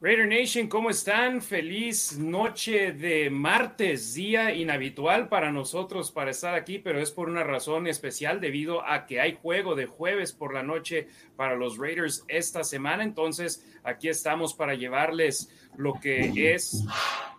Raider Nation, ¿cómo están? Feliz noche de martes, día inhabitual para nosotros para estar aquí, pero es por una razón especial debido a que hay juego de jueves por la noche para los Raiders esta semana. Entonces, aquí estamos para llevarles lo que es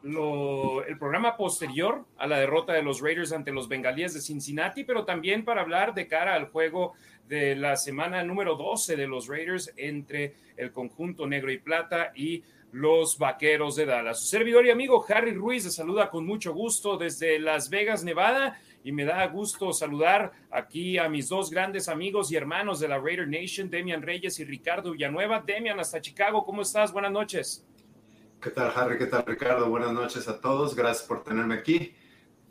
lo, el programa posterior a la derrota de los Raiders ante los Bengalíes de Cincinnati, pero también para hablar de cara al juego de la semana número 12 de los Raiders entre el conjunto negro y plata y los Vaqueros de Dallas. Su servidor y amigo Harry Ruiz le saluda con mucho gusto desde Las Vegas, Nevada, y me da gusto saludar aquí a mis dos grandes amigos y hermanos de la Raider Nation, Demian Reyes y Ricardo Villanueva. Demian, hasta Chicago, ¿cómo estás? Buenas noches. ¿Qué tal, Harry? ¿Qué tal, Ricardo? Buenas noches a todos. Gracias por tenerme aquí.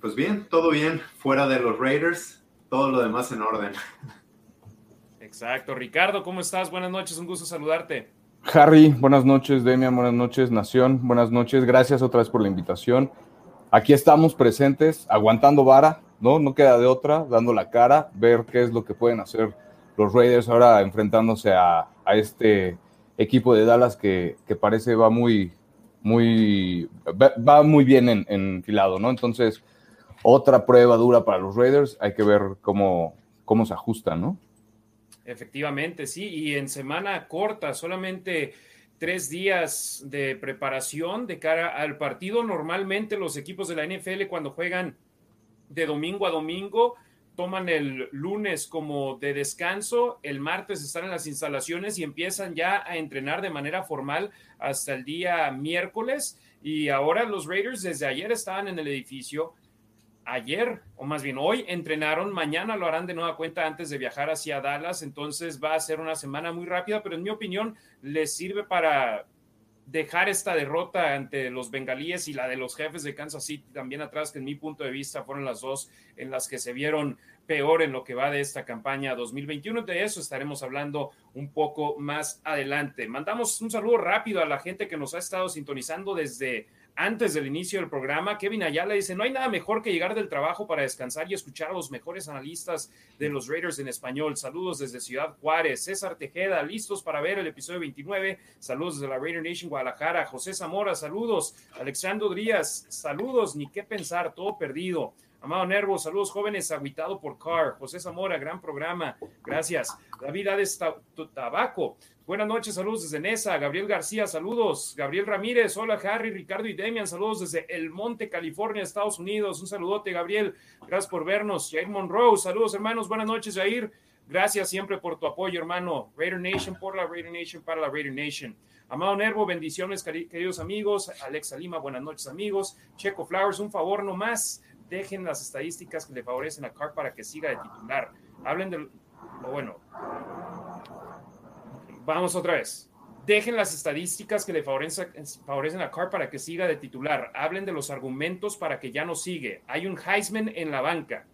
Pues bien, todo bien, fuera de los Raiders, todo lo demás en orden. Exacto. Ricardo, ¿cómo estás? Buenas noches, un gusto saludarte. Harry, buenas noches, Demian, buenas noches, Nación, buenas noches, gracias otra vez por la invitación. Aquí estamos presentes, aguantando vara, ¿no? No queda de otra, dando la cara, ver qué es lo que pueden hacer los Raiders ahora enfrentándose a, este equipo de Dallas que, parece va muy, muy, va muy bien en, enfilado, ¿no? Entonces, otra prueba dura para los Raiders, hay que ver cómo, cómo se ajustan, ¿no? Efectivamente, sí, y en semana corta, solamente tres días de preparación de cara al partido. Normalmente los equipos de la NFL cuando juegan de domingo a domingo toman el lunes como de descanso, el martes están en las instalaciones y empiezan ya a entrenar de manera formal hasta el día miércoles. Y ahora los Raiders desde ayer estaban en el edificio ayer, o más bien hoy, entrenaron, mañana lo harán de nueva cuenta antes de viajar hacia Dallas, entonces va a ser una semana muy rápida, pero en mi opinión les sirve para dejar esta derrota ante los bengalíes y la de los jefes de Kansas City también atrás, que en mi punto de vista fueron las dos en las que se vieron peor en lo que va de esta campaña 2021. De eso estaremos hablando un poco más adelante. Mandamos un saludo rápido a la gente que nos ha estado sintonizando desde antes del inicio del programa, Kevin Ayala dice, no hay nada mejor que llegar del trabajo para descansar y escuchar a los mejores analistas de los Raiders en español. Saludos desde Ciudad Juárez. César Tejeda, listos para ver el episodio 29. Saludos desde la Raider Nation Guadalajara. José Zamora, saludos. Alexandro Díaz, saludos. Ni qué pensar, todo perdido. Amado Nervo, saludos jóvenes, aguitado por Car. José Zamora, gran programa. Gracias. David Ades Tabaco, Buenas noches, saludos desde Nesa. Gabriel García, saludos. Gabriel Ramírez, hola Harry, Ricardo y Demian, saludos desde El Monte, California, Estados Unidos. Un saludote, Gabriel. Gracias por vernos. Jair Monroe, saludos hermanos. Buenas noches, Jair. Gracias siempre por tu apoyo, hermano. Raider Nation por la Raider Nation, para la Raider Nation. Amado Nervo, bendiciones, queridos amigos. Alexa Lima, buenas noches, amigos. Checo Flowers, un favor nomás. Dejen las estadísticas que le favorecen a Carr para que siga de titular. Hablen del. bueno, Vamos otra vez. Dejen las estadísticas que le favorecen, a Carr para que siga de titular. Hablen de los argumentos para que ya no sigue. Hay un Heisman en la banca.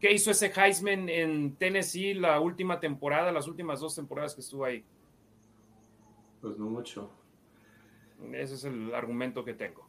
¿Qué hizo ese Heisman en Tennessee la última temporada, las últimas dos temporadas que estuvo ahí? Pues no mucho. Ese es el argumento que tengo.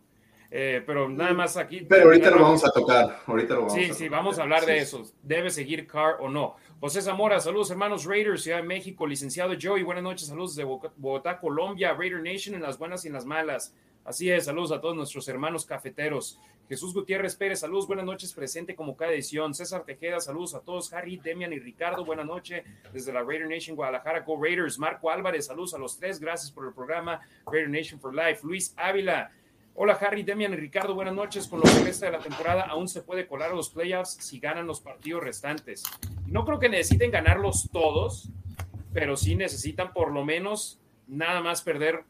Eh, pero nada más aquí. Pero ahorita lo vamos a tocar. Ahorita lo vamos sí, sí, vamos a hablar de eso. ¿Debe seguir Carr o no? José Zamora, saludos hermanos Raiders, Ciudad de México, licenciado Joey, buenas noches, saludos de Bogotá, Colombia, Raider Nation en las buenas y en las malas. Así es, saludos a todos nuestros hermanos cafeteros. Jesús Gutiérrez Pérez, saludos, buenas noches, presente como cada edición. César Tejeda, saludos a todos. Harry, Demian y Ricardo, buenas noches desde la Raider Nation Guadalajara, Go Raiders. Marco Álvarez, saludos a los tres, gracias por el programa Raider Nation for Life. Luis Ávila, Hola Harry, Demian y Ricardo, buenas noches. Con lo que resta de la temporada aún se puede colar a los playoffs si ganan los partidos restantes. No creo que necesiten ganarlos todos, pero sí necesitan por lo menos nada más perder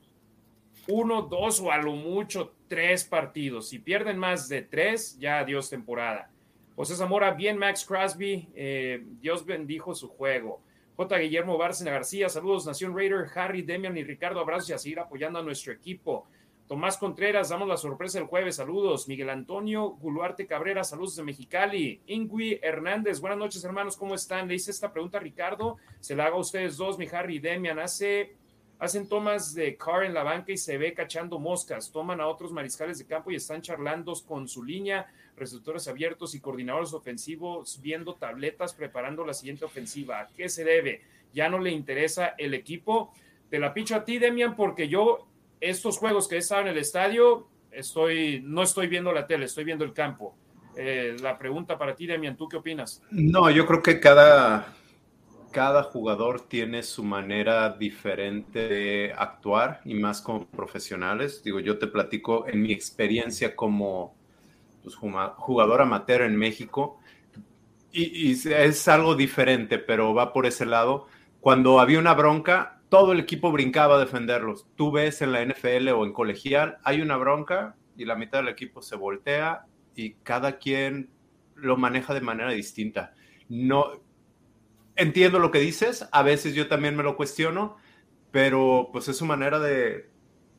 uno, dos o a lo mucho tres partidos. Si pierden más de tres, ya adiós temporada. José Zamora, bien Max Crosby, eh, Dios bendijo su juego. J. Guillermo Bárcena García, saludos Nación Raider, Harry, Demian y Ricardo, abrazos y a seguir apoyando a nuestro equipo. Tomás Contreras, damos la sorpresa el jueves, saludos. Miguel Antonio Guluarte Cabrera, saludos de Mexicali. Ingui Hernández, buenas noches hermanos, ¿cómo están? Le hice esta pregunta a Ricardo, se la hago a ustedes dos, mi Harry y Demian. Hace, hacen tomas de car en la banca y se ve cachando moscas, toman a otros mariscales de campo y están charlando con su línea receptores abiertos y coordinadores ofensivos viendo tabletas preparando la siguiente ofensiva. ¿A qué se debe? Ya no le interesa el equipo. Te la picho a ti, Demian, porque yo estos juegos que he en el estadio, estoy, no estoy viendo la tele, estoy viendo el campo. Eh, la pregunta para ti, Demian, ¿tú qué opinas? No, yo creo que cada, cada jugador tiene su manera diferente de actuar y más como profesionales. Digo, yo te platico en mi experiencia como pues, jugador amateur en México. Y, es algo diferente, pero va por ese lado. Cuando había una bronca, todo el equipo brincaba a defenderlos. Tú ves en la NFL o en colegial, hay una bronca y la mitad del equipo se voltea y cada quien lo maneja de manera distinta. No entiendo lo que dices, a veces yo también me lo cuestiono, pero pues es su manera de,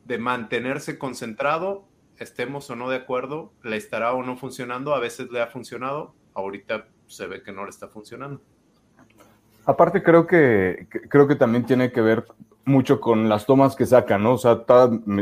de mantenerse concentrado estemos o no de acuerdo, le estará o no funcionando, a veces le ha funcionado, ahorita se ve que no le está funcionando. Aparte creo que creo que también tiene que ver mucho con las tomas que sacan, ¿no? O sea,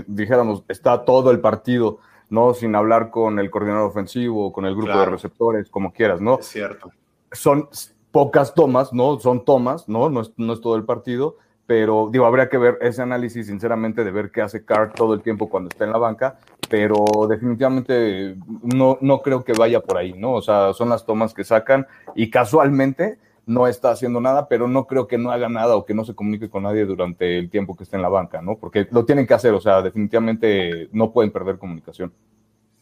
dijéramos, está todo el partido, ¿no? Sin hablar con el coordinador ofensivo, con el grupo de receptores, como quieras, ¿no? Es cierto. Son pocas tomas, ¿no? Son tomas, ¿no? No es, no es todo el partido, pero digo, habría que ver ese análisis, sinceramente, de ver qué hace Carr todo el tiempo cuando está en la banca, pero definitivamente no, no creo que vaya por ahí, ¿no? O sea, son las tomas que sacan y casualmente no está haciendo nada, pero no creo que no haga nada o que no se comunique con nadie durante el tiempo que esté en la banca, ¿no? Porque lo tienen que hacer, o sea, definitivamente no pueden perder comunicación.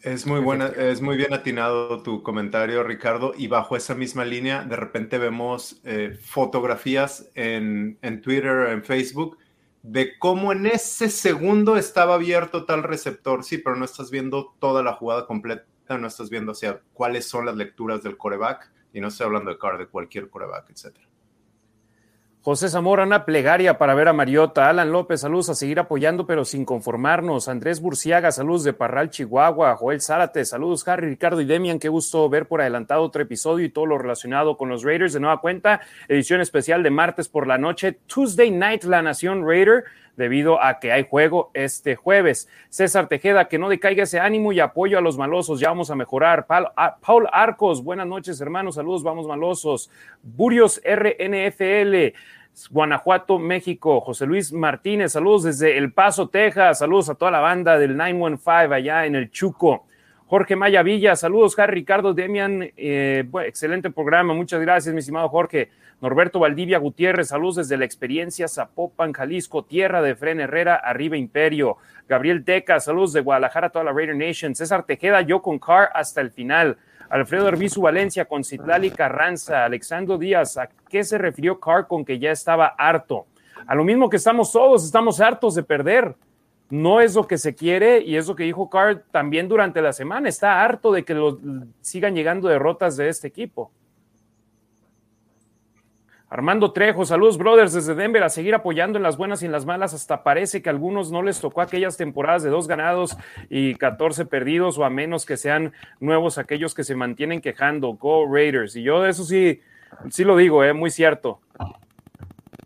Es muy buena, es muy bien atinado tu comentario, Ricardo. Y bajo esa misma línea, de repente vemos eh, fotografías en, en, Twitter, en Facebook, de cómo en ese segundo estaba abierto tal receptor. Sí, pero no estás viendo toda la jugada completa, no estás viendo hacia cuáles son las lecturas del coreback. Y no estoy hablando de car, de cualquier coreback, etcétera. José Zamora, una plegaria para ver a Mariota. Alan López, saludos a seguir apoyando, pero sin conformarnos. Andrés Burciaga, saludos de Parral, Chihuahua. Joel Zárate, saludos, Harry, Ricardo y Demian. Qué gusto ver por adelantado otro episodio y todo lo relacionado con los Raiders de nueva cuenta. Edición especial de martes por la noche. Tuesday Night, La Nación Raider debido a que hay juego este jueves. César Tejeda, que no decaiga ese ánimo y apoyo a los malosos, ya vamos a mejorar. Paul Arcos, buenas noches hermanos, saludos, vamos malosos. Burios RNFL. Guanajuato, México. José Luis Martínez, saludos desde El Paso, Texas. Saludos a toda la banda del 915 allá en el Chuco. Jorge Maya Villa, saludos, Harry Ricardo Demian, eh, excelente programa, muchas gracias, mi estimado Jorge. Norberto Valdivia Gutiérrez, saludos desde la experiencia Zapopan, Jalisco, tierra de Fren Herrera, arriba Imperio. Gabriel Teca, saludos de Guadalajara, toda la Raider Nation. César Tejeda, yo con Car hasta el final. Alfredo Arbizu Valencia con Citlali Carranza, Alexandro Díaz, ¿a qué se refirió Carr con que ya estaba harto? A lo mismo que estamos todos, estamos hartos de perder. No es lo que se quiere y es lo que dijo Carr también durante la semana. Está harto de que sigan llegando derrotas de este equipo. Armando Trejo, saludos brothers desde Denver, a seguir apoyando en las buenas y en las malas, hasta parece que a algunos no les tocó aquellas temporadas de dos ganados y 14 perdidos, o a menos que sean nuevos aquellos que se mantienen quejando, Go Raiders. Y yo eso sí, sí lo digo, eh, muy cierto.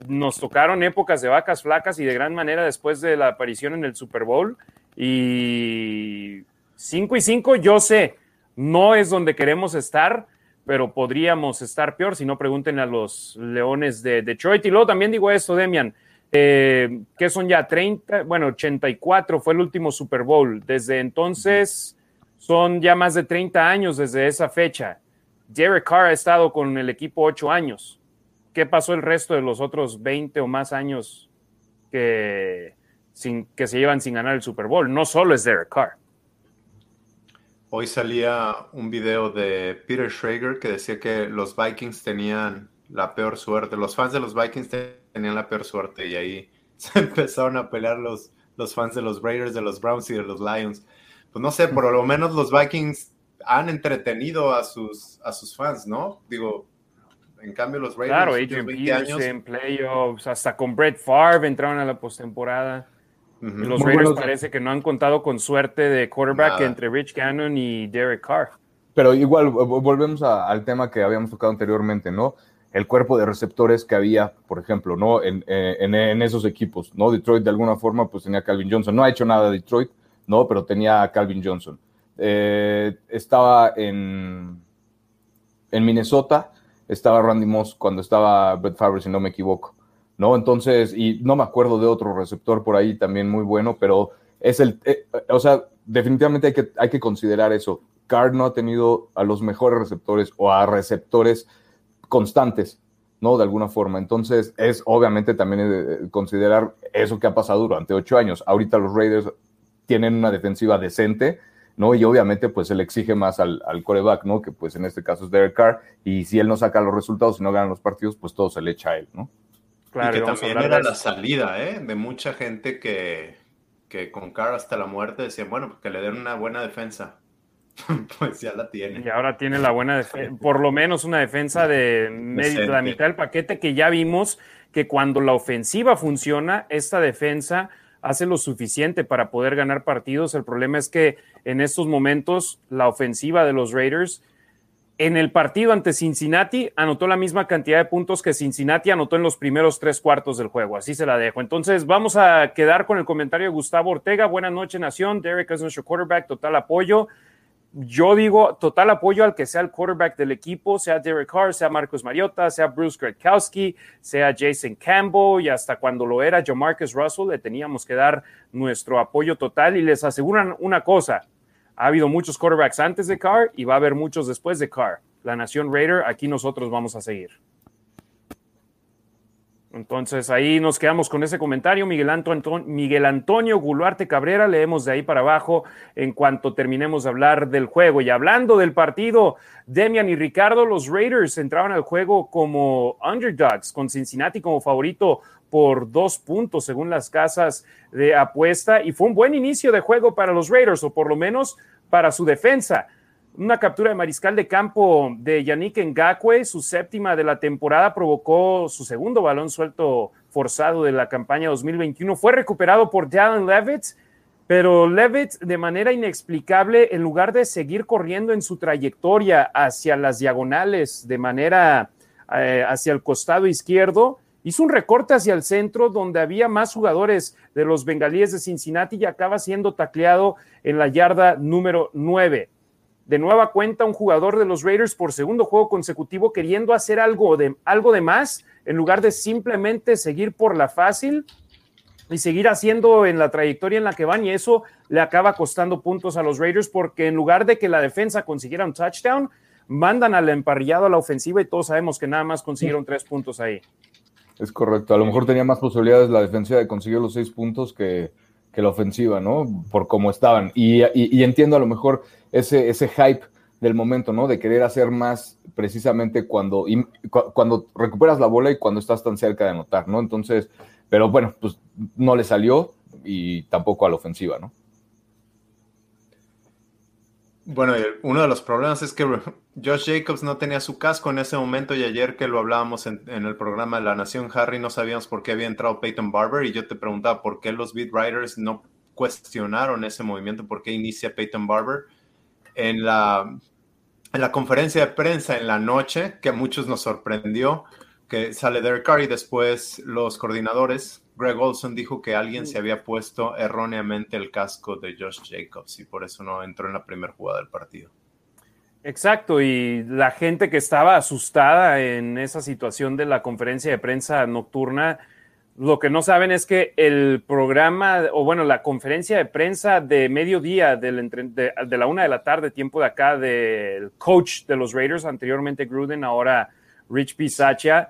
Nos tocaron épocas de vacas flacas y de gran manera después de la aparición en el Super Bowl. Y 5 y 5, yo sé, no es donde queremos estar pero podríamos estar peor. Si no, pregunten a los Leones de Detroit. Y luego también digo esto, Demian, eh, que son ya 30, bueno, 84 fue el último Super Bowl. Desde entonces son ya más de 30 años desde esa fecha. Derek Carr ha estado con el equipo 8 años. ¿Qué pasó el resto de los otros 20 o más años que, sin, que se llevan sin ganar el Super Bowl? No solo es Derek Carr. Hoy salía un video de Peter Schrager que decía que los Vikings tenían la peor suerte. Los fans de los Vikings tenían la peor suerte y ahí se empezaron a pelear los, los fans de los Raiders, de los Browns y de los Lions. Pues no sé, por lo menos los Vikings han entretenido a sus, a sus fans, ¿no? Digo, En cambio, los Raiders. Claro, Adrian Peterson, playoffs, hasta con Brett Favre entraron a la postemporada. Los Raiders parece que no han contado con suerte de quarterback entre Rich Gannon y Derek Carr. Pero igual, volvemos al tema que habíamos tocado anteriormente, ¿no? El cuerpo de receptores que había, por ejemplo, ¿no? En, eh, en, esos equipos, ¿no? Detroit de alguna forma, pues tenía Calvin Johnson. No ha hecho nada Detroit, ¿no? Pero tenía a Calvin Johnson. Eh, estaba en, en Minnesota, estaba Randy Moss cuando estaba Brett Favre, si no me equivoco. ¿no? Entonces, y no me acuerdo de otro receptor por ahí también muy bueno, pero es el, eh, o sea, definitivamente hay que, hay que considerar eso. Card no ha tenido a los mejores receptores o a receptores constantes, ¿no? De alguna forma. Entonces, es obviamente también eh, considerar eso que ha pasado durante ocho años. Ahorita los Raiders tienen una defensiva decente, ¿no? Y obviamente, pues se le exige más al, al, coreback, ¿no? Que pues en este caso es Derek Carr, y si él no saca los resultados y no gana los partidos, pues todo se le echa a él, ¿no? Claro, y que también era la salida ¿eh? de mucha gente que, que con Carr hasta la muerte decían, bueno, pues que le den una buena defensa. pues ya la tiene. Y ahora tiene la buena defensa, por lo menos una defensa de la mitad del paquete que ya vimos que cuando la ofensiva funciona, esta defensa hace lo suficiente para poder ganar partidos. El problema es que en estos momentos la ofensiva de los Raiders en el partido ante Cincinnati anotó la misma cantidad de puntos que Cincinnati anotó en los primeros tres cuartos del juego. Así se la dejo. Entonces vamos a quedar con el comentario de Gustavo Ortega. Buenas noches, Nación. Derek es nuestro quarterback. Total apoyo. Yo digo total apoyo al que sea el quarterback del equipo, sea Derek Carr, sea Marcus Mariota, sea Bruce Gretkowski, sea Jason Campbell y hasta cuando lo era Marcus Russell, le teníamos que dar nuestro apoyo total y les aseguran una cosa, ha habido muchos quarterbacks antes de Carr y va a haber muchos después de Carr. La Nación Raider, aquí nosotros vamos a seguir. Entonces ahí nos quedamos con ese comentario. Miguel, Antonio, Miguel Antonio Guluarte Cabrera, leemos de ahí para abajo en cuanto terminemos de hablar del juego. Y hablando del partido, Demian y Ricardo, los Raiders entraban al juego como underdogs, con Cincinnati como favorito por dos puntos según las casas de apuesta y fue un buen inicio de juego para los Raiders o por lo menos para su defensa. Una captura de mariscal de campo de Yannick Ngakwe, su séptima de la temporada, provocó su segundo balón suelto forzado de la campaña 2021. Fue recuperado por Dallin Levitt, pero Levitt de manera inexplicable, en lugar de seguir corriendo en su trayectoria hacia las diagonales de manera eh, hacia el costado izquierdo, hizo un recorte hacia el centro donde había más jugadores de los bengalíes de Cincinnati y acaba siendo tacleado en la yarda número 9. De nueva cuenta, un jugador de los Raiders por segundo juego consecutivo queriendo hacer algo de, algo de más en lugar de simplemente seguir por la fácil y seguir haciendo en la trayectoria en la que van y eso le acaba costando puntos a los Raiders porque en lugar de que la defensa consiguiera un touchdown, mandan al emparrillado a la ofensiva y todos sabemos que nada más consiguieron tres puntos ahí. Es correcto. A lo mejor tenía más posibilidades la defensiva de conseguir los seis puntos que, la ofensiva, ¿no? Por cómo estaban. Y, entiendo a lo mejor ese, ese hype del momento, ¿no? De querer hacer más precisamente cuando, cuando recuperas la bola y cuando estás tan cerca de anotar, ¿no? Entonces, pero bueno, pues no le salió y tampoco a la ofensiva, ¿no? Bueno, uno de los problemas es que Josh Jacobs no tenía su casco en ese momento y ayer que lo hablábamos en, el programa de La Nación Harry no sabíamos por qué había entrado Peyton Barber y yo te preguntaba por qué los beat writers no cuestionaron ese movimiento, por qué inicia Peyton Barber. En la, en la conferencia de prensa en la noche, que a muchos nos sorprendió, que sale Derek Carr y después los coordinadores Greg Olson dijo que alguien se había puesto erróneamente el casco de Josh Jacobs y por eso no entró en la primera jugada del partido. Exacto, y la gente que estaba asustada en esa situación de la conferencia de prensa nocturna, lo que no saben es que el programa, o bueno, la conferencia de prensa de mediodía del, de, de, la una de la tarde, tiempo de acá, del coach de los Raiders, anteriormente Gruden, ahora Rich Pisaccia,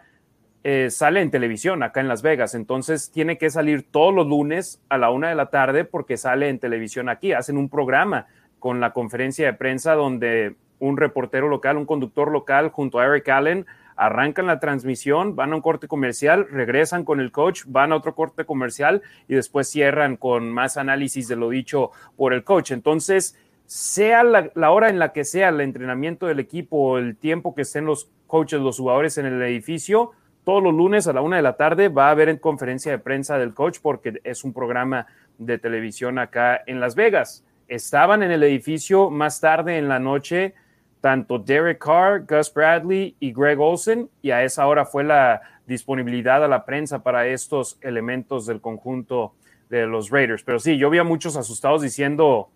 eh, sale en televisión acá en Las Vegas, entonces tiene que salir todos los lunes a la una de la tarde porque sale en televisión aquí. Hacen un programa con la conferencia de prensa donde un reportero local, un conductor local junto a Eric Allen arrancan la transmisión, van a un corte comercial, regresan con el coach, van a otro corte comercial y después cierran con más análisis de lo dicho por el coach. Entonces, sea la, hora en la que sea el entrenamiento del equipo el tiempo que estén los coaches, los jugadores en el edificio, todos los lunes a la una de la tarde va a haber en conferencia de prensa del coach porque es un programa de televisión acá en Las Vegas. Estaban en el edificio más tarde en la noche tanto Derek Carr, Gus Bradley y Greg Olsen y a esa hora fue la disponibilidad a la prensa para estos elementos del conjunto de los Raiders. Pero sí, yo vi a muchos asustados diciendo,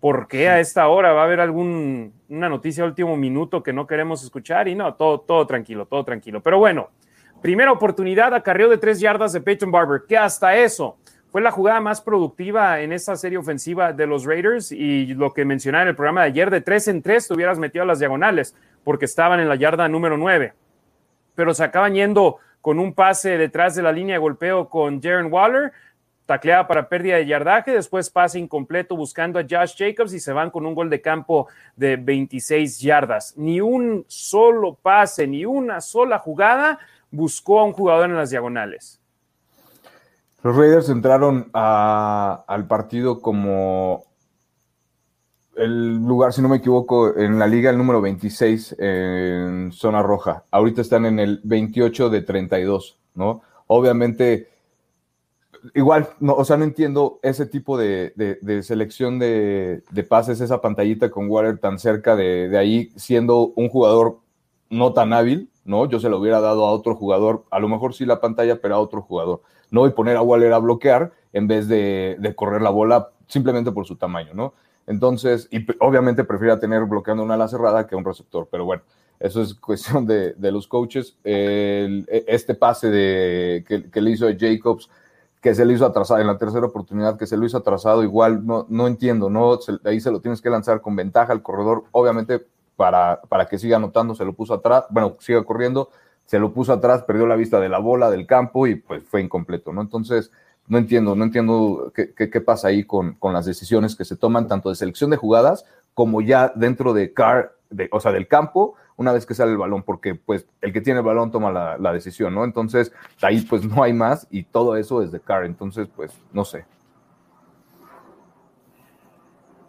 ¿por qué a esta hora va a haber alguna noticia de último minuto que no queremos escuchar? Y no, todo, todo tranquilo, todo tranquilo. Pero bueno, primera oportunidad, acarreo de tres yardas de Peyton Barber, que hasta eso fue la jugada más productiva en esta serie ofensiva de los Raiders y lo que mencionaba en el programa de ayer, de tres en tres te hubieras metido a las diagonales porque estaban en la yarda número nueve, pero se acaban yendo con un pase detrás de la línea de golpeo con Darren Waller, tacleada para pérdida de yardaje, después pase incompleto buscando a Josh Jacobs y se van con un gol de campo de 26 yardas. Ni un solo pase, ni una sola jugada buscó a un jugador en las diagonales. Los Raiders entraron al partido como el lugar, si no me equivoco, en la liga el número 26 en zona roja. Ahorita están en el 28 de 32, ¿no? Obviamente igual, no, o sea, no entiendo ese tipo de, selección de, pases, esa pantallita con Water tan cerca de, ahí, siendo un jugador no tan hábil, ¿no? Yo se lo hubiera dado a otro jugador, a lo mejor sí la pantalla, pero a otro jugador, ¿no? Y poner a Waller a bloquear en vez de, correr la bola simplemente por su tamaño, ¿no? Entonces, y obviamente prefiero tener bloqueando una ala cerrada que un receptor, pero bueno, eso es cuestión de, los coaches. E, este pase de, que, que le hizo a Jacobs, que se le hizo atrasado en la tercera oportunidad, que se lo hizo atrasado, igual no, no entiendo, ¿no? ahí se lo tienes que lanzar con ventaja al corredor, obviamente para, para que siga anotando, se lo puso atrás, bueno, siga corriendo, se lo puso atrás, perdió la vista de la bola, del campo y pues fue incompleto, ¿no? Entonces, no entiendo, no entiendo qué, qué, pasa ahí con, con, las decisiones que se toman, tanto de selección de jugadas como ya dentro de car, de, o sea, del campo, una vez que sale el balón, porque pues el que tiene el balón toma la, decisión, ¿no? Entonces, ahí pues no hay más y todo eso es de Carr, entonces pues no sé.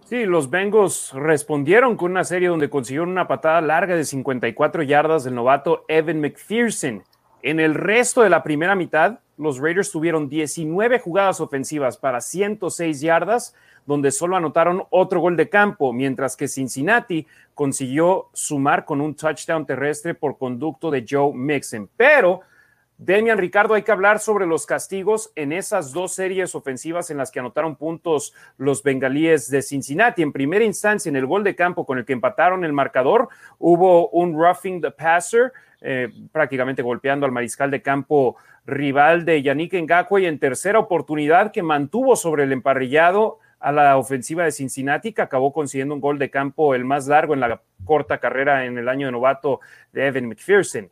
Sí, los Bengals respondieron con una serie donde consiguieron una patada larga de 54 yardas del novato Evan McPherson. En el resto de la primera mitad, los Raiders tuvieron 19 jugadas ofensivas para 106 yardas, donde solo anotaron otro gol de campo, mientras que Cincinnati consiguió sumar con un touchdown terrestre por conducto de Joe Mixon. Pero, Demian Ricardo, hay que hablar sobre los castigos en esas dos series ofensivas en las que anotaron puntos los bengalíes de Cincinnati. En primera instancia, en el gol de campo con el que empataron el marcador, hubo un roughing the passer, eh, prácticamente golpeando al mariscal de campo rival de Yannick Ngakwe y en tercera oportunidad que mantuvo sobre el emparrillado a la ofensiva de Cincinnati, que acabó consiguiendo un gol de campo el más largo en la corta carrera en el año de novato de Evan McPherson.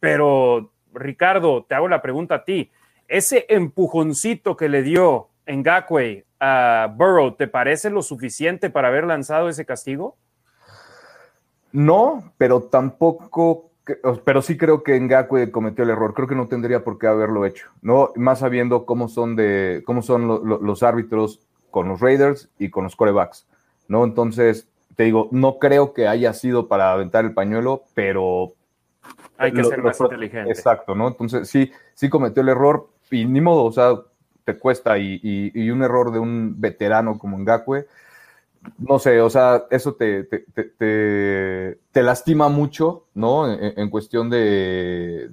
Pero, Ricardo, te hago la pregunta a ti. Ese empujoncito que le dio Ngakwe a Burrow, ¿te parece lo suficiente para haber lanzado ese castigo? No, pero tampoco pero sí creo que Ngakwe cometió el error. Creo que no tendría por qué haberlo hecho, ¿no? Más sabiendo cómo son de cómo son los árbitros con los Raiders y con los corebacks, ¿no? Entonces, te digo, no creo que haya sido para aventar el pañuelo, pero... Hay que ser más inteligente. Exacto, ¿no? Entonces, sí, sí cometió el error y ni modo, o sea, te cuesta y, un error de un veterano como Ngakwe, no sé, o sea, eso te, te, lastima mucho, ¿no? En, cuestión de,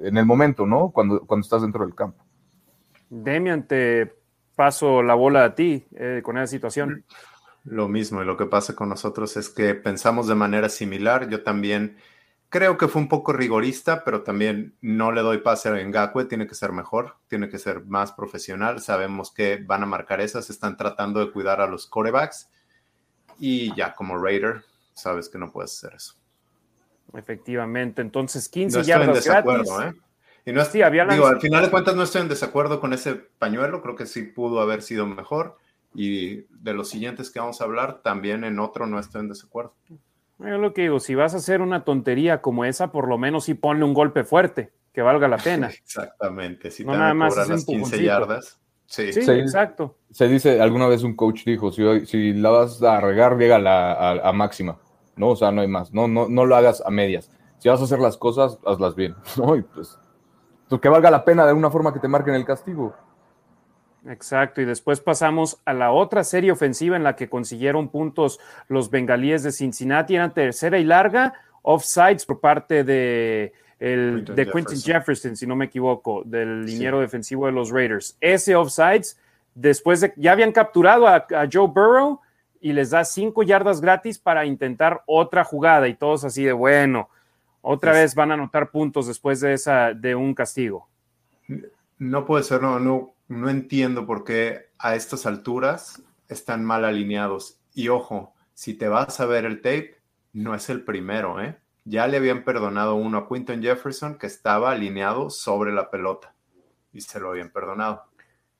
en el momento, ¿no? Cuando, cuando estás dentro del campo. Demian, te paso la bola a ti eh, con esa situación. Lo mismo, y lo que pasa con nosotros es que pensamos de manera similar. Yo también creo que fue un poco rigorista, pero también no le doy pase a Ngakwe, tiene que ser mejor, tiene que ser más profesional. Sabemos que van a marcar esas, están tratando de cuidar a los corebacks y ya como Raider, sabes que no puedes hacer eso. Efectivamente, entonces 15 no yardas gratis. ¿eh? Y no sí, había digo, al final de cuentas no estoy en desacuerdo con ese pañuelo, creo que sí pudo haber sido mejor. Y de los siguientes que vamos a hablar, también en otro no estoy en desacuerdo. Yo lo que digo, si vas a hacer una tontería como esa, por lo menos sí ponle un golpe fuerte, que valga la pena. Exactamente, si no nada más las 15 yardas. Sí, exacto. Se dice, alguna vez un coach dijo, si, si la vas a regar, llega a, a, máxima, ¿no? O sea, no hay más, no, no, no lo hagas a medias. Si vas a hacer las cosas, hazlas bien, ¿no? Y pues, pues, que valga la pena de alguna forma que te marquen el castigo. Exacto, y después pasamos a la otra serie ofensiva en la que consiguieron puntos los bengalíes de Cincinnati, eran tercera y larga, offsides por parte de el, de Quentin Jefferson. si no me equivoco, del liniero defensivo de los Raiders. Ese offsides, después de ya habían capturado a, Joe Burrow y les da cinco yardas gratis para intentar otra jugada y todos así de bueno, otra vez van a anotar puntos después de esa de un castigo. No puede ser, no, no, no entiendo por qué a estas alturas están mal alineados. Y ojo, si te vas a ver el tape, no es el primero, ¿eh? ya le habían perdonado uno a Quinton Jefferson que estaba alineado sobre la pelota y se lo habían perdonado.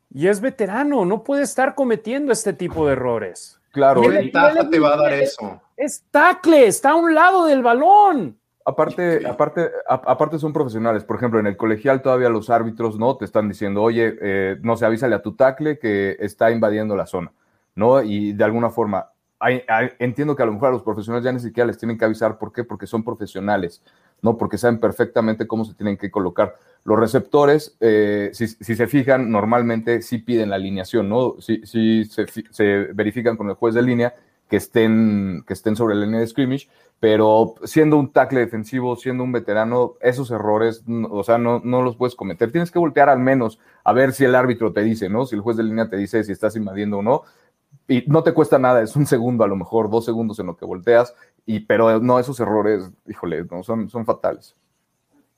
Y es veterano, no puede estar cometiendo este tipo de errores. Claro, ¿qué ventaja te va a dar eso? Es tackle, está a un lado del balón. Aparte, aparte, aparte son profesionales. Por ejemplo, en el colegial todavía los árbitros no te están diciendo, oye, eh, no se avísale a tu tackle que está invadiendo la zona, ¿no? Y de alguna forma, entiendo que a lo mejor a los profesionales ya ni siquiera les tienen que avisar. ¿Por qué? Porque son profesionales, ¿no? Porque saben perfectamente cómo se tienen que colocar. Los receptores, eh, si, se fijan, normalmente sí piden la alineación, ¿no? Sí, se, verifican con el juez de línea que estén, que estén sobre la línea de scrimmage, pero siendo un tackle defensivo, siendo un veterano, esos errores, o sea, no, no los puedes cometer. Tienes que voltear al menos a ver si el árbitro te dice, ¿no? Si el juez de línea te dice si estás invadiendo o no y no te cuesta nada, es un segundo a lo mejor, dos segundos en lo que volteas, y, pero no, esos errores, híjole, no, son, son fatales.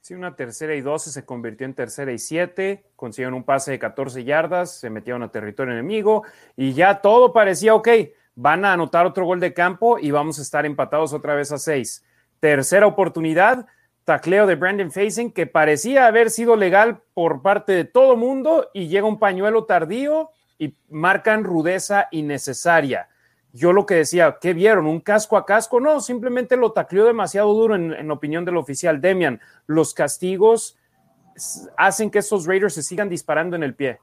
Sí, una tercera y doce se convirtió en tercera y siete, consiguieron un pase de 14 yardas, se metieron a territorio enemigo y ya todo parecía ok, van a anotar otro gol de campo y vamos a estar empatados otra vez a seis. Tercera oportunidad, tacleo de Brandon Facing que parecía haber sido legal por parte de todo mundo y llega un pañuelo tardío y marcan rudeza innecesaria. Yo lo que decía, ¿qué vieron? ¿Un casco a casco? No, simplemente lo tacleó demasiado duro en, opinión del oficial Demian. Los castigos hacen que estos Raiders se sigan disparando en el pie.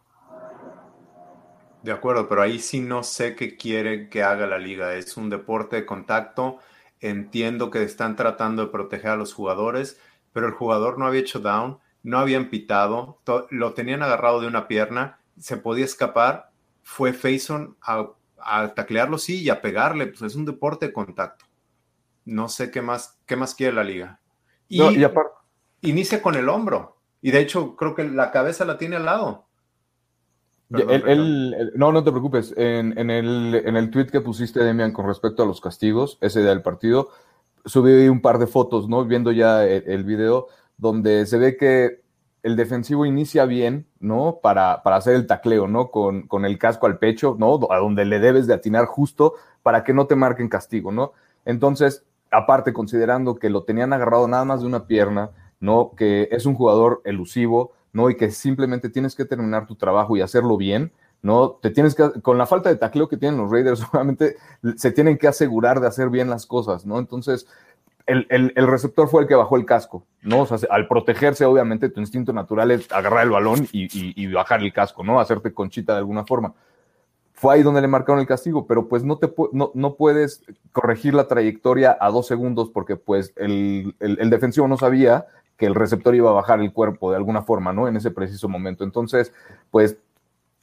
De acuerdo, pero ahí sí no sé qué quiere que haga la liga. Es un deporte de contacto. Entiendo que están tratando de proteger a los jugadores, pero el jugador no había hecho down, no habían pitado, lo tenían agarrado de una pierna, se podía escapar fue Faison a, taclearlo, sí, y a pegarle. Pues es un deporte de contacto. No sé qué más, qué más quiere la liga. Y, inicia con el hombro. Y de hecho, creo que la cabeza la tiene al lado. No, no te preocupes. En, el, en el tweet que pusiste, Demian, con respecto a los castigos, ese del partido, subí un par de fotos, ¿no? Viendo ya el, el video, donde se ve que el defensivo inicia bien, ¿no? Para, para hacer el tacleo, ¿no? Con, con, el casco al pecho, ¿no? A donde le debes de atinar justo para que no te marquen castigo, ¿no? Entonces, aparte, considerando que lo tenían agarrado nada más de una pierna, ¿no? Que es un jugador elusivo, ¿no? Y que simplemente tienes que terminar tu trabajo y hacerlo bien, ¿no? Te tienes que, con la falta de tacleo que tienen los Raiders, obviamente se tienen que asegurar de hacer bien las cosas, ¿no? Entonces, el, receptor fue el que bajó el casco, ¿no? O al protegerse, obviamente, tu instinto natural es agarrar el balón y, bajar el casco, ¿no? Hacerte conchita de alguna forma. Fue ahí donde le marcaron el castigo, pero pues no, te, no, no puedes corregir la trayectoria a dos segundos porque pues el, el defensivo no sabía que el receptor iba a bajar el cuerpo de alguna forma, ¿no? En ese preciso momento. Entonces, pues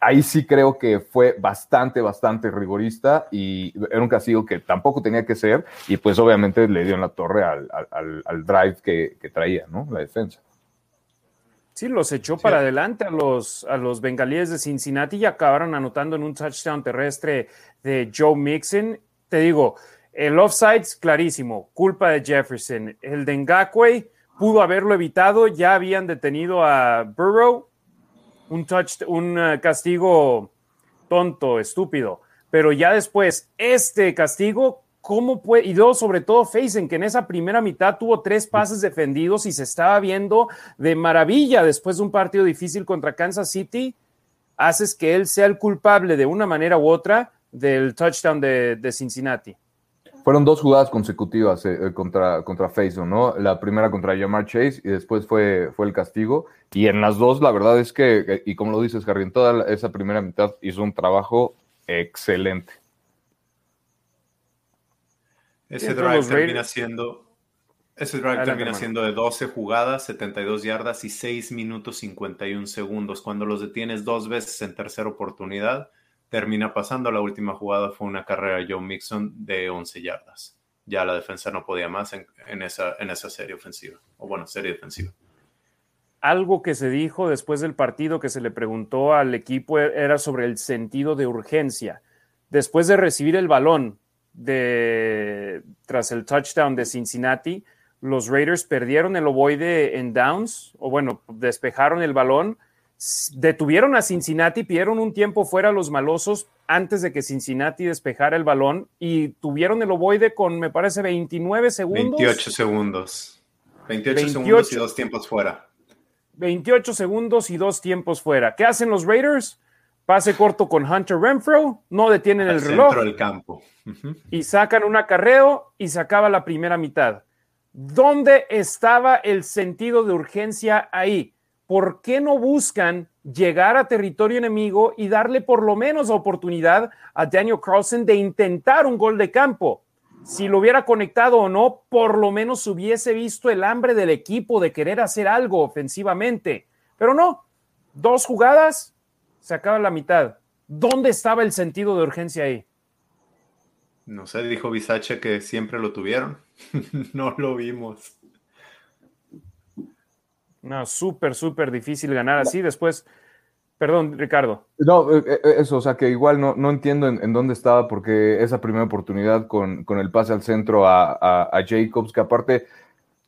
ahí sí creo que fue bastante, bastante rigorista y era un castigo que tampoco tenía que ser y pues obviamente le dio en la torre al, drive que, traía, ¿no? La defensa. Sí, los echó para adelante a los, a los bengalíes de Cincinnati y acabaron anotando en un touchdown terrestre de Joe Mixon. Te digo, el offside clarísimo, culpa de Jefferson. El de Ngakwe pudo haberlo evitado, ya habían detenido a Burrow, un touch, un eh, castigo tonto, estúpido. Pero ya después, este castigo, ¿cómo puede? Y luego, sobre todo, Facen, que en esa primera mitad tuvo tres pases defendidos y se estaba viendo de maravilla después de un partido difícil contra Kansas City. Haces que él sea el culpable de una manera u otra del touchdown de, Cincinnati. Fueron dos jugadas consecutivas eh, eh, contra, contra ¿no? La primera contra Jamar Chase y después fue, fue el castigo. Y en las dos, la verdad es que, y como lo dices, Harry, en toda esa primera mitad hizo un trabajo excelente. Ese drive termina siendo, ese drive termina siendo de 12 jugadas, 72 yardas y 6 minutos 51 segundos. Cuando los detienes dos veces en tercera oportunidad, termina pasando. La última jugada fue una carrera de Joe Mixon de 11 yardas. Ya la defensa no podía más en, esa, en esa serie ofensiva, o bueno, serie defensiva. Algo que se dijo después del partido que se le preguntó al equipo era sobre el sentido de urgencia. Después de recibir el balón de, tras el touchdown de Cincinnati, los Raiders perdieron el ovoide en downs, o bueno, despejaron el balón detuvieron a Cincinnati, pidieron un tiempo fuera a los malosos antes de que Cincinnati despejara el balón y tuvieron el ovoide con, me parece, 29 segundos. 28 segundos. 28, segundos y dos tiempos fuera. 28 segundos y dos tiempos fuera. ¿Qué hacen los Raiders? Pase corto con Hunter Renfro, no detienen el reloj. Centro del campo. Y sacan un acarreo y se acaba la primera mitad. ¿Dónde estaba el sentido de urgencia ahí? ¿Por qué no buscan llegar a territorio enemigo y darle por lo menos oportunidad a Daniel Carlson de intentar un gol de campo? Si lo hubiera conectado o no, por lo menos hubiese visto el hambre del equipo de querer hacer algo ofensivamente. Pero no, dos jugadas, se acaba la mitad. ¿Dónde estaba el sentido de urgencia ahí? No sé, dijo Bisache que siempre lo tuvieron. no lo vimos. No, súper, súper difícil ganar así. Después, perdón, Ricardo. No, eh, eh, eso, o sea, que igual no, no entiendo en, dónde estaba, porque esa primera oportunidad con, con el pase al centro a, Jacobs, que aparte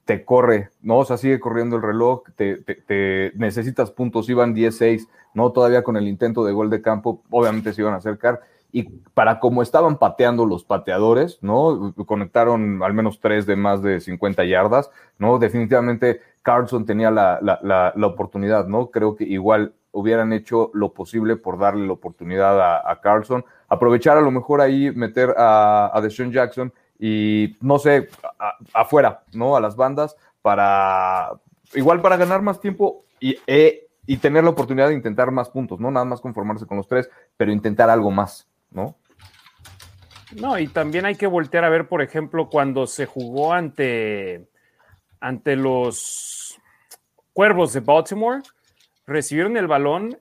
te corre, ¿no? O sea, sigue corriendo el reloj, te, te, necesitas puntos, iban 10-6, ¿no? Todavía con el intento de gol de campo, obviamente se iban a acercar. Y para como estaban pateando los pateadores, ¿no? Conectaron al menos tres de más de 50 yardas, ¿no? Definitivamente Carlson tenía la, oportunidad, ¿no? Creo que igual hubieran hecho lo posible por darle la oportunidad a, Carlson, aprovechar a lo mejor ahí, meter a, a Deshaun Jackson y no sé, afuera, ¿no? A las bandas para, igual para ganar más tiempo y, e, y tener la oportunidad de intentar más puntos, ¿no? Nada más conformarse con los tres, pero intentar algo más, ¿no? No, y también hay que voltear a ver, por ejemplo, cuando se jugó ante, ante los Cuervos de Baltimore recibieron el balón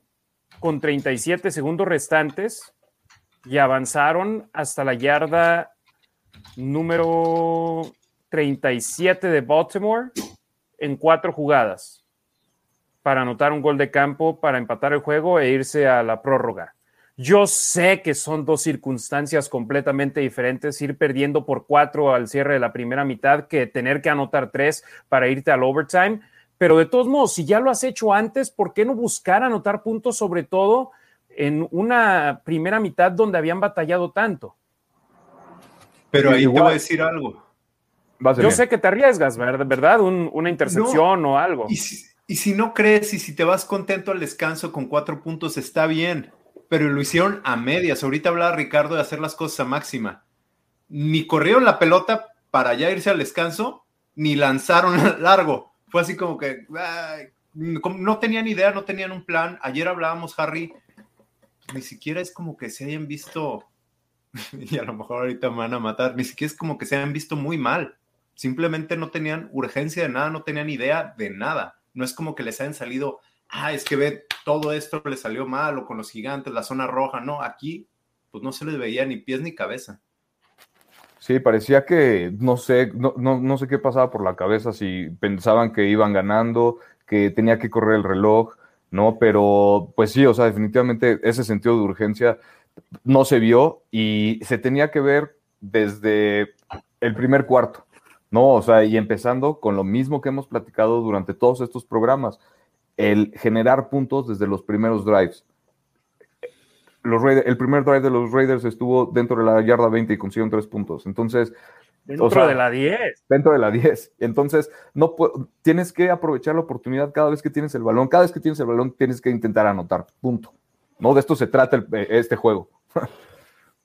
con 37 segundos restantes y avanzaron hasta la yarda número 37 de Baltimore en cuatro jugadas para anotar un gol de campo, para empatar el juego e irse a la prórroga. Yo sé que son dos circunstancias completamente diferentes, ir perdiendo por cuatro al cierre de la primera mitad que tener que anotar tres para irte al overtime, pero de todos modos, si ya lo has hecho antes, ¿por qué no buscar anotar puntos, sobre todo en una primera mitad donde habían batallado tanto? Pero ahí te voy a decir algo. Yo sé que te arriesgas, ¿verdad? una intercepción o algo. Y si, y si no crees y si te vas contento al descanso con cuatro puntos, está bien. Pero lo hicieron a medias. Ahorita hablaba Ricardo de hacer las cosas a máxima. Ni corrieron la pelota para ya irse al descanso, ni lanzaron largo fue así como que no tenían idea, no tenían un plan. Ayer hablábamos, Harry, ni siquiera es como que se hayan visto, y a lo mejor ahorita me van a matar, ni siquiera es como que se hayan visto muy mal. Simplemente no tenían urgencia de nada, no tenían idea de nada. No es como que les hayan salido, ah, es que ve, todo esto le salió mal, o con los gigantes, la zona roja. No, aquí, pues no se les veía ni pies ni cabeza. Sí, parecía que no sé, no, no, sé qué pasaba por la cabeza, si pensaban que iban ganando, que tenía que correr el reloj, ¿no? Pero pues sí, o sea, definitivamente ese sentido de urgencia no se vio y se tenía que ver desde el primer cuarto, ¿no? O sea, y empezando con lo mismo que hemos platicado durante todos estos programas, el generar puntos desde los primeros drives los el primer drive de los Raiders estuvo dentro de la yarda 20 y consiguieron tres puntos. Entonces. Dentro de la 10. Dentro de la 10. Entonces, no tienes que aprovechar la oportunidad cada vez que tienes el balón. Cada vez que tienes el balón, tienes que intentar anotar. Punto. ¿No? De esto se trata eh, este juego.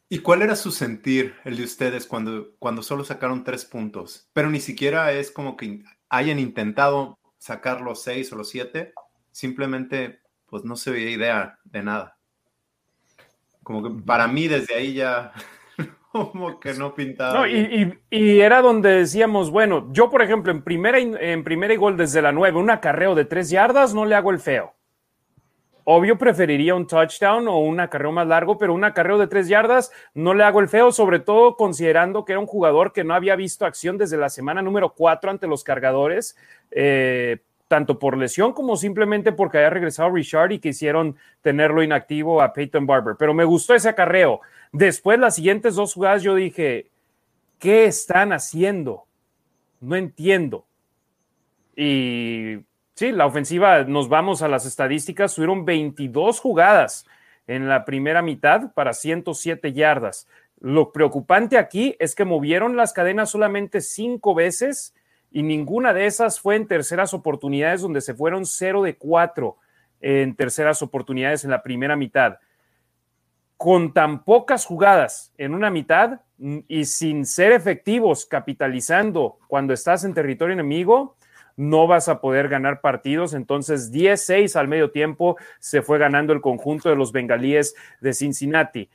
¿Y cuál era su sentir, el de ustedes, cuando, cuando solo sacaron tres puntos? Pero ni siquiera es como que hayan intentado sacar los seis o los siete, simplemente pues no se veía idea de nada. Como que para mí desde ahí ya como que no pintaba. y, era donde decíamos, bueno, yo por ejemplo en primera, en primera y gol desde la nueve, un acarreo de tres yardas, no le hago el feo. Obvio preferiría un touchdown o un acarreo más largo, pero un acarreo de tres yardas no le hago el feo, sobre todo considerando que era un jugador que no había visto acción desde la semana número cuatro ante los cargadores, eh, tanto por lesión como simplemente porque haya regresado Richard y quisieron tenerlo inactivo a Peyton Barber. Pero me gustó ese acarreo. Después, las siguientes dos jugadas, yo dije, ¿qué están haciendo? No entiendo. Y Sí, la ofensiva, nos vamos a las estadísticas, tuvieron 22 jugadas en la primera mitad para 107 yardas. Lo preocupante aquí es que movieron las cadenas solamente cinco veces y ninguna de esas fue en terceras oportunidades donde se fueron 0 de 4 en terceras oportunidades en la primera mitad. Con tan pocas jugadas en una mitad y sin ser efectivos capitalizando cuando estás en territorio enemigo, no vas a poder ganar partidos. Entonces, 10-6 al medio tiempo se fue ganando el conjunto de los bengalíes de Cincinnati.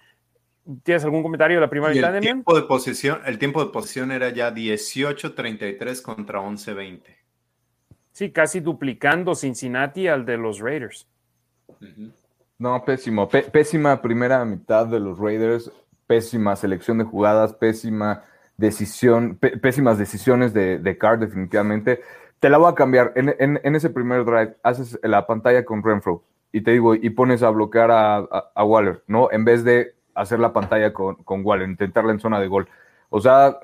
¿Tienes algún comentario de la primera mitad, el tiempo de posición, El tiempo de posición era ya 18-33 contra 11-20. Sí, casi duplicando Cincinnati al de los Raiders. No, pésimo. pésima primera mitad de los Raiders, pésima selección de jugadas, pésima decisión, pésimas decisiones de, de Carr, definitivamente. Te la voy a cambiar. En, ese primer drive, haces la pantalla con Renfro y te digo, y pones a bloquear a, Waller, ¿no? En vez de hacer la pantalla con, con, Waller, intentarla en zona de gol. O sea,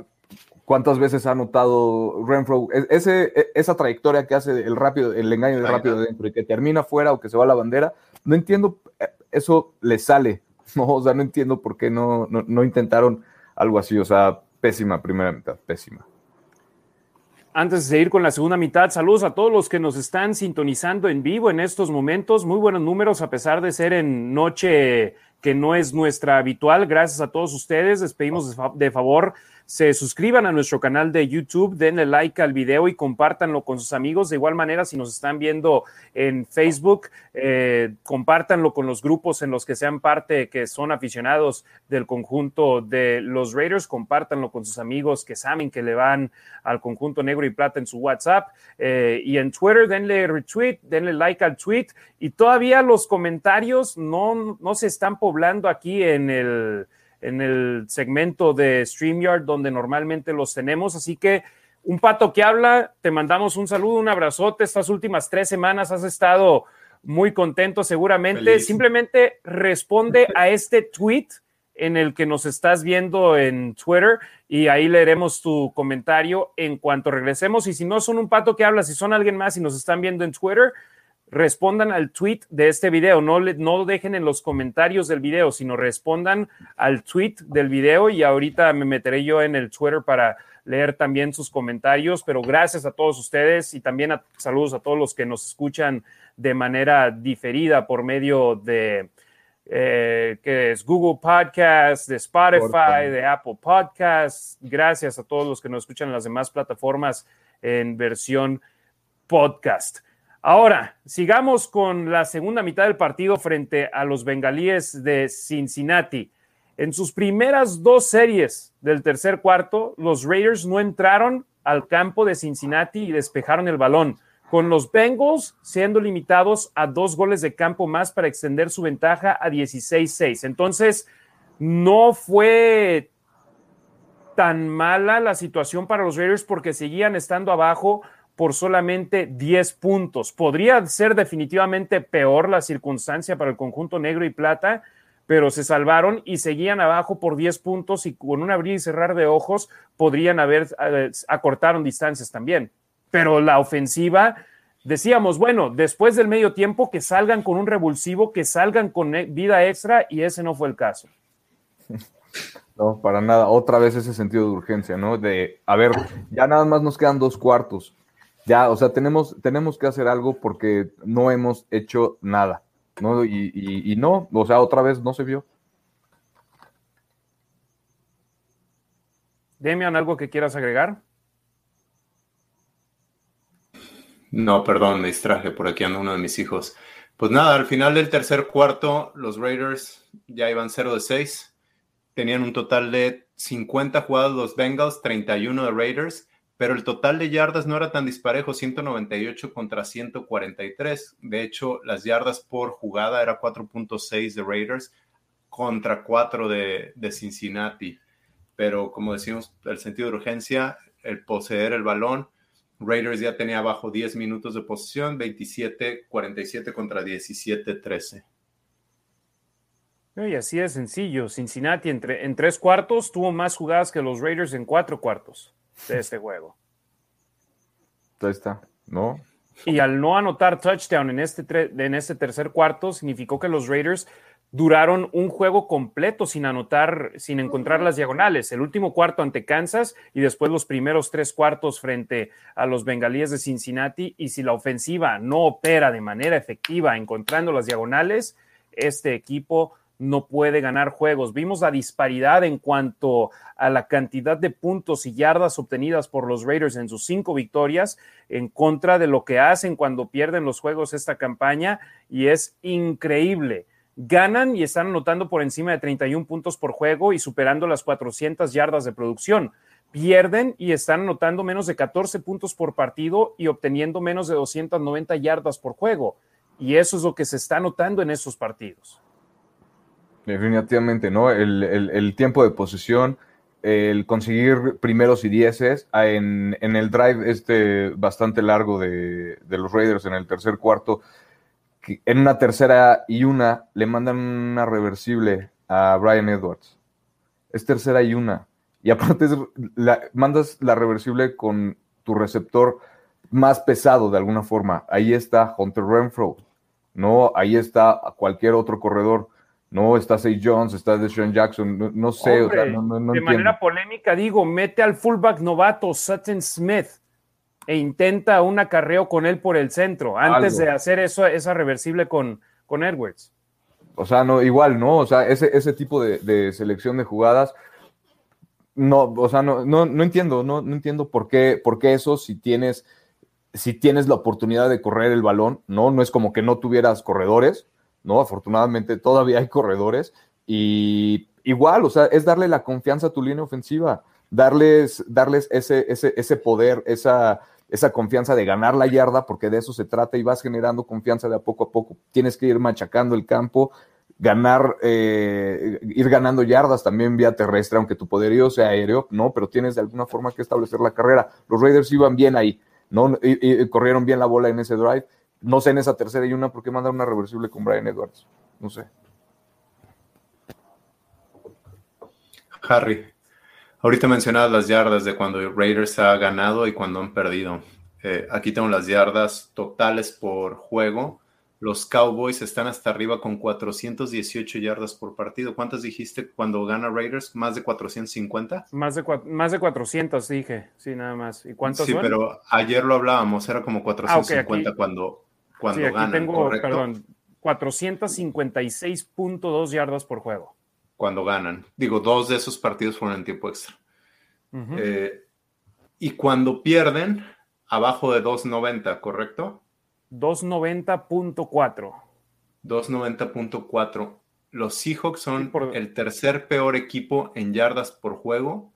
¿cuántas veces ha notado Renfro e, ese, e, esa trayectoria que hace el rápido, el engaño de rápido dentro y que termina fuera o que se va a la bandera? No entiendo, eh, eso le sale, ¿no? O sea, no entiendo por qué no, no, no intentaron algo así. O sea, pésima primera mitad, pésima. Antes de seguir con la segunda mitad, saludos a todos los que nos están sintonizando en vivo en estos momentos. Muy buenos números a pesar de ser en noche que no es nuestra habitual. Gracias a todos ustedes. Les pedimos de favor se suscriban a nuestro canal de YouTube, denle like al video y compártanlo con sus amigos. De igual manera, si nos están viendo en Facebook, eh, compártanlo con los grupos en los que sean parte, que son aficionados del conjunto de los Raiders, compártanlo con sus amigos que saben que le van al conjunto negro y plata en su WhatsApp. Eh, y en Twitter, denle retweet, denle like al tweet. Y todavía los comentarios no, no se están poblando aquí en el en el segmento de StreamYard donde normalmente los tenemos. Así que un pato que habla, te mandamos un saludo, un abrazote. Estas últimas tres semanas has estado muy contento seguramente. Simplemente responde a este tweet en el que nos estás viendo en Twitter y ahí leeremos tu comentario en cuanto regresemos. Y si no son un pato que habla, si son alguien más y nos están viendo en Twitter, respondan al tweet de este video, no, le, no dejen en los comentarios del video, sino respondan al tweet del video y ahorita me meteré yo en el Twitter para leer también sus comentarios, pero gracias a todos ustedes y también saludos a todos los que nos escuchan de manera diferida por medio de eh, que es Google Podcast, de Spotify, de Apple Podcasts. Gracias a todos los que nos escuchan en las demás plataformas en versión podcast. Ahora, sigamos con la segunda mitad del partido frente a los bengalíes de Cincinnati. En sus primeras dos series del tercer cuarto, los Raiders no entraron al campo de Cincinnati y despejaron el balón, con los Bengals siendo limitados a dos goles de campo más para extender su ventaja a 16-6. Entonces, no fue tan mala la situación para los Raiders porque seguían estando abajo por solamente 10 puntos. Podría ser definitivamente peor la circunstancia para el conjunto negro y plata, pero se salvaron y seguían abajo por 10 puntos y con un abrir y cerrar de ojos podrían haber eh, acortaron distancias también. Pero la ofensiva, decíamos, bueno, después del medio tiempo que salgan con un revulsivo, que salgan con e, vida extra y ese no fue el caso. No, para nada. Otra vez ese sentido de urgencia, ¿no? De, a ver, ya nada más nos quedan dos cuartos ya, o sea, tenemos, tenemos que hacer algo porque no hemos hecho nada, ¿no? Y, no, o sea, otra vez no se vio. Demian, ¿algo que quieras agregar? No, perdón, me distraje, por aquí anda uno de mis hijos. Pues nada, al final del tercer cuarto, los Raiders ya iban 0 de 6. Tenían un total de 50 jugados los Bengals, 31 de Raiders, pero el total de yardas no era tan disparejo, 198 contra 143. De hecho, las yardas por jugada era 4.6 de Raiders contra 4 de, Cincinnati. Pero como decimos, el sentido de urgencia, el poseer el balón, Raiders ya tenía abajo 10 minutos de posición, 27-47 contra 17-13. Y así de sencillo. Cincinnati entre, en tres cuartos tuvo más jugadas que los Raiders en cuatro cuartos de este juego. Ahí está, ¿no? Y al no anotar touchdown en este, en este tercer cuarto, significó que los Raiders duraron un juego completo sin anotar, sin encontrar las diagonales. El último cuarto ante Kansas y después los primeros tres cuartos frente a los bengalíes de Cincinnati. Y si la ofensiva no opera de manera efectiva encontrando las diagonales, este equipo no puede ganar juegos. Vimos la disparidad en cuanto a la cantidad de puntos y yardas obtenidas por los Raiders en sus cinco victorias en contra de lo que hacen cuando pierden los juegos esta campaña y es increíble ganan y están anotando por encima de 31 puntos por juego y superando las 400 yardas de producción. Pierden y están anotando menos de 14 puntos por partido y obteniendo menos de 290 yardas por juego. Y eso es lo que se está notando en esos partidos. Definitivamente, ¿no? El, tiempo de posesión, el conseguir primeros y dieces en, en el drive este bastante largo de, de los Raiders en el tercer cuarto en una tercera y una le mandan una reversible a Brian Edwards. Es tercera y una. Y aparte mandas la reversible con tu receptor más pesado de alguna forma. Ahí está Hunter Renfro, ¿no? Ahí está cualquier otro corredor. No, está Say Jones, está Deshaun Jackson, no, sé. de manera polémica digo, mete al fullback novato Sutton Smith e intenta un acarreo con él por el centro antes de hacer eso, esa reversible con, con Edwards. O sea, no, igual, ¿no? O sea, ese, ese tipo de, selección de jugadas, no, o sea, no, no, no entiendo, no, no, entiendo por qué, por qué eso si tienes, si tienes la oportunidad de correr el balón, ¿no? No es como que no tuvieras corredores, ¿no? Afortunadamente todavía hay corredores y igual, o sea, es darle la confianza a tu línea ofensiva, darles, darles ese, ese, ese poder, esa, esa confianza de ganar la yarda, porque de eso se trata y vas generando confianza de a poco a poco. Tienes que ir machacando el campo, ganar, eh, ir ganando yardas también vía terrestre, aunque tu poderío sea aéreo, no, pero tienes de alguna forma que establecer la carrera. Los Raiders iban bien ahí, ¿no? Corrieron bien la bola en ese drive. No sé en esa tercera y una por qué mandar una reversible con Brian Edwards. No sé. Harry. Ahorita mencionabas las yardas de cuando Raiders ha ganado y cuando han perdido. Eh, aquí tengo las yardas totales por juego. Los Cowboys están hasta arriba con 418 yardas por partido. ¿Cuántas dijiste cuando gana Raiders? ¿Más de 450? Más de, más de 400 dije, sí, nada más. ¿Y cuántos Sí, pero ayer lo hablábamos, era como 450 ah, cuando, cuando sí, aquí Tengo, perdón, 456.2 yardas por juego cuando ganan. Digo, dos de esos partidos fueron en tiempo extra. Eh, y cuando pierden, abajo de 2.90, ¿correcto? 290.4. 290.4. Los Seahawks son el tercer peor equipo en yardas por juego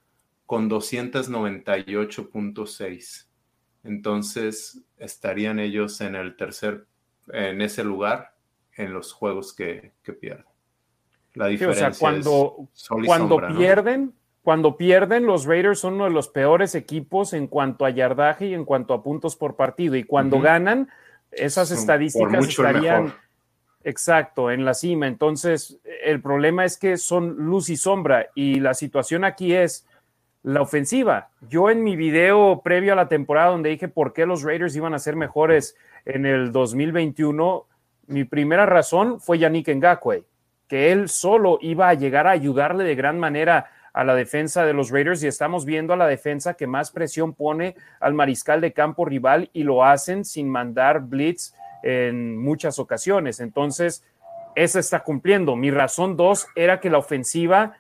con 298.6. Entonces estarían ellos en el tercer, en ese lugar en los juegos que pierden. La diferencia o sea, cuando, cuando pierden, cuando pierden, los Raiders son uno de los peores equipos en cuanto a yardaje y en cuanto a puntos por partido. Y cuando ganan, esas estadísticas estarían exacto en la cima. Entonces, el problema es que son luz y sombra. Y la situación aquí es la ofensiva. Yo en mi video previo a la temporada donde dije por qué los Raiders iban a ser mejores en el 2021, mi primera razón fue Yannick Ngakwe que él solo iba a llegar a ayudarle de gran manera a la defensa de los Raiders y estamos viendo a la defensa que más presión pone al mariscal de campo rival y lo hacen sin mandar blitz en muchas ocasiones. Entonces, esa está cumpliendo. Mi razón dos era que la ofensiva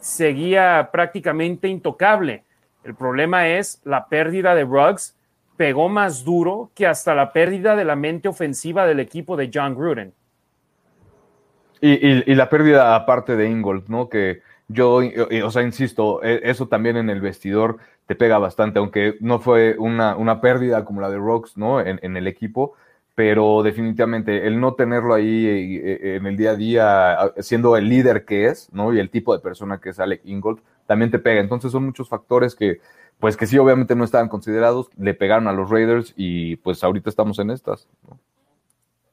seguía prácticamente intocable. El problema es la pérdida de Ruggs pegó más duro que hasta la pérdida de la mente ofensiva del equipo de John Gruden. Y, la pérdida aparte de Ingold, ¿no? Que yo, o sea, insisto, e, eso también en el vestidor te pega bastante, aunque no fue una, una pérdida como la de Rocks, ¿no? En, el equipo, pero definitivamente el no tenerlo ahí eh, en el día a día, siendo el líder que es, ¿no? Y el tipo de persona que es Alec Ingold, también te pega. Entonces son muchos factores que, pues que sí, obviamente no estaban considerados, le pegaron a los Raiders y pues ahorita estamos en estas.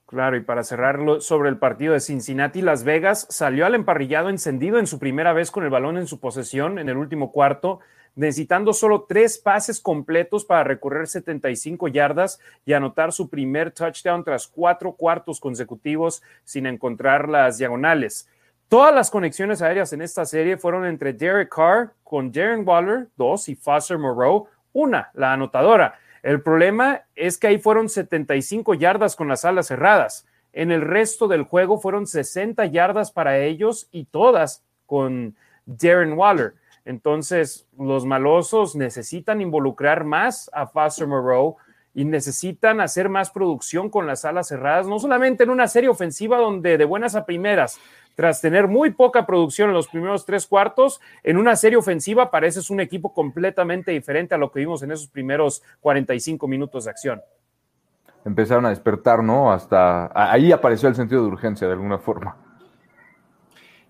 Claro, y para cerrarlo sobre el partido de Cincinnati, Las Vegas salió al emparrillado encendido en su primera vez con el balón en su posesión en el último cuarto, necesitando solo tres pases completos para recorrer 75 yardas y anotar su primer touchdown tras cuatro cuartos consecutivos sin encontrar las diagonales. Todas las conexiones aéreas en esta serie fueron entre Derek Carr con Darren Waller, dos, y Foster Moreau, una, la anotadora. El problema es que ahí fueron 75 yardas con las alas cerradas. En el resto del juego fueron 60 yardas para ellos y todas con Darren Waller. Entonces, los malosos necesitan involucrar más a Foster Moreau y necesitan hacer más producción con las alas cerradas, no solamente en una serie ofensiva donde de buenas a primeras tras tener muy poca producción en los primeros tres cuartos, en una serie ofensiva pareces un equipo completamente diferente a lo que vimos en esos primeros 45 minutos de acción. Empezaron a despertar, ¿no? Hasta ahí apareció el sentido de urgencia de alguna forma.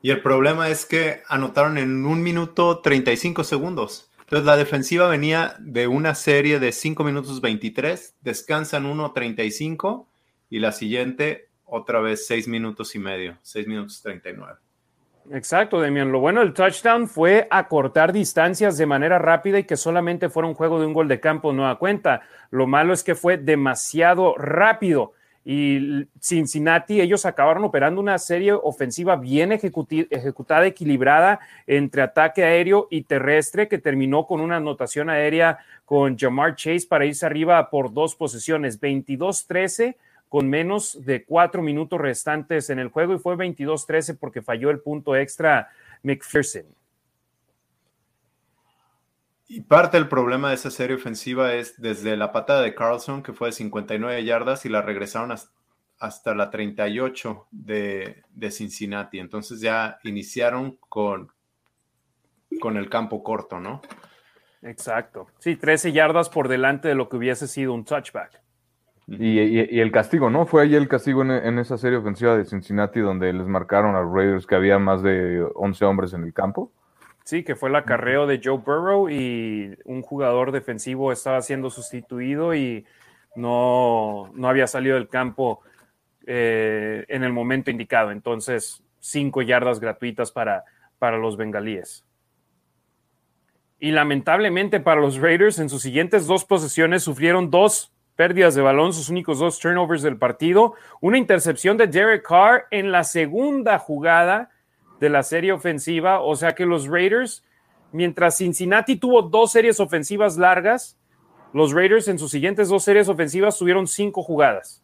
Y el problema es que anotaron en un minuto 35 segundos. Entonces la defensiva venía de una serie de 5 minutos 23, descansan 1.35 y la siguiente otra vez seis minutos y medio, seis minutos 39. Exacto, Demian. Lo bueno del touchdown fue acortar distancias de manera rápida y que solamente fuera un juego de un gol de campo nueva cuenta. Lo malo es que fue demasiado rápido y Cincinnati, ellos acabaron operando una serie ofensiva bien ejecutada, equilibrada entre ataque aéreo y terrestre, que terminó con una anotación aérea con Jamar Chase para irse arriba por dos posesiones, 22-13 con menos de cuatro minutos restantes en el juego y fue 22-13 porque falló el punto extra McPherson. Y parte del problema de esa serie ofensiva es desde la patada de Carlson, que fue de 59 yardas, y la regresaron hasta la 38 de, de Cincinnati. Entonces ya iniciaron con, con el campo corto, ¿no? Exacto. Sí, 13 yardas por delante de lo que hubiese sido un touchback. Y, el castigo, ¿no? Fue ahí el castigo en, esa serie ofensiva de Cincinnati donde les marcaron a los Raiders que había más de 11 hombres en el campo. Sí, que fue el acarreo de Joe Burrow y un jugador defensivo estaba siendo sustituido y no, no había salido del campo eh, en el momento indicado. Entonces, cinco yardas gratuitas para, para los bengalíes. Y lamentablemente para los Raiders, en sus siguientes dos posesiones sufrieron dos pérdidas de balón, sus únicos dos turnovers del partido, una intercepción de Derek Carr en la segunda jugada de la serie ofensiva, o sea que los Raiders, mientras Cincinnati tuvo dos series ofensivas largas, los Raiders en sus siguientes dos series ofensivas tuvieron cinco jugadas.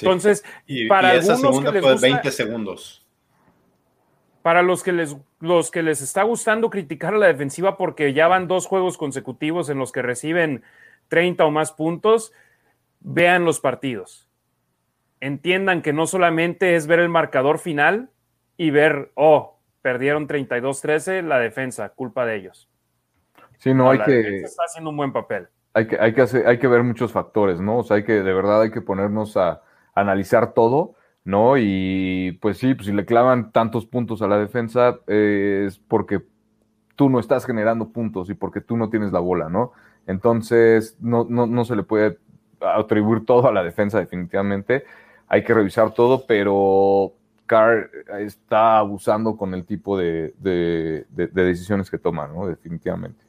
Entonces, para algunos que les gusta, 20 segundos. Para los que les los que les está gustando criticar a la defensiva porque ya van dos juegos consecutivos en los que reciben 30 o más puntos, vean los partidos. Entiendan que no solamente es ver el marcador final y ver, oh, perdieron 32-13, la defensa, culpa de ellos. Sí, no, hay que... Está haciendo un buen papel. Hay que, hay, que hacer, hay que ver muchos factores, ¿no? O sea, hay que, de verdad, hay que ponernos a, analizar todo, ¿no? Y pues sí, pues si le clavan tantos puntos a la defensa eh, es porque tú no estás generando puntos y porque tú no tienes la bola, ¿no? Entonces, no, no, no se le puede atribuir todo a la defensa definitivamente. Hay que revisar todo, pero Carr está abusando con el tipo de, decisiones que toma, ¿no? Definitivamente.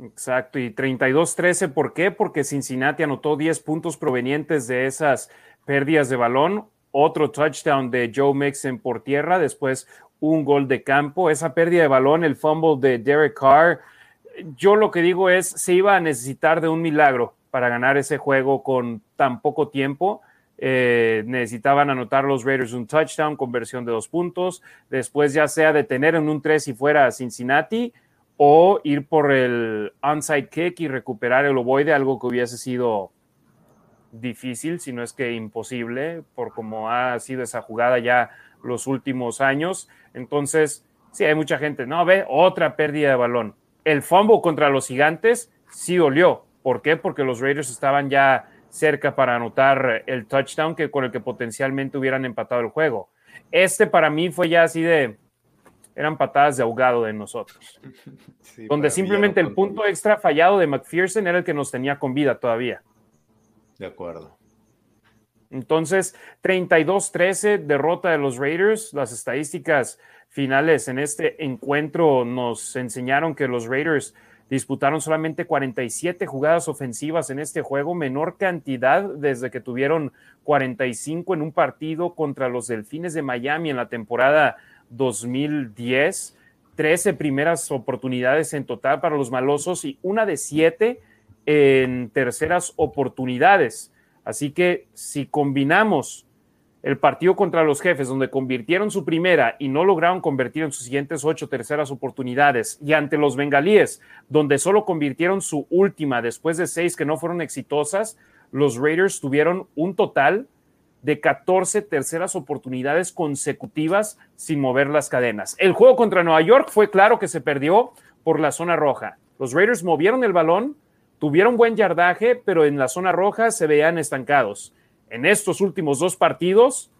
Exacto, y 32-13, ¿por qué? Porque Cincinnati anotó 10 puntos provenientes de esas pérdidas de balón, otro touchdown de Joe Mixon por tierra, después un gol de campo, esa pérdida de balón, el fumble de Derek Carr, yo lo que digo es, se iba a necesitar de un milagro para ganar ese juego con tan poco tiempo. Eh, necesitaban anotar los Raiders un touchdown, conversión de dos puntos, después ya sea detener en un 3 y fuera a Cincinnati o ir por el onside kick y recuperar el ovoide, algo que hubiese sido difícil, si no es que imposible, por cómo ha sido esa jugada ya los últimos años. Entonces, sí, hay mucha gente, no, ve, otra pérdida de balón. El fumble contra los gigantes sí dolió. ¿Por qué? Porque los Raiders estaban ya cerca para anotar el touchdown que con el que potencialmente hubieran empatado el juego. Este para mí fue ya así de eran patadas de ahogado de nosotros. donde simplemente el punto extra fallado de McPherson era el que nos tenía con vida todavía. De acuerdo. Entonces, 32-13, derrota de los Raiders. Las estadísticas finales en este encuentro nos enseñaron que los Raiders disputaron solamente 47 jugadas ofensivas en este juego, menor cantidad desde que tuvieron 45 en un partido contra los Delfines de Miami en la temporada 2010. 13 primeras oportunidades en total para los malosos y una de siete en terceras oportunidades. Así que si combinamos el partido contra los jefes, donde convirtieron su primera y no lograron convertir en sus siguientes ocho terceras oportunidades, y ante los bengalíes, donde solo convirtieron su última después de seis que no fueron exitosas, los Raiders tuvieron un total de 14 terceras oportunidades consecutivas sin mover las cadenas. El juego contra Nueva York fue claro que se perdió por la zona roja. Los Raiders movieron el balón, tuvieron buen yardaje, pero en la zona roja se veían estancados en estos últimos dos partidos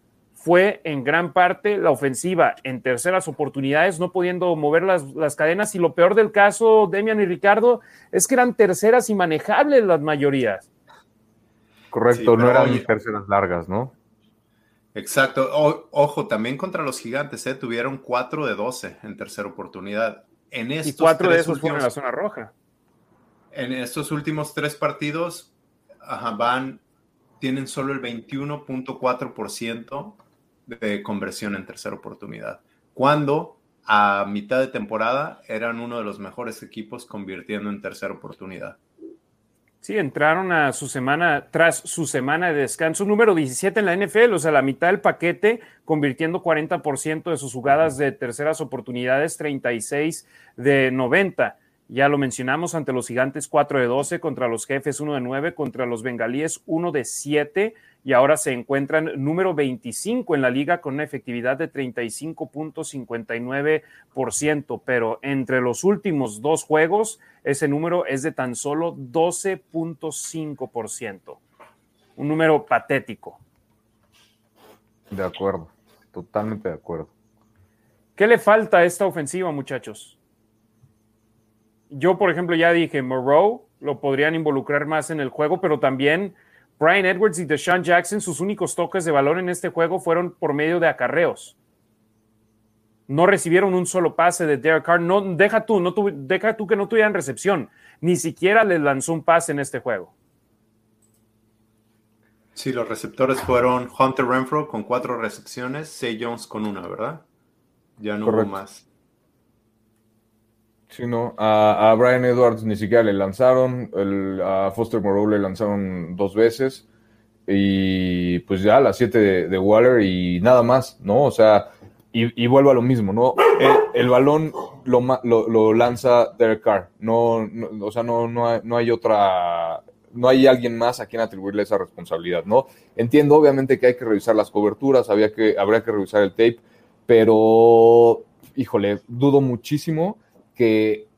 fue en gran parte la ofensiva en terceras oportunidades, no pudiendo mover las, cadenas. Y lo peor del caso, Demian y Ricardo, es que eran terceras y manejables las mayorías. Correcto, no eran terceras largas, ¿no? Exacto. ojo, también contra los gigantes, ¿eh? tuvieron 4 de 12 en tercera oportunidad. En estos y cuatro de esos fueron en la zona roja. En estos últimos tres partidos van tienen solo el 21.4% de conversión en tercera oportunidad, cuando a mitad de temporada eran uno de los mejores equipos convirtiendo en tercera oportunidad. Sí, entraron a su semana, tras su semana de descanso, número 17 en la NFL, o sea, la mitad del paquete, convirtiendo 40% de sus jugadas de terceras oportunidades, 36 de 90. Ya lo mencionamos ante los gigantes 4 de 12, contra los jefes 1 de 9, contra los bengalíes 1 de 7 y ahora se encuentran número 25 en la liga con una efectividad de 35.59%, pero entre los últimos dos juegos ese número es de tan solo 12.5%. Un número patético. De acuerdo, totalmente de acuerdo. ¿Qué le falta a esta ofensiva, muchachos? Yo, por ejemplo, ya dije, Moreau lo podrían involucrar más en el juego, pero también Brian Edwards y Deshaun Jackson, sus únicos toques de balón en este juego fueron por medio de acarreos. No recibieron un solo pase de Derek Carr. No, deja tú, no deja tú que no tuvieran recepción. Ni siquiera les lanzó un pase en este juego. Sí, los receptores fueron Hunter Renfro con cuatro recepciones, Say Jones con una, ¿verdad? Ya no hubo más. Sí, no. A, Brian Edwards ni siquiera le lanzaron. a Foster Moreau le lanzaron dos veces. Y pues ya las siete de, Waller y nada más, ¿no? O sea, y, vuelvo a lo mismo, ¿no? El, balón lo, lo, lanza Derek Carr. No, o sea, no, no, hay, no hay otra. No hay alguien más a quien atribuirle esa responsabilidad, ¿no? Entiendo, obviamente, que hay que revisar las coberturas, había que, habría que revisar el tape, pero, híjole, dudo muchísimo que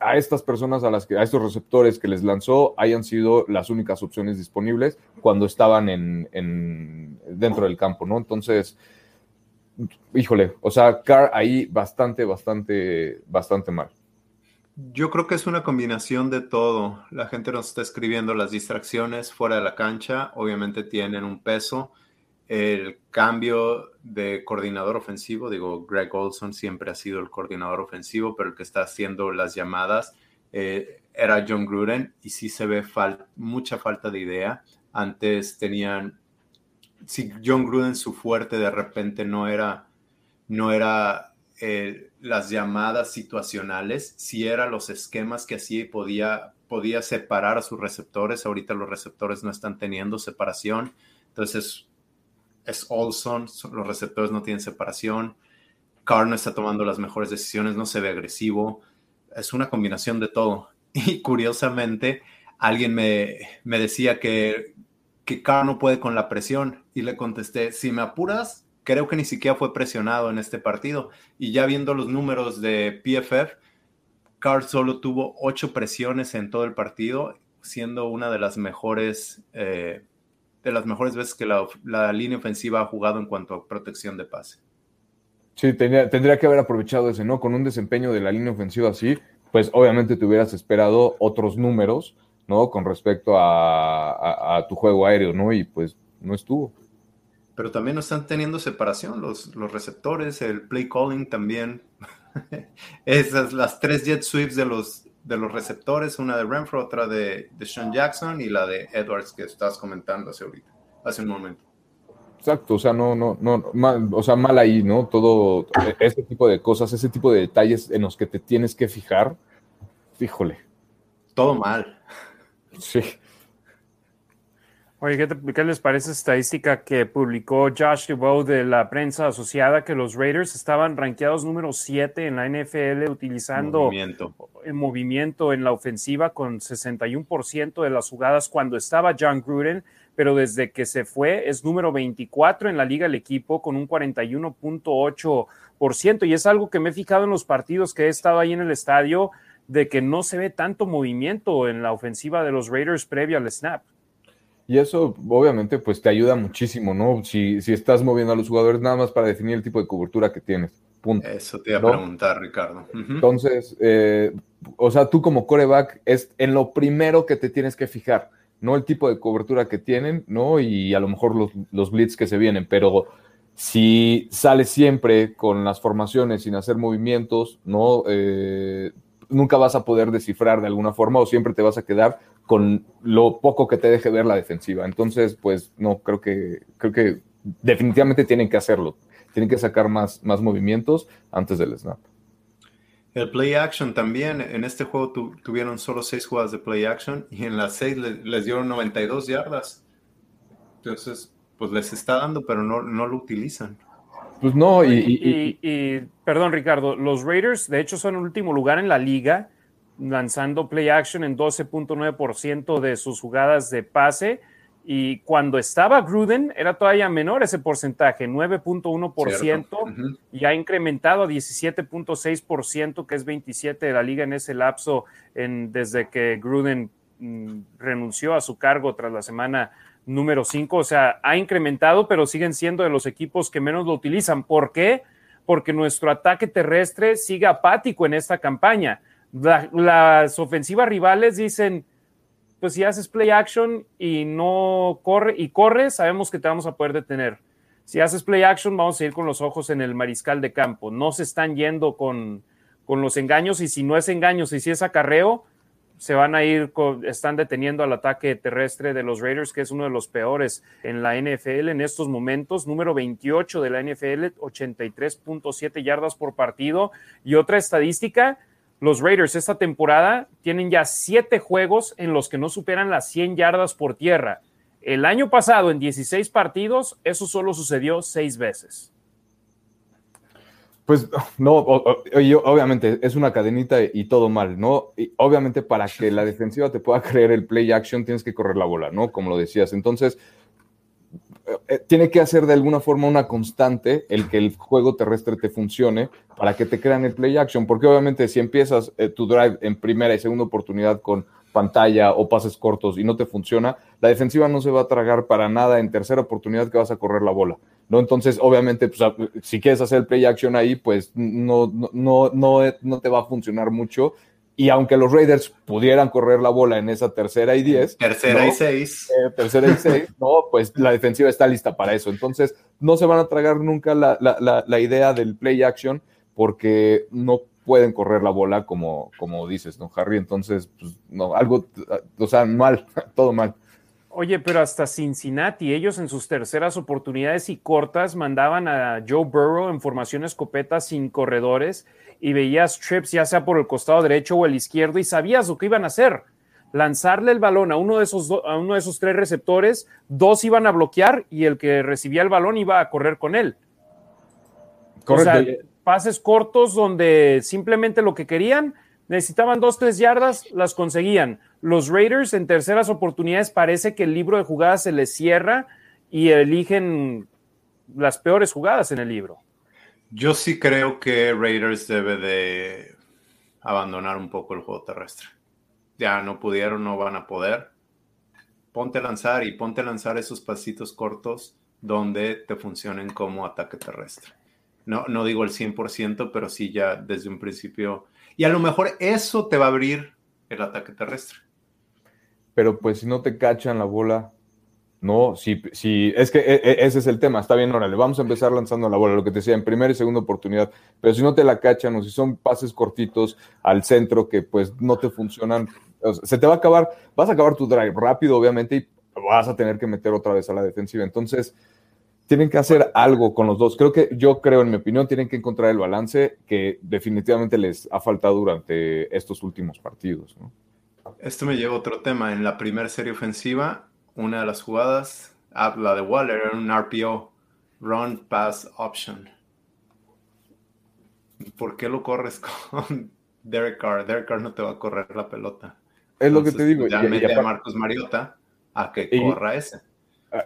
a estas personas, a las que, a estos receptores que les lanzó, hayan sido las únicas opciones disponibles cuando estaban en, dentro del campo, ¿no? Entonces, híjole, o sea, Carr ahí bastante, bastante, bastante mal. Yo creo que es una combinación de todo. La gente nos está escribiendo las distracciones fuera de la cancha, obviamente tienen un peso el cambio de coordinador ofensivo, digo, Greg Olson siempre ha sido el coordinador ofensivo, pero el que está haciendo las llamadas eh, era John Gruden y sí se ve mucha falta de idea. Antes tenían, si John Gruden su fuerte de repente no era, no era eh, las llamadas situacionales, si era los esquemas que hacía y podía, podía separar a sus receptores. Ahorita los receptores no están teniendo separación Entonces es Olson, los receptores no tienen separación, Carr no está tomando las mejores decisiones, no se ve agresivo, es una combinación de todo. Y curiosamente, alguien me, me decía que, que Carr no puede con la presión y le contesté, si me apuras, creo que ni siquiera fue presionado en este partido. Y ya viendo los números de PFF, Carr solo tuvo ocho presiones en todo el partido, siendo una de las mejores eh, de las mejores veces que la, línea ofensiva ha jugado en cuanto a protección de pase. Sí, tendría que haber aprovechado ese, ¿no? Con un desempeño de la línea ofensiva así, pues obviamente te hubieras esperado otros números, ¿no? Con respecto a, tu juego aéreo, ¿no? Y pues no estuvo. Pero también no están teniendo separación los, los receptores, el play calling también. Esas, las tres jet sweeps de los, de los receptores, una de Renfro, otra de, de Sean Jackson y la de Edwards que estás comentando hace ahorita, hace un momento. Exacto, o sea, no, no, no, mal, o sea, mal ahí, ¿no? Todo este tipo de cosas, ese tipo de detalles en los que te tienes que fijar, fíjole. Todo mal. Sí. Oye, ¿qué, les parece esta estadística que publicó Josh Dubow de la prensa asociada que los Raiders estaban rankeados número 7 en la NFL utilizando movimiento. el movimiento en la ofensiva con 61% de las jugadas cuando estaba John Gruden, pero desde que se fue es número 24 en la liga el equipo con un 41.8% y es algo que me he fijado en los partidos que he estado ahí en el estadio de que no se ve tanto movimiento en la ofensiva de los Raiders previo al snap. Y eso obviamente pues te ayuda muchísimo, ¿no? Si, si estás moviendo a los jugadores nada más para definir el tipo de cobertura que tienes. Punto. Eso te iba a preguntar, Ricardo. Entonces, eh, o sea, tú como coreback es en lo primero que te tienes que fijar, no el tipo de cobertura que tienen, ¿no? Y a lo mejor los, los blitz que se vienen, pero si sales siempre con las formaciones sin hacer movimientos, ¿no? Eh, nunca vas a poder descifrar de alguna forma o siempre te vas a quedar con lo poco que te deje ver la defensiva. Entonces, pues no, creo que, creo que definitivamente tienen que hacerlo. Tienen que sacar más, más movimientos antes del snap. El play action también, en este juego tuvieron solo seis jugadas de play action y en las seis les dieron 92 yardas. Entonces, pues les está dando, pero no, no lo utilizan. Pues no, y, y, y, perdón Ricardo, los Raiders de hecho son el último lugar en la liga lanzando play action en 12.9% de sus jugadas de pase. Y cuando estaba Gruden era todavía menor ese porcentaje, 9.1%, y ha incrementado a 17.6%, que es 27 de la liga en ese lapso en, desde que Gruden mm, renunció a su cargo tras la semana número 5. O sea, ha incrementado, pero siguen siendo de los equipos que menos lo utilizan. ¿Por qué? Porque nuestro ataque terrestre sigue apático en esta campaña las ofensivas rivales dicen, pues si haces play action y no corre y corres, sabemos que te vamos a poder detener. Si haces play action, vamos a ir con los ojos en el mariscal de campo. No se están yendo con, con los engaños y si no es engaños y si es acarreo, se van a ir, están deteniendo al ataque terrestre de los Raiders, que es uno de los peores en la NFL en estos momentos, número 28 de la NFL, 83.7 yardas por partido. Y otra estadística, los Raiders esta temporada tienen ya siete juegos en los que no superan las 100 yardas por tierra. El año pasado, en 16 partidos, eso solo sucedió seis veces. Pues no, obviamente es una cadenita y todo mal, ¿no? Y obviamente para que la defensiva te pueda creer el play action tienes que correr la bola, ¿no? Como lo decías. Entonces, tiene que hacer de alguna forma una constante el que el juego terrestre te funcione para que te crean el play action, porque obviamente si empiezas eh, tu drive en primera y segunda oportunidad con pantalla o pases cortos y no te funciona, la defensiva no se va a tragar para nada en tercera oportunidad que vas a correr la bola, ¿no? Entonces, obviamente, pues, si quieres hacer play action ahí, pues no, no, no, no te va a funcionar mucho y aunque los Raiders pudieran correr la bola en esa tercera y diez. Tercera y seis. Eh, tercera y seis, no, pues la defensiva está lista para eso. Entonces, no se van a tragar nunca la, la, la, idea del play action porque no pueden correr la bola como, como dices, ¿no, Harry? Entonces, pues, no, algo, o sea, mal, todo mal. Oye, pero hasta Cincinnati, ellos en sus terceras oportunidades y cortas mandaban a Joe Burrow en formación escopeta sin corredores y veías trips ya sea por el costado derecho o el izquierdo y sabías lo que iban a hacer. lanzarle el balón a uno de esos, a uno de esos tres receptores, dos iban a bloquear y el que recibía el balón iba a correr con él. Correcto. pases cortos donde simplemente lo que querían, necesitaban dos, tres yardas, las conseguían. Los Raiders en terceras oportunidades parece que el libro de jugadas se les cierra y eligen las peores jugadas en el libro. Yo sí creo que Raiders debe de abandonar un poco el juego terrestre. Ya no pudieron, no van a poder. Ponte a lanzar y ponte a lanzar esos pasitos cortos donde te funcionen como ataque terrestre. No, no digo el 100%, pero sí ya desde un principio. Y a lo mejor eso te va a abrir el ataque terrestre. Pero pues si no te cachan la bola, no, si, si es que e, e, ese es el tema, está bien, órale, vamos a empezar lanzando la bola, lo que te decía, en primera y segunda oportunidad, pero si no te la cachan o si son pases cortitos al centro que pues no te funcionan, se te va a acabar, vas a acabar tu drive rápido, obviamente, y vas a tener que meter otra vez a la defensiva. Entonces, tienen que hacer algo con los dos. Creo que, yo creo, en mi opinión, tienen que encontrar el balance que definitivamente les ha faltado durante estos últimos partidos. Esto me lleva a otro tema. En la primera serie ofensiva, una de las jugadas, habla de Waller, era un RPO, Run Pass Option. ¿Por qué lo corres con Derek Carr? Derek Carr no te va a correr la pelota. Es lo que te digo. Ya a Marcos Mariota a que corra ese.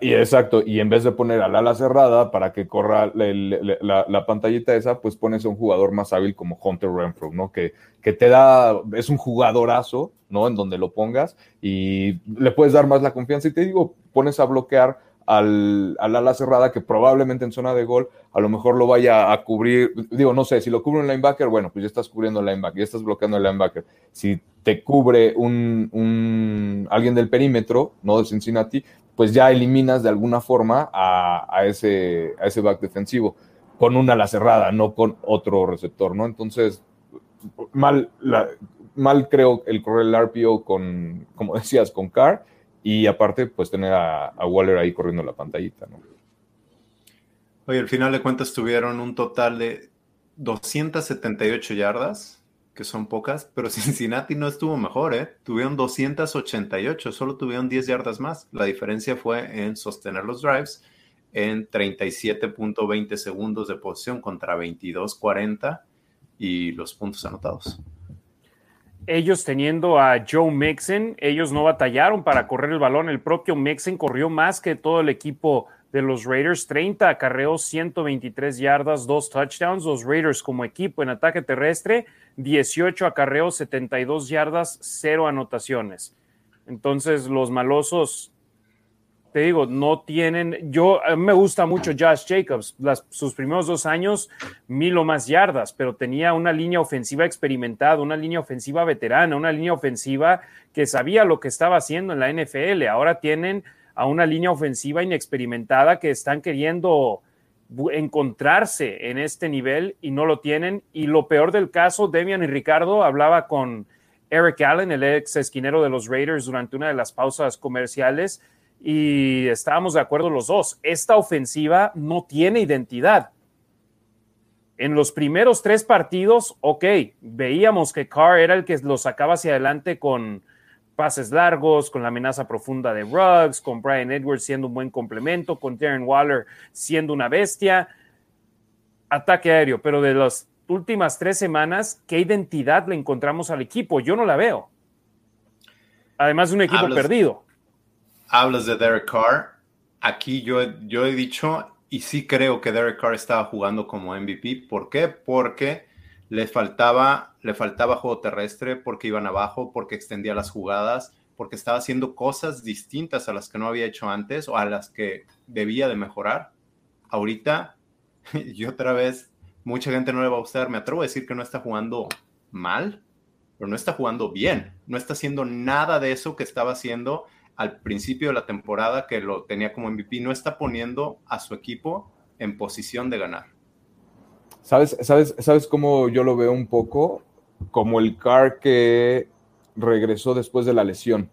Y exacto, y en vez de poner al ala cerrada para que corra la, pantallita esa, pues pones a un jugador más hábil como Hunter Renfro, ¿no? Que, que te da, es un jugadorazo, ¿no? En donde lo pongas y le puedes dar más la confianza. Y te digo, pones a bloquear al, al, ala cerrada que probablemente en zona de gol a lo mejor lo vaya a cubrir, digo, no sé, si lo cubre un linebacker, bueno, pues ya estás cubriendo el linebacker, ya estás bloqueando el linebacker. Si te cubre un, alguien del perímetro, no de Cincinnati, pues ya eliminas de alguna forma a, ese, a ese back defensivo con una ala cerrada, no con otro receptor, ¿no? Entonces, mal, mal creo el correr el RPO con, como decías, con Carr y aparte, pues tener a, Waller ahí corriendo la pantallita, ¿no? Oye, al final de cuentas tuvieron un total de 278 yardas que son pocas, pero Cincinnati no estuvo mejor, ¿eh? Tuvieron 288, solo tuvieron 10 yardas más. La diferencia fue en sostener los drives en 37.20 segundos de posición contra 22.40 y los puntos anotados. Ellos teniendo a Joe Mixon, ellos no batallaron para correr el balón. El propio Mixon corrió más que todo el equipo de los Raiders, 30 acarreos, 123 yardas, dos touchdowns. Los Raiders como equipo en ataque terrestre 18 acarreos, 72 yardas, cero anotaciones. Entonces, los malosos, te digo, no tienen. Yo me gusta mucho Josh Jacobs. sus primeros dos años, mil o más yardas, pero tenía una línea ofensiva experimentada, una línea ofensiva veterana, una línea ofensiva que sabía lo que estaba haciendo en la NFL. Ahora tienen a una línea ofensiva inexperimentada que están queriendo encontrarse en este nivel y no lo tienen. Y lo peor del caso, Demian y Ricardo hablaba con Eric Allen, el ex esquinero de los Raiders, durante una de las pausas comerciales y estábamos de acuerdo los dos. Esta ofensiva no tiene identidad. En los primeros tres partidos, ok, veíamos que Carr era el que lo sacaba hacia adelante con, pases largos, con la amenaza profunda de Ruggs, con Brian Edwards siendo un buen complemento, con Darren Waller siendo una bestia. Ataque aéreo, pero de las últimas tres semanas, ¿qué identidad le encontramos al equipo? Yo no la veo. Además de un equipo perdido. Hablas de Derek Carr. Aquí yo, yo he dicho, y sí creo que Derek Carr estaba jugando como MVP. ¿Por qué? Porque le faltaba, le faltaba juego terrestre porque iban abajo, porque extendía las jugadas, porque estaba haciendo cosas distintas a las que no había hecho antes o a las que debía de mejorar. Ahorita, y otra vez, mucha gente no le va a gustar, me atrevo a decir que no está jugando mal, pero no está jugando bien, no está haciendo nada de eso que estaba haciendo al principio de la temporada, que lo tenía como MVP, no está poniendo a su equipo en posición de ganar. ¿Sabes, sabes, ¿Sabes cómo yo lo veo un poco? Como el Car que regresó después de la lesión.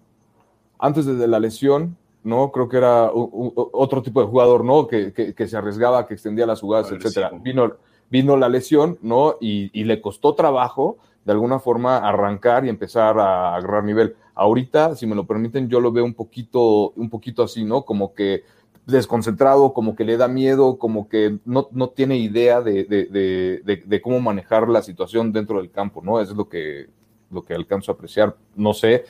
Antes de la lesión, ¿no? Creo que era otro tipo de jugador, ¿no? Que, que, se arriesgaba, que extendía las jugadas, etcétera. Vino, vino la lesión, ¿no? Y, y, le costó trabajo, de alguna forma arrancar y empezar a agarrar nivel. Ahorita, si me lo permiten, yo lo veo un poquito, un poquito así, ¿no? Como que desconcentrado, como que le da miedo, como que no, tiene idea de, cómo manejar la situación dentro del campo, ¿no? Eso es lo que, lo que alcanzo a apreciar. No sé,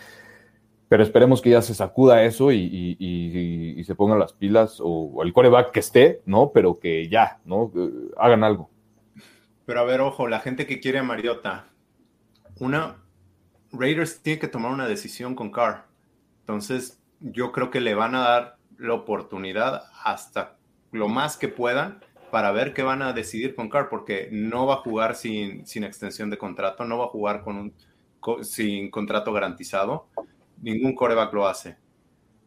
pero esperemos que ya se sacuda eso y, se pongan las pilas o, el coreback que esté, ¿no? Pero que ya, ¿no? Hagan algo. Pero a ver, ojo, la gente que quiere a Mariota, una, Raiders tiene que tomar una decisión con Carr. Entonces, yo creo que le van a dar la oportunidad hasta lo más que puedan para ver qué van a decidir con Carr, porque no va a jugar sin, sin extensión de contrato, no va a jugar con un, sin contrato garantizado ningún coreback lo hace.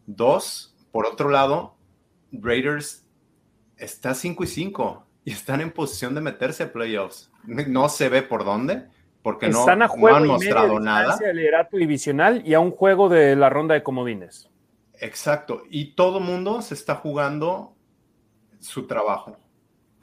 Dos, por otro lado, Raiders está 5 y 5 y están en posición de meterse playoffs. No se ve por dónde, porque no, han mostrado nada. El liderato divisional y a un juego de la ronda de comodines. Exacto, y todo mundo se está jugando su trabajo.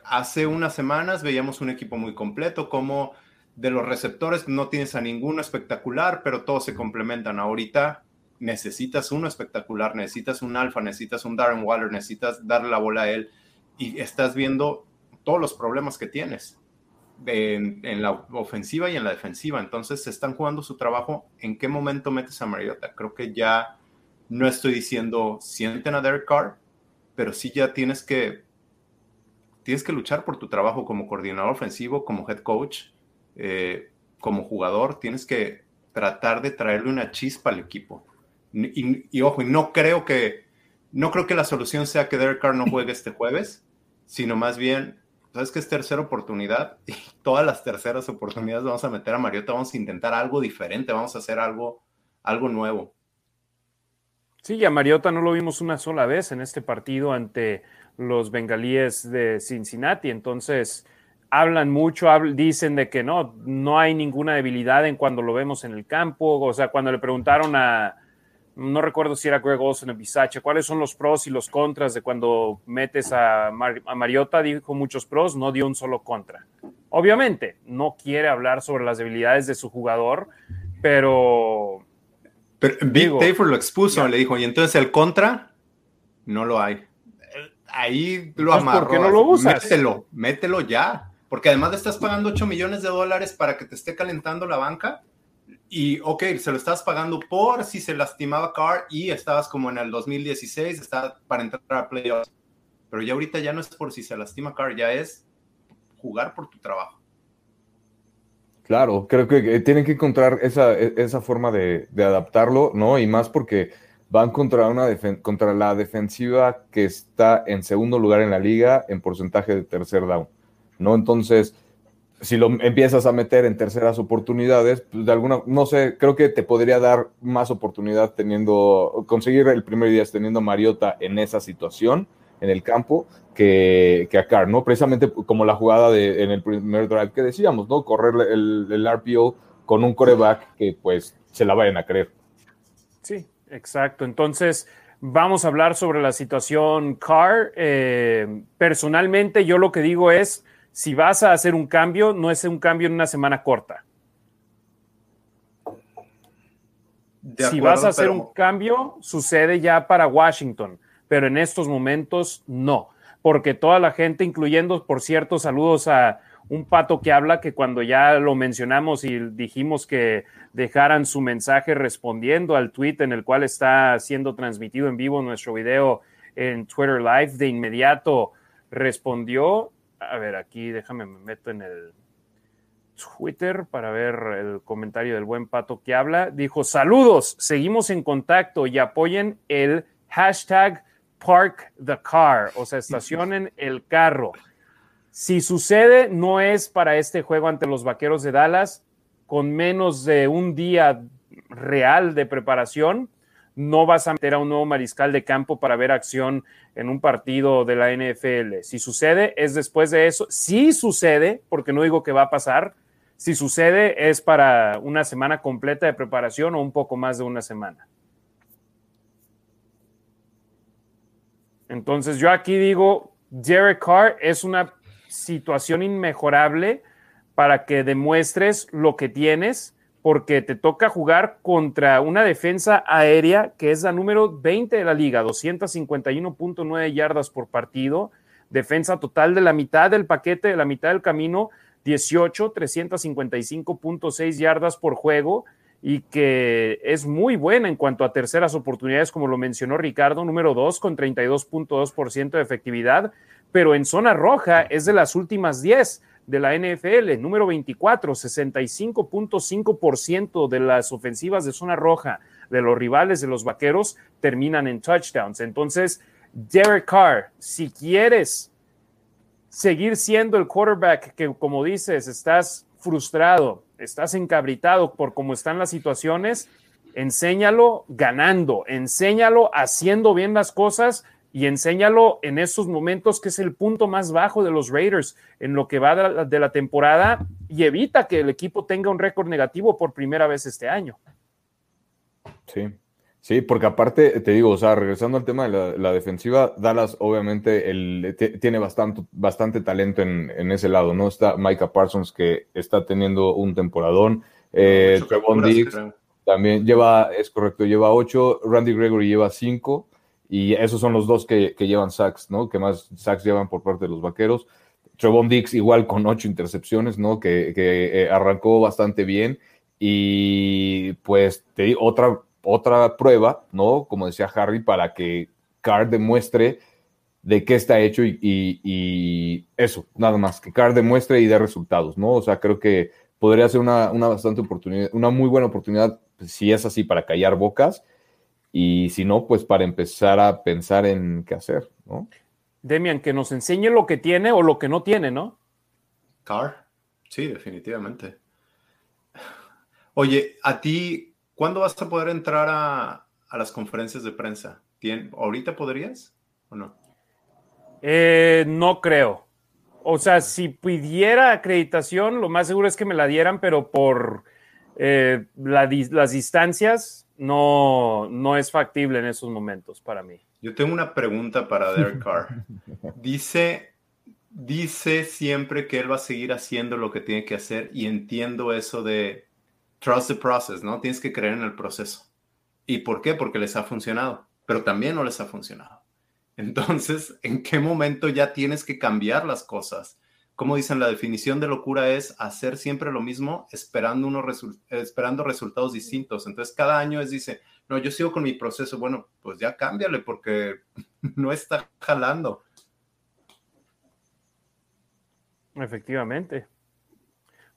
Hace unas semanas veíamos un equipo muy completo, como de los receptores no tienes a ninguno espectacular, pero todos se complementan. Ahorita necesitas uno espectacular, necesitas un alfa, necesitas un Darren Waller, necesitas darle la bola a él y estás viendo todos los problemas que tienes en, la ofensiva y en la defensiva. Entonces se están jugando su trabajo. ¿En qué momento metes a Mariota? Creo que ya no estoy diciendo sienten a Derek Carr, pero sí ya tienes que tienes que luchar por tu trabajo como coordinador ofensivo, como head coach eh, como jugador, tienes que tratar de traerle una chispa al equipo. Y, ojo, y no creo que no creo que la solución sea que Derek Carr no juegue este jueves, sino más bien, sabes que es tercera oportunidad y todas las terceras oportunidades vamos a meter a Mariota, vamos a intentar algo diferente, vamos a hacer algo, algo nuevo. Sí, a Mariota no lo vimos una sola vez en este partido ante los bengalíes de Cincinnati, entonces hablan mucho, dicen de que no, no hay ninguna debilidad en cuando lo vemos en el campo. O sea, cuando le preguntaron a, no recuerdo si era Greg Olson o Bisache, cuáles son los pros y los contras de cuando metes a, a, Mariota, dijo muchos pros, no dio un solo contra. Obviamente, no quiere hablar sobre las debilidades de su jugador, pero... Pero Big lo expuso, le dijo, y entonces el contra, no lo hay. Ahí lo amarró. ¿Por qué no lo usas? Mételo, mételo ya porque además le estás pagando 8 millones de dólares para que te esté calentando la banca. Y, ok, se lo estás pagando por si se lastimaba Carr y estabas como en el 2016, está para entrar a playoffs. Pero ya ahorita ya no es por si se lastima Carr, ya es jugar por tu trabajo. Claro, creo que tienen que encontrar esa, esa forma de, de, adaptarlo, ¿no? Y más porque van contra, una contra la defensiva que está en segundo lugar en la liga en porcentaje de tercer down. ¿no? Entonces, si lo empiezas a meter en terceras oportunidades, pues de alguna, no sé, creo que te podría dar más oportunidad teniendo, conseguir el primer día teniendo a Mariota en esa situación, en el campo, que, que a Carr, ¿no? Precisamente como la jugada de, en el primer drive que decíamos, ¿no? Correr el, el RPO con un coreback que pues se la vayan a creer. Sí, exacto. Entonces, vamos a hablar sobre la situación Carr. Eh, personalmente, yo lo que digo es, si vas a hacer un cambio, no es un cambio en una semana corta. si vas a hacer un cambio, sucede ya para Washington, pero en estos momentos no, porque toda la gente, incluyendo, por cierto, saludos a un pato que habla que cuando ya lo mencionamos y dijimos que dejaran su mensaje respondiendo al tweet en el cual está siendo transmitido en vivo nuestro video en Twitter Live, de inmediato respondió a ver, aquí déjame, me meto en el Twitter para ver el comentario del buen pato que habla. Dijo, saludos, seguimos en contacto y apoyen el hashtag Park the Car, o sea, estacionen el carro. Si sucede, no es para este juego ante los Vaqueros de Dallas, con menos de un día real de preparación no vas a meter a un nuevo mariscal de campo para ver acción en un partido de la NFL. Si sucede, es después de eso. Si sucede, porque no digo que va a pasar, si sucede es para una semana completa de preparación o un poco más de una semana. Entonces yo aquí digo, Derek Carr es una situación inmejorable para que demuestres lo que tienes, porque te toca jugar contra una defensa aérea que es la número 20 de la liga, 251.9 yardas por partido, defensa total de la mitad del paquete, de la mitad del camino, 18, 355.6 yardas por juego y que es muy buena en cuanto a terceras oportunidades, como lo mencionó Ricardo, número 2 con 32.2% de efectividad, pero en zona roja es de las últimas 10 de la NFL, número 24, 65.5% de las ofensivas de zona roja de los rivales de los Vaqueros terminan en touchdowns. Entonces, Derek Carr, si quieres seguir siendo el quarterback que, como dices, estás frustrado, estás encabritado por cómo están las situaciones, enséñalo ganando, enséñalo haciendo bien las cosas y enséñalo en esos momentos que es el punto más bajo de los Raiders en lo que va de la, temporada y evita que el equipo tenga un récord negativo por primera vez este año. Sí, sí, porque aparte te digo, o sea, regresando al tema de la, defensiva, Dallas obviamente el, tiene bastante, bastante talento en, ese lado, ¿no? Está Micah Parsons que está teniendo un temporadón, eh, Trevon Diggs también lleva, es correcto, lleva ocho, Randy Gregory lleva cinco. Y esos son los dos que, llevan sacks, ¿no? Que más sacks llevan por parte de los vaqueros. Trevon Dix igual con ocho intercepciones, ¿no? Que, eh, arrancó bastante bien. Y pues te di otra, otra prueba, ¿no? Como decía Harry, para que Carr demuestre de qué está hecho y, eso, nada más, que Carr demuestre y dé resultados, ¿no? O sea, creo que podría ser una, una bastante oportunidad, una muy buena oportunidad, si es así, para callar bocas y si no, pues para empezar a pensar en qué hacer, ¿no? Demian, que nos enseñe lo que tiene o lo que no tiene, ¿no? Car, sí, definitivamente. Oye, a ti, ¿cuándo vas a poder entrar a, las conferencias de prensa? ¿Ahorita podrías o no? Eh, no creo. O sea, si pidiera acreditación, lo más seguro es que me la dieran, pero por eh, las distancias no, no es factible en esos momentos para mí. Yo tengo una pregunta para Derek Carr. Dice, dice siempre que él va a seguir haciendo lo que tiene que hacer y entiendo eso de trust the process, ¿no? Tienes que creer en el proceso. ¿Y por qué? Porque les ha funcionado, pero también no les ha funcionado. Entonces, ¿en qué momento ya tienes que cambiar las cosas? Como dicen, la definición de locura es hacer siempre lo mismo esperando, unos esperando resultados distintos. Entonces, cada año es, dice, no, yo sigo con mi proceso. Bueno, pues ya cámbiale porque no está jalando. Efectivamente.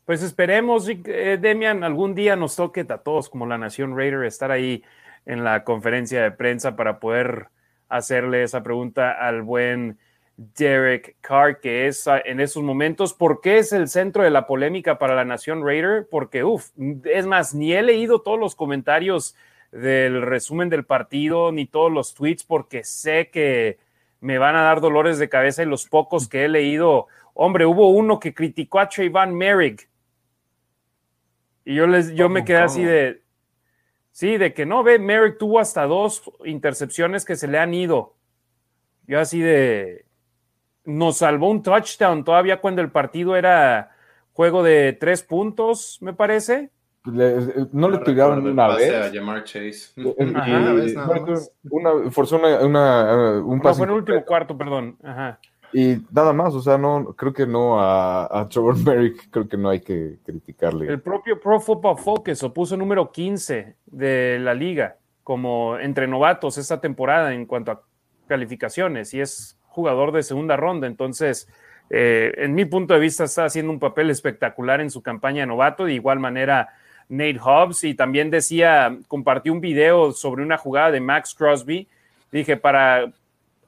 Pues esperemos, eh, Demian, algún día nos toque a todos como la Nación Raider estar ahí en la conferencia de prensa para poder hacerle esa pregunta al buen Derek Carr, que es en esos momentos, ¿por qué es el centro de la polémica para la Nación Raider? Porque, uff, es más, ni he leído todos los comentarios del resumen del partido, ni todos los tweets, porque sé que me van a dar dolores de cabeza y los pocos que he leído. Hombre, hubo uno que criticó a Trayvon Merrick. Y yo, les, yo me quedé así de, sí, de que no, ve, Merrick tuvo hasta dos intercepciones que se le han ido. Yo así de, nos salvó un touchdown todavía cuando el partido era juego de tres puntos, me parece. Eh, no, le pegaron una vez. A Chase. Eh, eh, una forzó una, un pase. fue en el último cuarto, perdón. Ajá. Y nada más, o sea, no, creo que no a, a Trevor Merrick, creo que no hay que criticarle. El propio Pro Football Focus lo puso número 15 de la liga como entre novatos esta temporada en cuanto a calificaciones y es jugador de segunda ronda. Entonces, eh, en mi punto de vista, está haciendo un papel espectacular en su campaña de novato. De igual manera, Nate Hobbs. Y también decía, compartió un video sobre una jugada de Max Crosby. Dije, para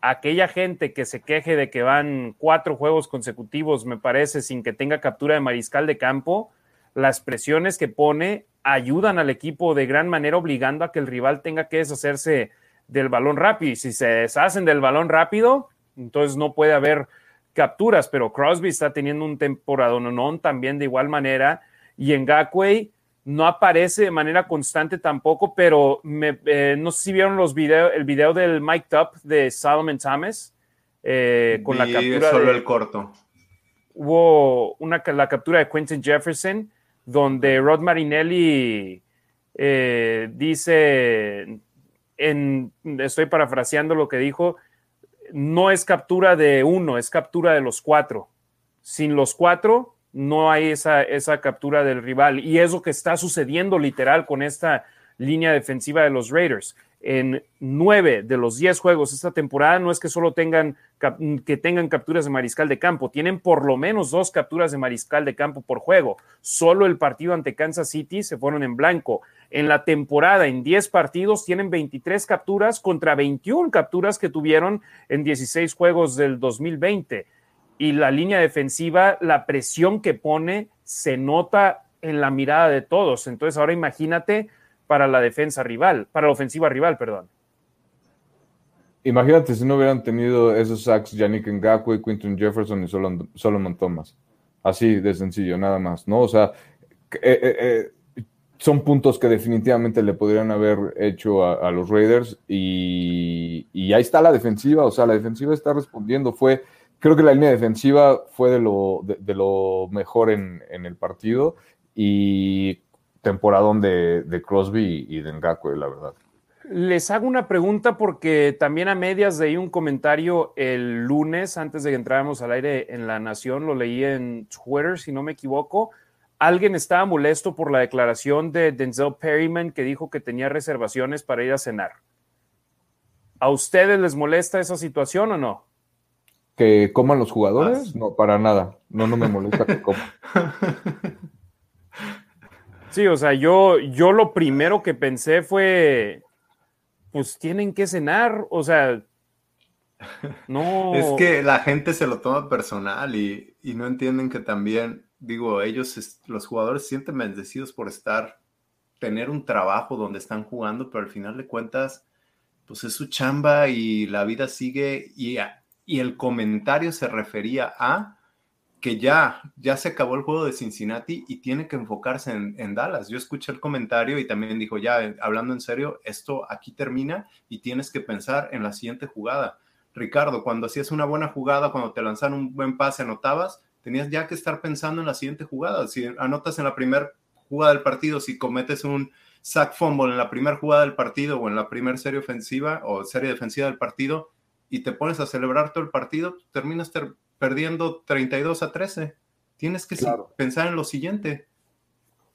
aquella gente que se queje de que van cuatro juegos consecutivos, me parece, sin que tenga captura de mariscal de campo, las presiones que pone ayudan al equipo de gran manera, obligando a que el rival tenga que deshacerse del balón rápido. Y si se deshacen del balón rápido, entonces no puede haber capturas, pero Crosby está teniendo un temporada no también de igual manera y en Gakwe no aparece de manera constante tampoco, pero me, eh, no sé si vieron los videos, el video del Mike Up de Solomon Thomas eh, con la captura. Solo el corto. hubo una, la captura de Quentin Jefferson, donde Rod Marinelli eh, dice, en, estoy parafraseando lo que dijo, no es captura de uno, es captura de los cuatro. Sin los cuatro, no hay esa, esa captura del rival. Y es lo que está sucediendo literal con esta línea defensiva de los Raiders en nueve de los diez juegos esta temporada no es que solo tengan que tengan capturas de mariscal de campo, tienen por lo menos dos capturas de mariscal de campo por juego. Solo el partido ante Kansas City se fueron en blanco. En la temporada, en 10 partidos, tienen 23 capturas contra 21 capturas que tuvieron en 16 juegos del 2020. Y la línea defensiva, la presión que pone, se nota en la mirada de todos. Entonces, ahora imagínate para la defensa rival, para la ofensiva rival, perdón. Imagínate si no hubieran tenido esos sacks Yannick Ngakwe, Quinton Jefferson y Solomon Thomas. Así de sencillo, nada más, ¿no? O sea, eh, eh, eh, son puntos que definitivamente le podrían haber hecho a, los Raiders y, ahí está la defensiva, o sea, la defensiva está respondiendo. Fue, creo que la línea defensiva fue de lo, de, lo mejor en, en el partido y temporadón de, de Crosby y de Ngakwe, la verdad. Les hago una pregunta porque también a medias leí un comentario el lunes antes de que entráramos al aire en La Nación, lo leí en Twitter, si no me equivoco. Alguien estaba molesto por la declaración de Denzel Perryman que dijo que tenía reservaciones para ir a cenar. ¿A ustedes les molesta esa situación o no? ¿Que coman los jugadores? No, para nada. No, no me molesta que coman. Sí, o sea, yo, yo lo primero que pensé fue, pues tienen que cenar, o sea, no. Es que la gente se lo toma personal y, no entienden que también, digo, ellos, los jugadores se sienten bendecidos por estar, tener un trabajo donde están jugando, pero al final de cuentas, pues es su chamba y la vida sigue y, y el comentario se refería a que ya, ya se acabó el juego de Cincinnati y tiene que enfocarse en, Dallas. Yo escuché el comentario y también dijo, ya, eh, hablando en serio, esto aquí termina y tienes que pensar en la siguiente jugada. Ricardo, cuando hacías una buena jugada, cuando te lanzaron un buen pase, anotabas, tenías ya que estar pensando en la siguiente jugada. Si anotas en la primera jugada del partido, si cometes un sack fumble en la primera jugada del partido o en la primera serie ofensiva o serie defensiva del partido y te pones a celebrar todo el partido, terminas perdiendo 32 a 13. Tienes que pensar en lo siguiente.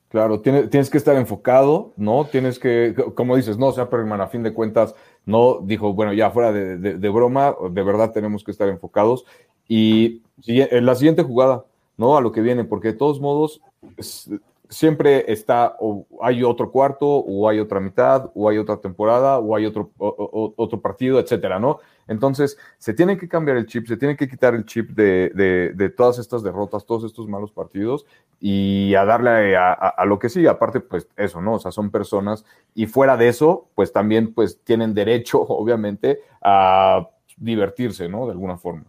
Claro, tienes, tienes, que estar enfocado, ¿no? Tienes que, como dices, no, o sea, pero a fin de cuentas, no dijo, bueno, ya fuera de, broma, de verdad tenemos que estar enfocados. Y en la siguiente jugada, ¿no? A lo que viene, porque de todos modos, siempre está, o hay otro cuarto, o hay otra mitad, o hay otra temporada, o hay otro, otro partido, etcétera, ¿no? Entonces, se tiene que cambiar el chip, se tiene que quitar el chip de, todas estas derrotas, todos estos malos partidos y a darle a, lo que sí, aparte, pues eso, ¿no? O sea, son personas y fuera de eso, pues también, pues tienen derecho, obviamente, a divertirse, ¿no? De alguna forma.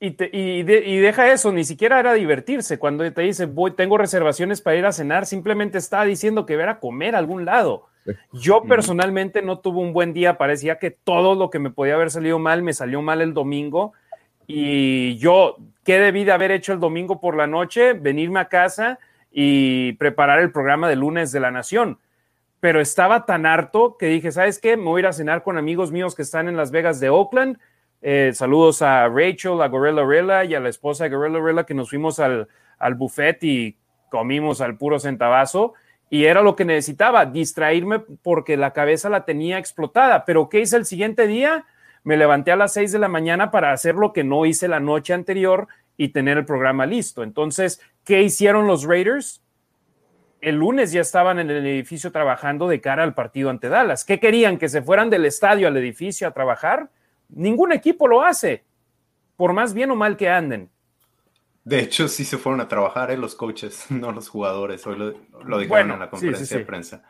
Y, y, deja eso, ni siquiera era divertirse. Cuando te dice, voy, tengo reservaciones para ir a cenar, simplemente estaba diciendo que ver a comer a algún lado. Yo personalmente no tuve un buen día, parecía que todo lo que me podía haber salido mal me salió mal el domingo. Y yo, ¿qué debí de haber hecho el domingo por la noche? Venirme a casa y preparar el programa de lunes de la Nación. Pero estaba tan harto que dije, ¿sabes qué? Me voy a ir a cenar con amigos míos que están en Las Vegas de Oakland eh, saludos a Rachel, a Gorilla Rilla y a la esposa de Gorilla Rilla que nos fuimos al, al buffet y comimos al puro centavazo. Y era lo que necesitaba, distraerme porque la cabeza la tenía explotada. Pero ¿qué hice el siguiente día? Me levanté a las 6 de la mañana para hacer lo que no hice la noche anterior y tener el programa listo. Entonces, ¿qué hicieron los Raiders? El lunes ya estaban en el edificio trabajando de cara al partido ante Dallas. ¿Qué querían? ¿Que se fueran del estadio al edificio a trabajar? Ningún equipo lo hace, por más bien o mal que anden. De hecho, sí se fueron a trabajar ¿eh? los coaches, no los jugadores. Hoy lo, dijeron en la conferencia de prensa.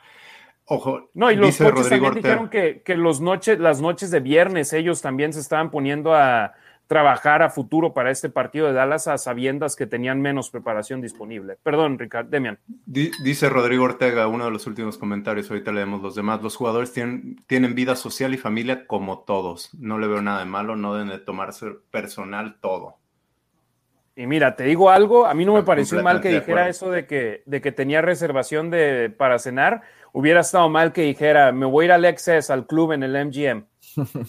Ojo, no, y los coaches también dijeron que, los noches, las noches de viernes ellos también se estaban poniendo a, trabajar a futuro para este partido de Dallas a sabiendas que tenían menos preparación disponible. Perdón, Ricardo, Demian. Dice Rodrigo Ortega, uno de los últimos comentarios, ahorita leemos los demás, los jugadores tienen, tienen vida social y familia como todos. No le veo nada de malo, no deben de tomarse personal todo. Y mira, te digo algo, a mí no me pareció mal que dijera eso de que, de que tenía reservación de, para cenar. Hubiera estado mal que dijera, me voy a ir al Excess, al club en el MGM.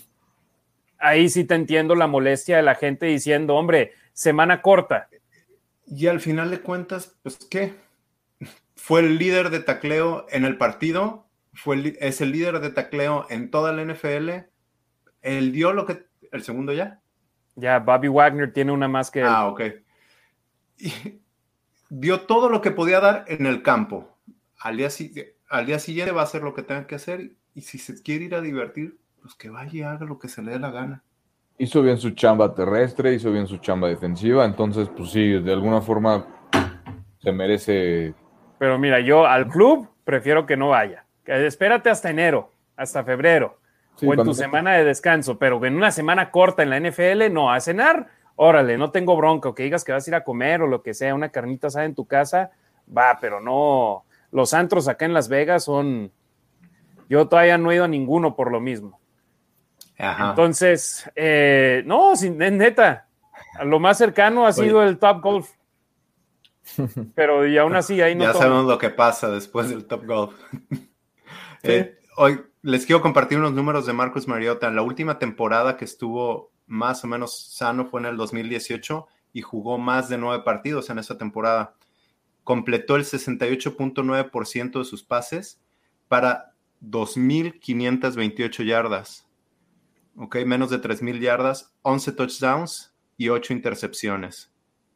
Ahí sí te entiendo la molestia de la gente diciendo, hombre, semana corta. Y al final de cuentas, pues, ¿qué? Fue el líder de tacleo en el partido, fue es el líder de tacleo en toda la NFL. Él dio lo que. ¿El segundo ya? Ya, Bobby Wagner tiene una más que. Ah, ok. dio todo lo que podía dar en el campo. Al día, al día siguiente va a hacer lo que tenga que hacer. Y si se quiere ir a divertir, pues que vaya y haga lo que se le dé la gana. Hizo bien su chamba terrestre, hizo bien su chamba defensiva. Entonces, pues sí, de alguna forma se merece. Pero mira, yo al club prefiero que no vaya. Espérate hasta enero, hasta febrero o en tu semana de descanso, pero en una semana corta en la NFL, no, a cenar, órale, no tengo bronca, que digas que vas a ir a comer o lo que sea, una carnita asada en tu casa, va, pero no, los antros acá en Las Vegas son, yo todavía no he ido a ninguno por lo mismo. Entonces, eh, no, sin, neta, lo más cercano ha sido el Top Golf. Pero y aún así ahí no. Ya sabemos lo que pasa después del Top Golf. Eh, hoy, les quiero compartir unos números de Marcus Mariota. La última temporada que estuvo más o menos sano fue en el 2018 y jugó más de nueve partidos en esa temporada. Completó el 68.9% de sus pases para 2.528 yardas. Ok, menos de 3.000 yardas, 11 touchdowns y 8 intercepciones.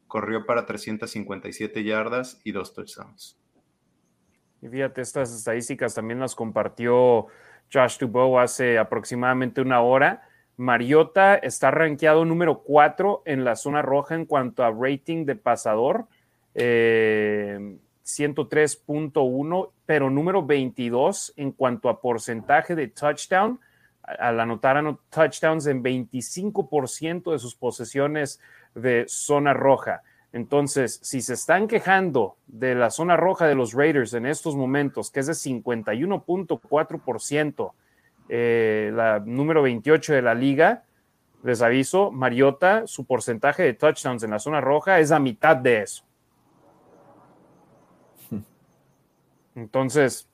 Corrió para 357 yardas y 2 touchdowns. Y fíjate, estas estadísticas también las compartió Josh Dubow hace aproximadamente una hora. Mariota está rankeado número 4 en la zona roja en cuanto a rating de pasador, 103.1, eh, pero número 22 en cuanto a porcentaje de touchdown, al anotar touchdowns en 25% de sus posesiones de zona roja. Entonces, si se están quejando de la zona roja de los Raiders en estos momentos, que es de 51.4%, eh, la número 28 de la liga, les aviso, Mariota, su porcentaje de touchdowns en la zona roja es a mitad de eso. Entonces,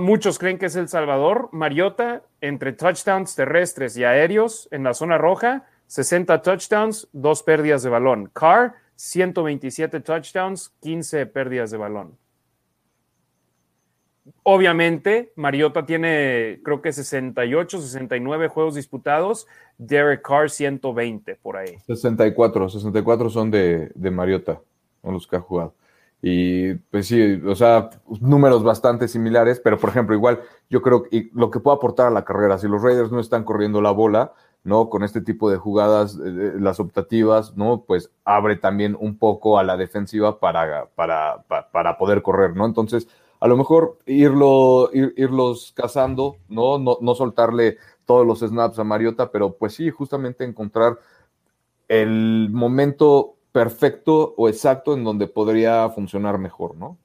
muchos creen que es El Salvador. Mariota, entre touchdowns terrestres y aéreos en la zona roja, 60 touchdowns, dos pérdidas de balón. Carr, 127 touchdowns, 15 pérdidas de balón. Obviamente, Mariota tiene, creo que 68, 69 juegos disputados. Derek Carr, 120 por ahí. 64, 64 son de, de Mariota, son los que ha jugado. Y pues sí, o sea, números bastante similares, pero por ejemplo, igual yo creo que lo que puede aportar a la carrera, si los Raiders no están corriendo la bola, ¿no? Con este tipo de jugadas, eh, las optativas, ¿no? Pues abre también un poco a la defensiva para, para, para poder correr, ¿no? Entonces, a lo mejor irlo, irlos cazando, ¿no? ¿no? No soltarle todos los snaps a Mariota, pero pues sí, justamente encontrar el momento perfecto o exacto en donde podría funcionar mejor, ¿no?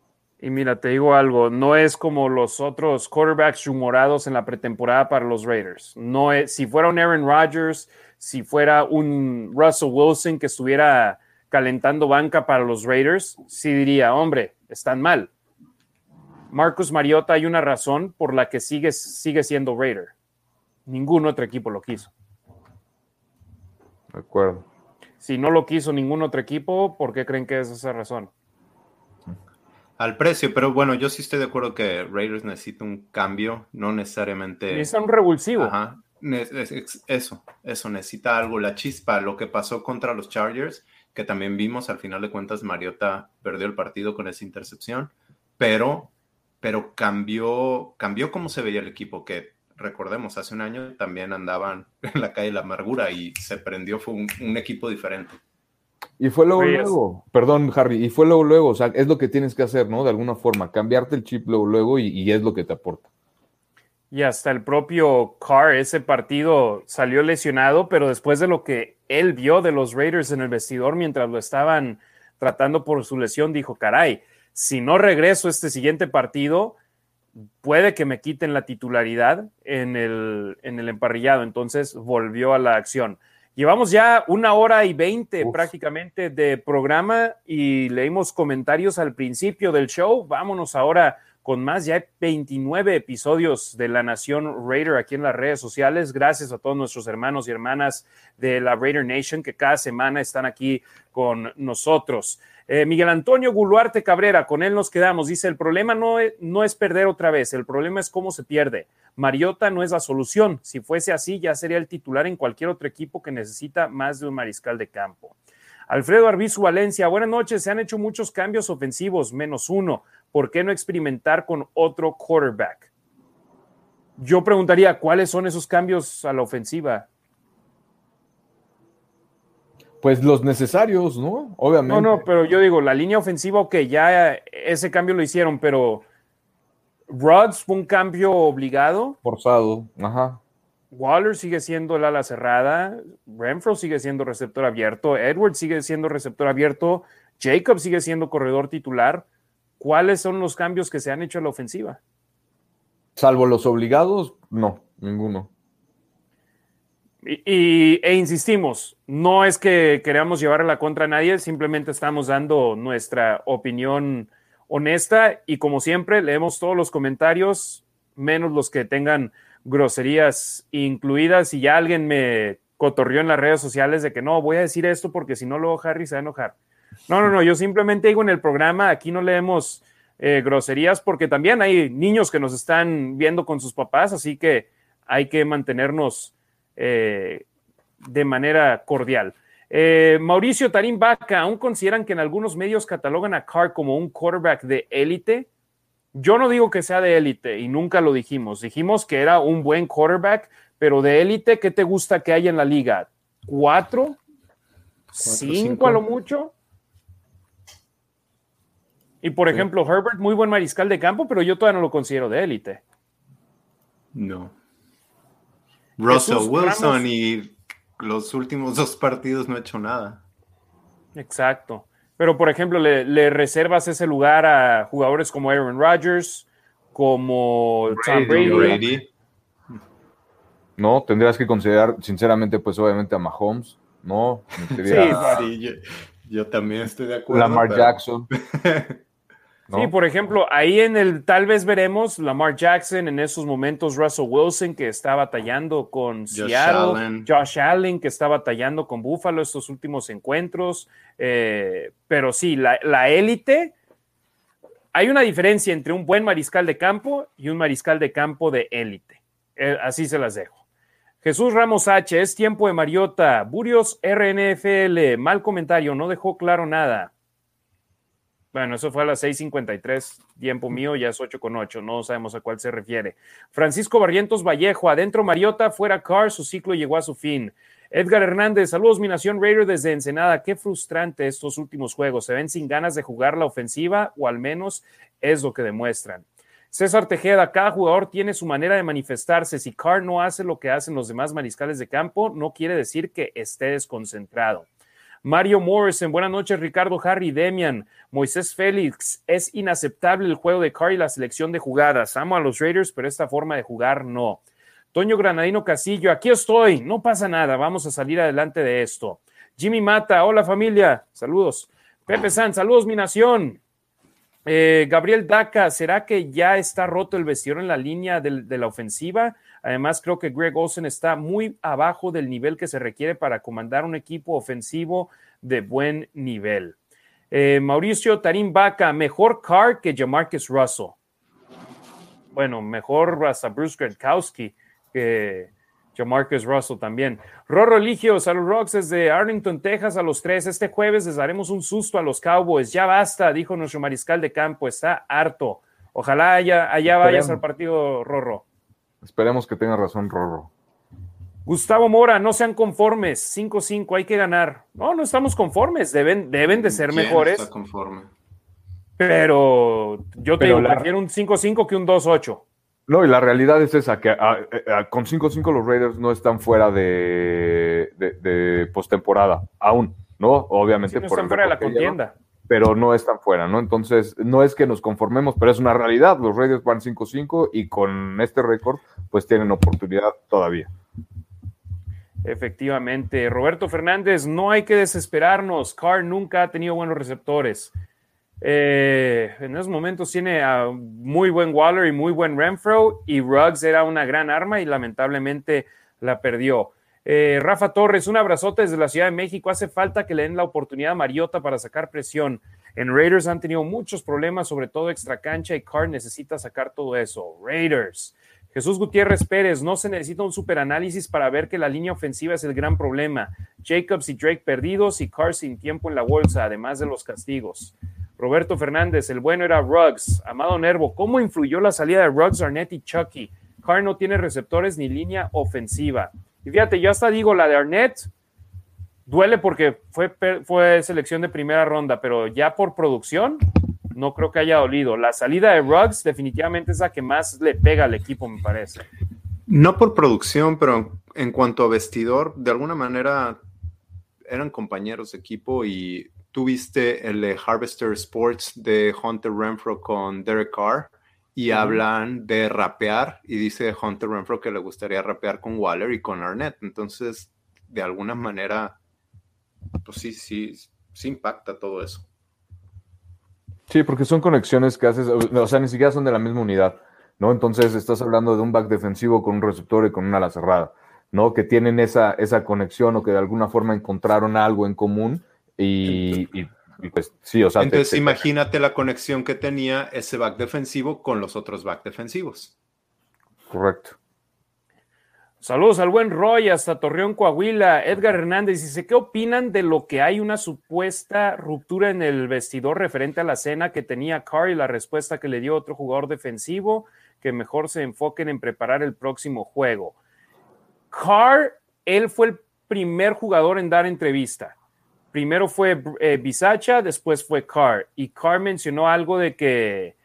Y mira, te digo algo, no es como los otros quarterbacks rumorados en la pretemporada para los Raiders. No es, si fuera un Aaron Rodgers, si fuera un Russell Wilson que estuviera calentando banca para los Raiders, sí diría, hombre, están mal. Marcus Mariota hay una razón por la que sigue, sigue siendo Raider. Ningún otro equipo lo quiso. De acuerdo. Si no lo quiso ningún otro equipo, ¿por qué creen que es esa razón? Al precio, pero bueno, yo sí estoy de acuerdo que Raiders necesita un cambio, no necesariamente. Necesita un revulsivo. Ajá. Eso, eso, necesita algo, la chispa, lo que pasó contra los Chargers, que también vimos, al final de cuentas, Mariota perdió el partido con esa intercepción, pero, pero cambió, cambió cómo se veía el equipo, que recordemos, hace un año también andaban en la calle de la amargura y se prendió, fue un equipo diferente. Y fue luego, luego, perdón, Harry, y fue luego, luego, o sea, es lo que tienes que hacer, ¿no? De alguna forma, cambiarte el chip luego, luego, y, es lo que te aporta. Y hasta el propio Carr, ese partido salió lesionado, pero después de lo que él vio de los Raiders en el vestidor mientras lo estaban tratando por su lesión, dijo, caray, si no regreso este siguiente partido, puede que me quiten la titularidad en el, en el emparrillado. Entonces volvió a la acción. Llevamos ya una hora y veinte prácticamente de programa y leímos comentarios al principio del show. Vámonos ahora con más, ya 29 episodios de La Nación Raider aquí en las redes sociales. Gracias a todos nuestros hermanos y hermanas de la Raider Nation que cada semana están aquí con nosotros. Eh, Miguel Antonio Guluarte Cabrera, con él nos quedamos. Dice, el problema no es, no es perder otra vez, el problema es cómo se pierde. Mariota no es la solución. Si fuese así, ya sería el titular en cualquier otro equipo que necesita más de un mariscal de campo. Alfredo Arbizu Valencia, buenas noches. Se han hecho muchos cambios ofensivos, menos uno. ¿Por qué no experimentar con otro quarterback? Yo preguntaría, ¿cuáles son esos cambios a la ofensiva? Pues los necesarios, ¿no? Obviamente. No, no, pero yo digo, la línea ofensiva, ok, ya ese cambio lo hicieron, pero Rhodes fue un cambio obligado. Forzado, ajá. Waller sigue siendo el ala cerrada, Renfro sigue siendo receptor abierto, Edward sigue siendo receptor abierto, Jacob sigue siendo corredor titular. ¿Cuáles son los cambios que se han hecho a la ofensiva? Salvo los obligados, no, ninguno. Y, e insistimos, no es que queramos llevar la contra a nadie, simplemente estamos dando nuestra opinión honesta y como siempre leemos todos los comentarios, menos los que tengan groserías incluidas y ya alguien me cotorrió en las redes sociales de que no, voy a decir esto porque si no luego Harry se va a enojar. No, no, no, yo simplemente digo en el programa, aquí no leemos eh, groserías porque también hay niños que nos están viendo con sus papás, así que hay que mantenernos eh, de manera cordial. Eh, Mauricio Tarín Vaca, ¿aún consideran que en algunos medios catalogan a Carr como un quarterback de élite? Yo no digo que sea de élite y nunca lo dijimos. Dijimos que era un buen quarterback, pero de élite, ¿qué te gusta que haya en la liga? ¿Cuatro? ¿Cinco, a lo mucho? Y por ejemplo, Herbert, muy buen mariscal de campo, pero yo todavía no lo considero de élite. No. Russell Wilson y los últimos dos partidos no ha hecho nada. Exacto. Pero, por ejemplo, le, reservas ese lugar a jugadores como Aaron Rodgers, como Tom Brady. No, tendrías que considerar, sinceramente, pues obviamente a Mahomes, ¿no? Sí, yo, también estoy de acuerdo. Lamar Jackson. Sí, por ejemplo, ahí en el tal vez veremos Lamar Jackson, en esos momentos Russell Wilson que está batallando con Seattle, Josh Allen que está batallando con Buffalo estos últimos encuentros, eh, pero sí, la élite, hay una diferencia entre un buen mariscal de campo y un mariscal de campo de élite, eh, así se las dejo. Jesús Ramos H, es tiempo de Mariota, Burios RNFL, mal comentario, no dejó claro nada. Bueno, eso fue a las 6:53, tiempo mío, ya es 8 con 8, no sabemos a cuál se refiere. Francisco Barrientos Vallejo, adentro Mariota, fuera Carr, su ciclo llegó a su fin. Edgar Hernández, saludos, mi nación Raider desde Ensenada. Qué frustrante estos últimos juegos. Se ven sin ganas de jugar la ofensiva, o al menos es lo que demuestran. César Tejeda, cada jugador tiene su manera de manifestarse. Si Carr no hace lo que hacen los demás mariscales de campo, no quiere decir que esté desconcentrado. Mario Morrison, buenas noches, Ricardo Harry, Demian, Moisés Félix, es inaceptable el juego de Carr y la selección de jugadas. Amo a los Raiders, pero esta forma de jugar no. Toño Granadino Casillo, aquí estoy, no pasa nada, vamos a salir adelante de esto. Jimmy Mata, hola familia, saludos. Pepe San, saludos mi nación. Eh, Gabriel Daca, ¿será que ya está roto el vestidor en la línea de la ofensiva? Además, creo que Greg Olsen está muy abajo del nivel que se requiere para comandar un equipo ofensivo de buen nivel. Eh, Mauricio Tarín Vaca, mejor Carr que Jamarcus Russell. Bueno, mejor hasta Bruce Gronkowski que Jamarcus Russell también. Rorro Ligio, Salud Rocks desde Arlington, Texas a los tres. Este jueves les daremos un susto a los Cowboys. Ya basta, dijo nuestro mariscal de campo. Está harto. Ojalá allá, allá vayas al partido, Rorro. Esperemos que tenga razón Rorro. Gustavo Mora, no sean conformes. 5-5, hay que ganar. No, no estamos conformes. Deben, deben de ser mejores. Está conforme? Pero yo te digo, prefiero un 5-5 que un 2-8. No, y la realidad es esa, que con 5-5 los Raiders no están fuera de, de, postemporada, aún, ¿no? Obviamente no están fuera de la contienda pero no están fuera, ¿no? Entonces, no es que nos conformemos, pero es una realidad. Los Raiders van 5-5 y con este récord, pues tienen oportunidad todavía. Efectivamente. Roberto Fernández, no hay que desesperarnos. Carr nunca ha tenido buenos receptores. Eh, en esos momentos tiene a muy buen Waller y muy buen Renfro y Ruggs era una gran arma y lamentablemente la perdió. Eh, Rafa Torres, un abrazote desde la Ciudad de México. Hace falta que le den la oportunidad a Mariota para sacar presión. En Raiders han tenido muchos problemas, sobre todo extra cancha, y Carr necesita sacar todo eso. Raiders. Jesús Gutiérrez Pérez, no se necesita un superanálisis para ver que la línea ofensiva es el gran problema. Jacobs y Drake perdidos y Carr sin tiempo en la bolsa, además de los castigos. Roberto Fernández, el bueno era Ruggs. Amado Nervo, ¿cómo influyó la salida de Ruggs, Arnett y Chucky? Carr no tiene receptores ni línea ofensiva. Y fíjate, yo hasta digo la de Arnett, duele porque fue, selección de primera ronda, pero ya por producción, no creo que haya dolido. La salida de Ruggs definitivamente es la que más le pega al equipo, me parece. No por producción, pero en cuanto a vestidor, de alguna manera eran compañeros de equipo y tuviste el Harvester Sports de Hunter Renfro con Derek Carr y hablan de rapear y dice Hunter Renfro que le gustaría rapear con Waller y con Arnett. Entonces, de alguna manera, pues sí, sí, sí impacta todo eso. Sí, porque son conexiones que haces, o sea, ni siquiera son de la misma unidad, ¿no? Entonces estás hablando de un back defensivo con un receptor y con una ala cerrada, ¿no? Que tienen esa, esa conexión o que de alguna forma encontraron algo en común y, pues sí, o sea. Entonces imagínate la conexión que tenía ese back defensivo con los otros back defensivos. Correcto. Saludos al buen Roy hasta Torreón, Coahuila. Edgar Hernández dice, ¿qué opinan de lo que hay una supuesta ruptura en el vestidor referente a la cena que tenía Carr y la respuesta que le dio otro jugador defensivo? Que mejor se enfoquen en preparar el próximo juego. Carr, él fue el primer jugador en dar entrevista. Primero fue eh, Bisacha, después fue Carr. Y Carr mencionó algo de que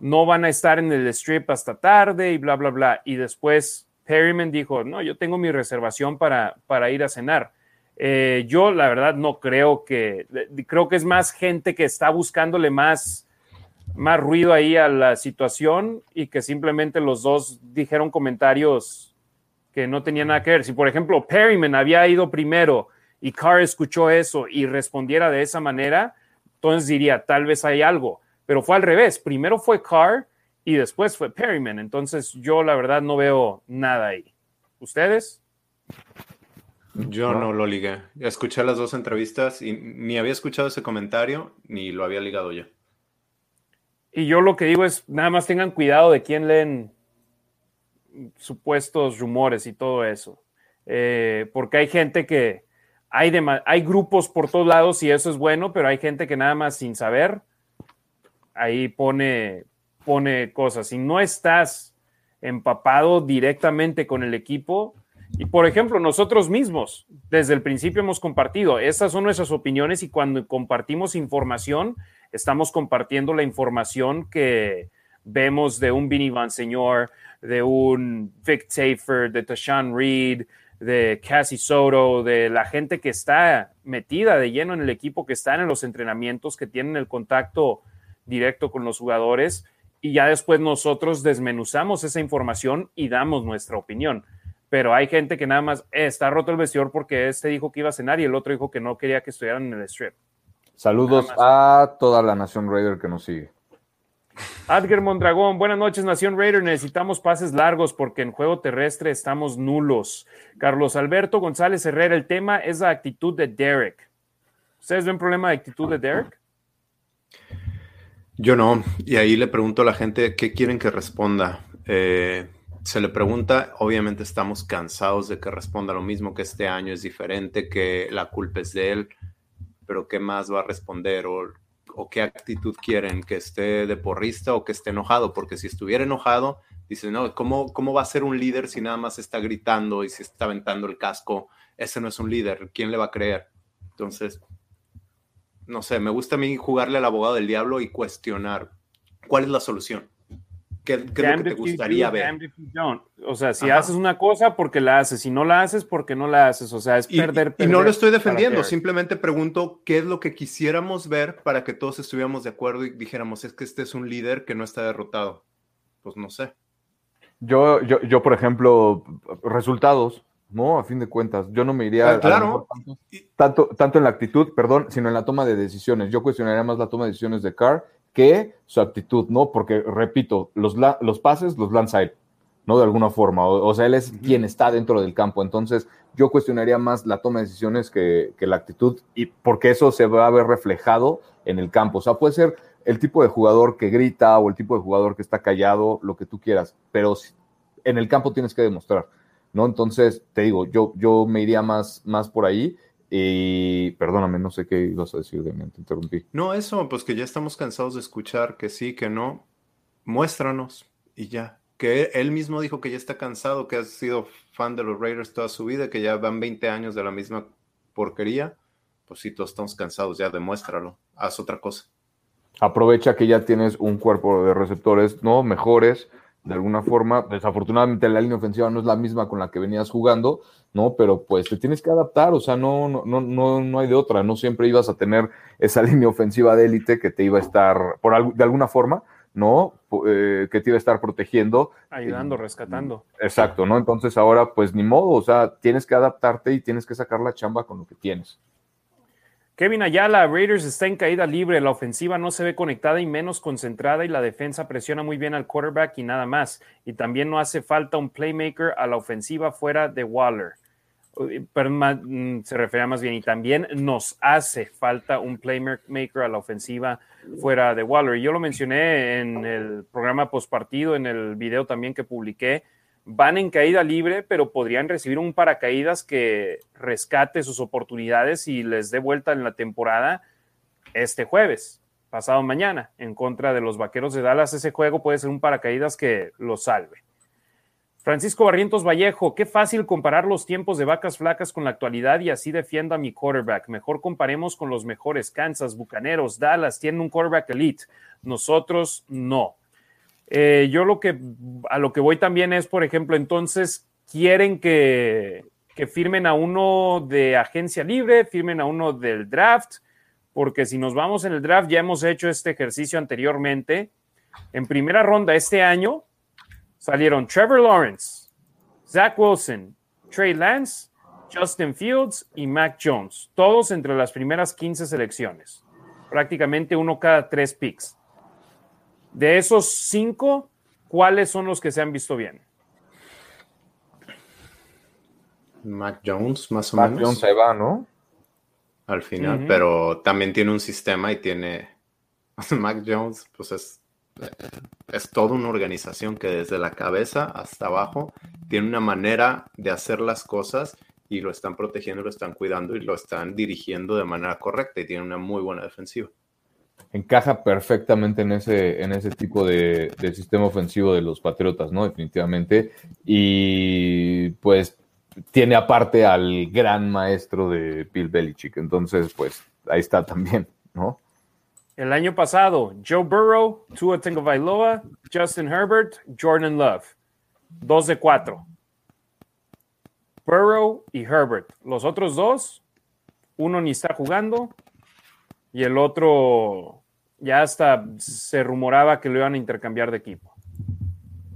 no van a estar en el strip hasta tarde y bla, bla, bla. Y después Perryman dijo, no, yo tengo mi reservación para, para ir a cenar. Eh, yo la verdad no creo que, creo que es más gente que está buscándole más, más ruido ahí a la situación y que simplemente los dos dijeron comentarios que no tenían nada que ver. Si por ejemplo Perryman había ido primero y Carr escuchó eso y respondiera de esa manera, entonces diría, tal vez hay algo, pero fue al revés. Primero fue Carr y después fue Perryman. Entonces yo la verdad no veo nada ahí. ¿Ustedes? Yo no, lo ligué. Escuché las dos entrevistas y ni había escuchado ese comentario ni lo había ligado yo. Y yo lo que digo es, nada más tengan cuidado de quién leen supuestos rumores y todo eso. Eh, porque hay gente que, hay, grupos por todos lados y eso es bueno, pero hay gente que nada más sin saber, ahí pone, pone cosas. Si no estás empapado directamente con el equipo, y por ejemplo, nosotros mismos, desde el principio hemos compartido, estas son nuestras opiniones y cuando compartimos información, estamos compartiendo la información que vemos de un Vinny Van Señor, de un Vic Tafer, de Tashan Reed, de Cassie Soto, de la gente que está metida de lleno en el equipo, que están en los entrenamientos, que tienen el contacto directo con los jugadores y ya después nosotros desmenuzamos esa información y damos nuestra opinión. Pero hay gente que nada más eh, está roto el vestidor porque este dijo que iba a cenar y el otro dijo que no quería que estuvieran en el strip. Saludos a toda la Nación Raider que nos sigue. Adger Mondragón, buenas noches, Nación Raider. Necesitamos pases largos porque en juego terrestre estamos nulos. Carlos Alberto González Herrera, el tema es la actitud de Derek. ¿Ustedes ven problema de actitud de Derek? Yo no, y ahí le pregunto a la gente qué quieren que responda. Eh, se le pregunta, obviamente estamos cansados de que responda lo mismo, que este año es diferente, que la culpa es de él, pero ¿qué más va a responder? ¿O, qué actitud quieren? ¿Que esté de porrista o que esté enojado? Porque si estuviera enojado, dice, no, ¿cómo, ¿cómo va a ser un líder si nada más está gritando y si está aventando el casco? Ese no es un líder, ¿quién le va a creer? Entonces, no sé, me gusta a mí jugarle al abogado del diablo y cuestionar cuál es la solución. ¿Qué, es lo que te gustaría ver? O sea, si haces una cosa, porque la haces. Si no la haces, porque no la haces. O sea, es perder, Y no lo estoy defendiendo, simplemente pregunto qué es lo que quisiéramos ver para que todos estuviéramos de acuerdo y dijéramos, es que este es un líder que no está derrotado. Pues no sé. Yo, yo, yo por ejemplo, resultados. ¿no? A fin de cuentas, yo no me iría ah, claro. tanto, tanto, en la actitud, perdón, sino en la toma de decisiones. Yo cuestionaría más la toma de decisiones de Carr que su actitud, ¿no? Porque, repito, los, los pases los lanza él, ¿no? De alguna forma. O, sea, él es quien está dentro del campo. Entonces, yo cuestionaría más la toma de decisiones que, que la actitud, y porque eso se va a ver reflejado en el campo. O sea, puede ser el tipo de jugador que grita o el tipo de jugador que está callado, lo que tú quieras, pero en el campo tienes que demostrar, ¿no? Entonces, te digo, yo, yo me iría más, más por ahí. Y perdóname, no sé qué ibas a decir, de te interrumpí. No, eso, pues que ya estamos cansados de escuchar que sí, que no. Muéstranos y ya. Que él mismo dijo que ya está cansado, que ha sido fan de los Raiders toda su vida, que ya van 20 años de la misma porquería. Pues sí, todos estamos cansados, ya demuéstralo. Haz otra cosa. Aprovecha que ya tienes un cuerpo de receptores, ¿no? Mejores, de alguna forma. Desafortunadamente la línea ofensiva no es la misma con la que venías jugando, ¿no? Pero pues te tienes que adaptar, o sea, no, no, no, no hay de otra. No siempre ibas a tener esa línea ofensiva de élite que te iba a estar, por de alguna forma, ¿no? Eh, que te iba a estar protegiendo. Ayudando, rescatando. Exacto, ¿no? Entonces ahora, pues ni modo, o sea, tienes que adaptarte y tienes que sacar la chamba con lo que tienes. Kevin Ayala, Raiders está en caída libre, la ofensiva no se ve conectada y menos concentrada y la defensa presiona muy bien al quarterback y nada más. Y también no hace falta un playmaker a la ofensiva fuera de Waller. Pero mm, se refiere más bien y también nos hace falta un playmaker a la ofensiva fuera de Waller. Y yo lo mencioné en el programa postpartido, en el video también que publiqué van en caída libre, pero podrían recibir un paracaídas que rescate sus oportunidades y les dé vuelta en la temporada este jueves, pasado mañana, en contra de los Vaqueros de Dallas. Ese juego puede ser un paracaídas que los salve. Francisco Barrientos Vallejo, qué fácil comparar los tiempos de vacas flacas con la actualidad y así defiendo a mi quarterback. Mejor comparemos con los mejores. Kansas, Bucaneros, Dallas tienen un quarterback elite. Nosotros no. Eh, yo lo que a lo que voy también es, por ejemplo, entonces quieren que, que firmen a uno de agencia libre, firmen a uno del draft, porque si nos vamos en el draft, ya hemos hecho este ejercicio anteriormente. En primera ronda este año salieron Trevor Lawrence, Zach Wilson, Trey Lance, Justin Fields y Mac Jones, todos entre las primeras 15 selecciones, prácticamente uno cada tres picks. De esos cinco, ¿cuáles son los que se han visto bien? Mac Jones, más o menos. Mac Jones se va, ¿no? Al final, pero también tiene un sistema y tiene. Mac Jones, pues es, es toda una organización que desde la cabeza hasta abajo tiene una manera de hacer las cosas y lo están protegiendo, lo están cuidando y lo están dirigiendo de manera correcta y tiene una muy buena defensiva encaja perfectamente en ese, en ese tipo de, sistema ofensivo de los Patriotas, ¿no? Definitivamente. Y pues tiene aparte al gran maestro de Bill Belichick. Entonces, pues ahí está también, ¿no? El año pasado, Joe Burrow, Tua Tagovailoa, Justin Herbert, Jordan Love. Dos de cuatro. Burrow y Herbert. Los otros dos, uno ni está jugando y el otro ya hasta se rumoraba que lo iban a intercambiar de equipo.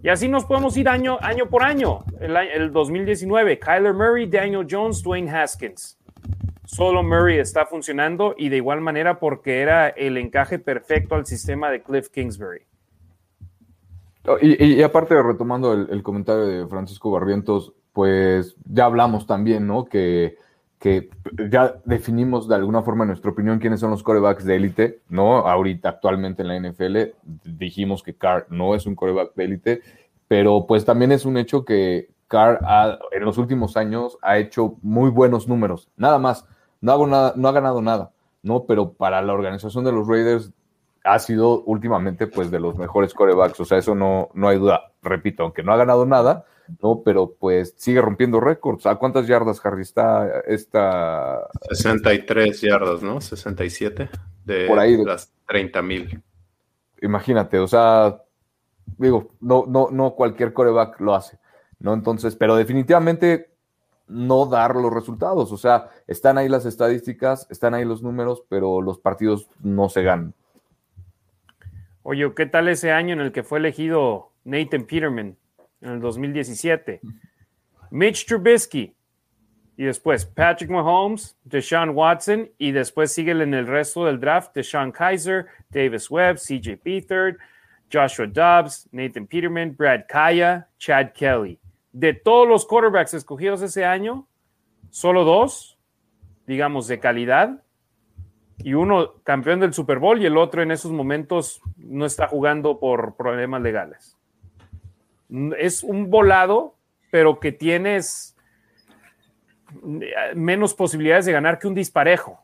Y así nos podemos ir año, año por año. El, el 2019, Kyler Murray, Daniel Jones, Dwayne Haskins. Solo Murray está funcionando y de igual manera porque era el encaje perfecto al sistema de Cliff Kingsbury. Oh, y, aparte, retomando el, el, comentario de Francisco Barrientos, pues ya hablamos también, ¿no? Que que ya definimos de alguna forma, en nuestra opinión, quiénes son los corebacks de élite, ¿no? Ahorita, actualmente en la NFL, dijimos que Carr no es un coreback de élite, pero pues también es un hecho que Carr en los últimos años ha hecho muy buenos números, nada más, no, hago nada, no ha ganado nada, ¿no? Pero para la organización de los Raiders ha sido últimamente pues de los mejores corebacks, o sea, eso no, no hay duda, repito, aunque no ha ganado nada, ¿no? Pero pues sigue rompiendo récords. ¿A cuántas yardas, Harry, está esta? 63 yardas, ¿no? 67 de Por ahí las 30 mil. Imagínate, o sea, digo, no, no, no cualquier coreback lo hace, ¿no? Entonces, pero definitivamente no dar los resultados, o sea, están ahí las estadísticas, están ahí los números, pero los partidos no se ganan. Oye, ¿qué tal ese año en el que fue elegido Nathan Peterman? En el 2017. Mitch Trubisky, Y después Patrick Mahomes, Deshaun Watson, y después siguen en el resto del draft Deshaun Kaiser, Davis Webb, CJ Beathard, Joshua Dobbs, Nathan Peterman, Brad Kaya, Chad Kelly. De todos los quarterbacks escogidos ese año, solo dos, digamos, de calidad, y uno campeón del Super Bowl y el otro en esos momentos no está jugando por problemas legales. Es un volado, pero que tienes menos posibilidades de ganar que un disparejo.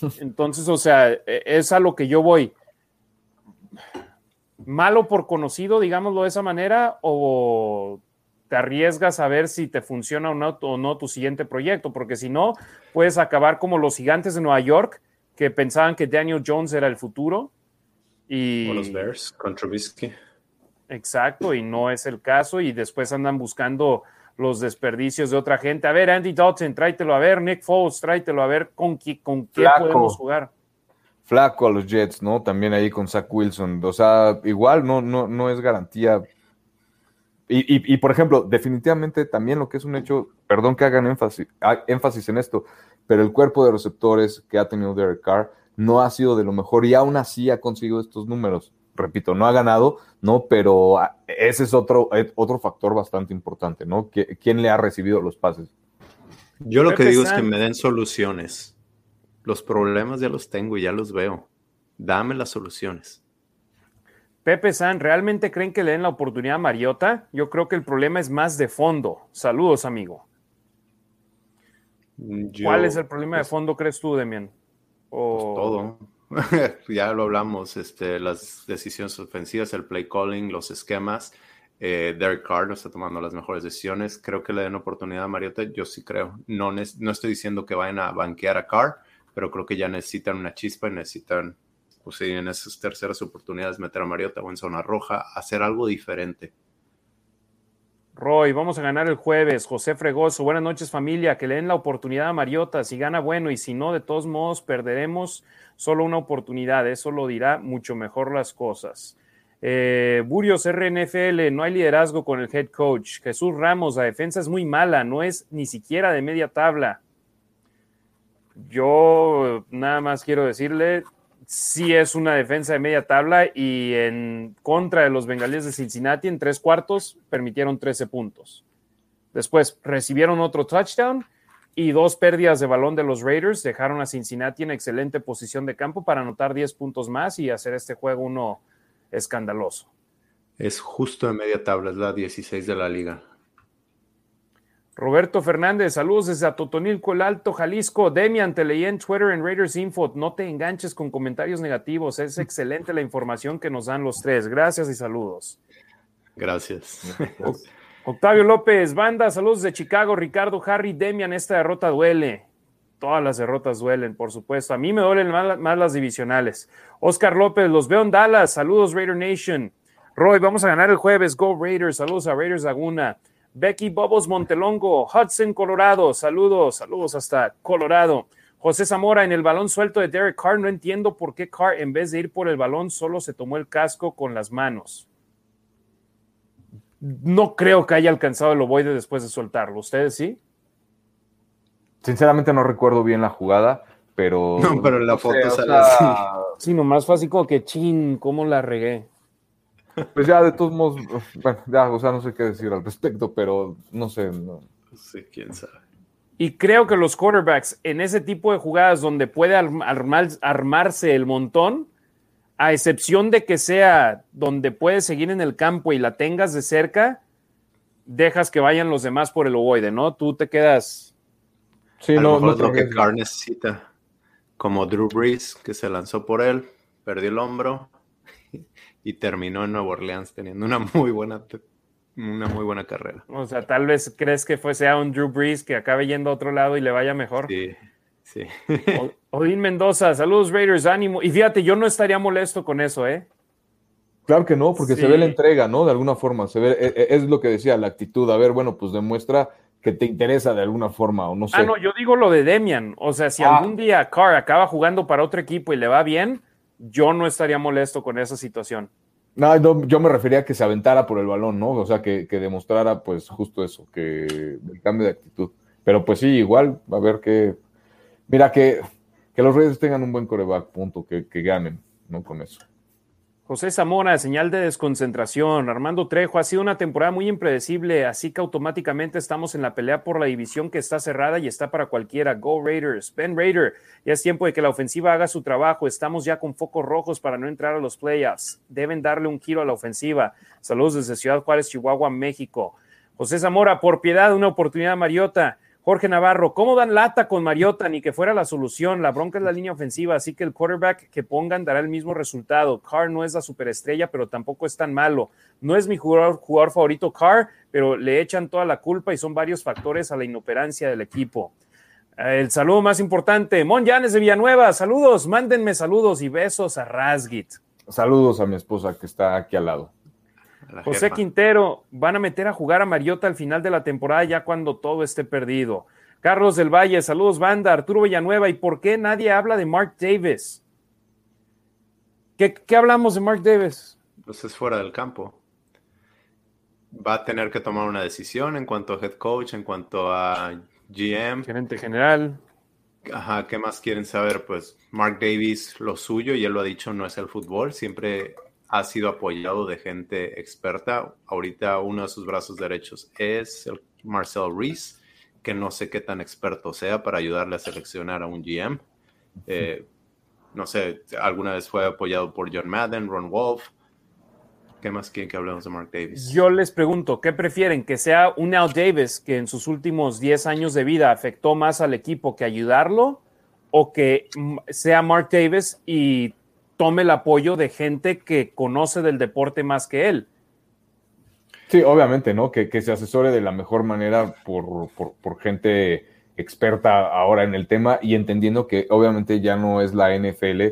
Entonces, o sea, es a lo que yo voy. Malo por conocido, digámoslo de esa manera, o te arriesgas a ver si te funciona o no, o no tu siguiente proyecto, porque si no, puedes acabar como los gigantes de Nueva York, que pensaban que Daniel Jones era el futuro. Y, o los Bears con Trubisky. Exacto, y no es el caso, y después andan buscando los desperdicios de otra gente. A ver, Andy Dalton, tráetelo a ver, Nick Foles, tráetelo a ver con, qué, con qué podemos jugar. Flaco a los Jets, ¿no? También ahí con Zach Wilson. O sea, igual no, no, no es garantía. Y, y, por ejemplo, definitivamente también lo que es un hecho, perdón que hagan énfasis, énfasis en esto, pero el cuerpo de receptores que ha tenido Derek Carr no ha sido de lo mejor y aún así ha conseguido estos números. Repito, no ha ganado, ¿no? Pero ah, ese es otro, eh, otro factor bastante importante, ¿no? ¿Quién le ha recibido los pases? Yo lo que digo es que me den soluciones. Los problemas ya los tengo y ya los veo. Dame las soluciones. Pepe San, ¿realmente creen que le den la oportunidad a Mariota? Yo creo que el problema es más de fondo. Saludos, amigo. ¿Cuál es el problema de pues fondo, crees tú, Demian? Pues todo. ya lo hablamos, este, las decisiones ofensivas, el play calling, los esquemas. Eh, Derek Carr está tomando las mejores decisiones. Creo que le den oportunidad a Mariota. Yo sí creo. No, no estoy diciendo que vayan a banquear a Carr, pero creo que ya necesitan una chispa y necesitan, pues sí, en esas terceras oportunidades meter a Mariota o en zona roja, hacer algo diferente. Roy, vamos a ganar el jueves. José Fregoso, buenas noches familia, que le den la oportunidad a Mariota, si gana bueno y si no, de todos modos perderemos solo una oportunidad, eso lo dirá mucho mejor las cosas. Eh, Burios RNFL, no hay liderazgo con el head coach. Jesús Ramos, la defensa es muy mala, no es ni siquiera de media tabla. Yo nada más quiero decirle, sí es una defensa de media tabla y en contra de los bengalíes de Cincinnati en tres cuartos permitieron 13 puntos. Después recibieron otro touchdown y dos pérdidas de balón de los Raiders dejaron a Cincinnati en excelente posición de campo para anotar 10 puntos más y hacer este juego uno escandaloso. Es justo en media tabla, es la 16 de la liga. Roberto Fernández, saludos desde Atotonilco, el Alto, Jalisco. Demian, te leí en Twitter en Raiders Info. No te enganches con comentarios negativos. Es excelente la información que nos dan los tres. Gracias y saludos. Gracias. Octavio López, banda, saludos de Chicago. Ricardo, Harry, Demian, esta derrota duele. Todas las derrotas duelen, por supuesto. A mí me duelen más, más las divisionales. Oscar López, los veo en Dallas. Saludos, Raider Nation. Roy, vamos a ganar el jueves. Go Raiders. Saludos a Raiders Laguna. Becky Bobos Montelongo, Hudson, Colorado. Saludos, saludos hasta Colorado. José Zamora en el balón suelto de Derek Carr. No entiendo por qué Carr, en vez de ir por el balón, solo se tomó el casco con las manos. No creo que haya alcanzado el ovoide después de soltarlo. ¿Ustedes sí? Sinceramente no recuerdo bien la jugada, pero. No, pero la foto sale así. Sí, nomás fue así como que chin, ¿cómo la regué? Pues ya, de todos modos, bueno, ya, o sea, no sé qué decir al respecto, pero no sé. No. sé, quién sabe. Y creo que los quarterbacks en ese tipo de jugadas donde puede armarse el montón, a excepción de que sea donde puedes seguir en el campo y la tengas de cerca, dejas que vayan los demás por el ovoide, ¿no? Tú te quedas. Sí, no, no es lo que Carr necesita. Como Drew Brees, que se lanzó por él, perdió el hombro, y terminó en Nueva Orleans teniendo una muy buena una muy buena carrera. O sea, tal vez crees que fuese a un Drew Brees que acabe yendo a otro lado y le vaya mejor. Sí, sí. Odín Mendoza, saludos Raiders, ánimo. Y fíjate, yo no estaría molesto con eso, ¿eh? Claro que no, porque se ve la entrega, ¿no? De alguna forma, se ve, e, e, es, lo que decía, la actitud. A ver, bueno, pues demuestra que te interesa de alguna forma, o no sé. Ah, no, yo digo lo de Demian. O sea, si ah. algún día Carr acaba jugando para otro equipo y le va bien, yo no estaría molesto con esa situación. No, yo me refería a que se aventara por el balón, ¿no? O sea, que, demostrara, pues, justo eso, que el cambio de actitud. Pero pues sí, igual, a ver qué. Mira, que, que los Raiders tengan un buen coreback, punto, que, que ganen, ¿no? Con eso. José Zamora, señal de desconcentración. Armando Trejo, ha sido una temporada muy impredecible, así que automáticamente estamos en la pelea por la división que está cerrada y está para cualquiera. Go Raiders. Ben Raider, ya es tiempo de que la ofensiva haga su trabajo. Estamos ya con focos rojos para no entrar a los playoffs. Deben darle un giro a la ofensiva. Saludos desde Ciudad Juárez, Chihuahua, México. José Zamora, por piedad, una oportunidad, Mariota. Jorge Navarro, ¿cómo dan lata con Mariota? Ni que fuera la solución. La bronca es la línea ofensiva, así que el quarterback que pongan dará el mismo resultado. Carr no es la superestrella, pero tampoco es tan malo. No es mi jugador, favorito, Carr, pero le echan toda la culpa y son varios factores a la inoperancia del equipo. El saludo más importante, Mon Yanes de Villanueva. Saludos, mándenme saludos y besos a Rasgit. Saludos a mi esposa que está aquí al lado. José Quintero, van a meter a jugar a Mariota al final de la temporada ya cuando todo esté perdido. Carlos del Valle, saludos banda, Arturo Villanueva, ¿y por qué nadie habla de Mark Davis? ¿Qué, hablamos de Mark Davis? Pues es fuera del campo. Va a tener que tomar una decisión en cuanto a head coach, en cuanto a GM. Gerente general. Ajá, ¿qué más quieren saber? Pues Mark Davis, lo suyo, y él lo ha dicho, no es el fútbol. Siempre ha sido apoyado de gente experta. Ahorita uno de sus brazos derechos es el Marcel Reese, que no sé qué tan experto sea para ayudarle a seleccionar a un GM. Eh, no sé, alguna vez fue apoyado por John Madden, Ron Wolf. ¿Qué más quieren que hablemos de Mark Davis? Yo les pregunto, ¿qué prefieren? ¿Que sea un Al Davis que en sus últimos 10 años de vida afectó más al equipo que ayudarlo? ¿O que sea Mark Davis y tome el apoyo de gente que conoce del deporte más que él. Sí, obviamente, ¿no? Que, se asesore de la mejor manera por, gente experta ahora en el tema y entendiendo que obviamente ya no es la NFL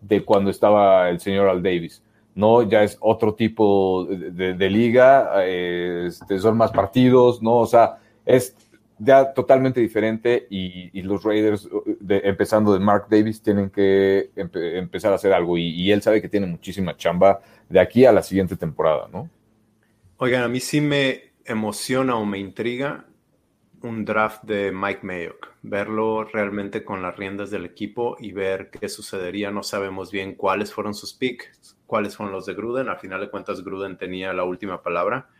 de cuando estaba el señor Al Davis. No, ya es otro tipo de, liga, eh, este, son más partidos, ¿no? O sea, es ya totalmente diferente y, los Raiders, empezando de Mark Davis, tienen que empezar a hacer algo y, él sabe que tiene muchísima chamba de aquí a la siguiente temporada, ¿no? Oigan, a mí sí me emociona o me intriga un draft de Mike Mayock, verlo realmente con las riendas del equipo y ver qué sucedería. No sabemos bien cuáles fueron sus picks, cuáles fueron los de Gruden. Al final de cuentas, Gruden tenía la última palabra,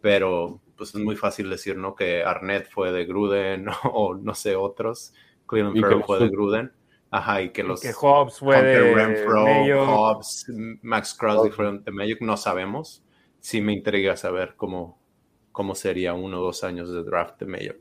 pero pues es muy fácil decir, ¿no? Que Arnett fue de Gruden o no sé, otros. Cleveland Farrell fue de Gruden. Ajá, y que los... que Hobbs fue de Renfro, Hobbs, Max Crosby fueron de Mayock, no sabemos. Sí me intriga saber cómo, cómo sería uno o dos años de draft de Mayock.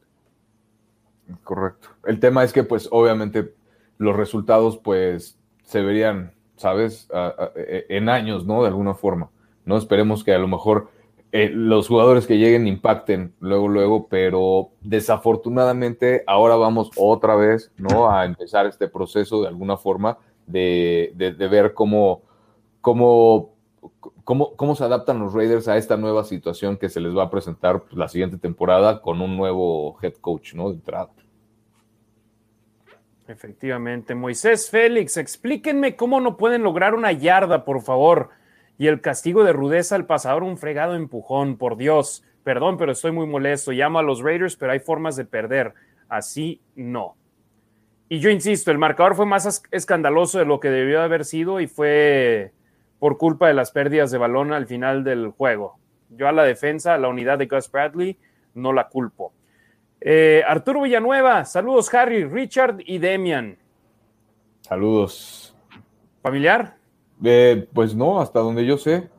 Correcto. El tema es que, pues, obviamente, los resultados, pues, se verían, ¿sabes? E, en años, ¿no? De alguna forma. No esperemos que a lo mejor eh, los jugadores que lleguen impacten luego, luego, pero desafortunadamente ahora vamos otra vez, ¿no? A empezar este proceso de alguna forma de, ver cómo, cómo, cómo, cómo, se adaptan los Raiders a esta nueva situación que se les va a presentar la siguiente temporada con un nuevo head coach, ¿no? De entrada. Efectivamente. Moisés Félix, explíquenme cómo no pueden lograr una yarda, por favor y el castigo de rudeza al pasador un fregado empujón, por Dios. Perdón, pero estoy muy molesto. Llamo a los Raiders, pero hay formas de perder. Así no. Y yo insisto, el marcador fue más escandaloso de lo que debió haber sido y fue por culpa de las pérdidas de balón al final del juego. Yo a la defensa, a la unidad de Gus Bradley, no la culpo. Eh, Arturo Villanueva, saludos Harry, Richard y Demian. Saludos. ¿Familiar? Eh, pues no, hasta donde yo sé.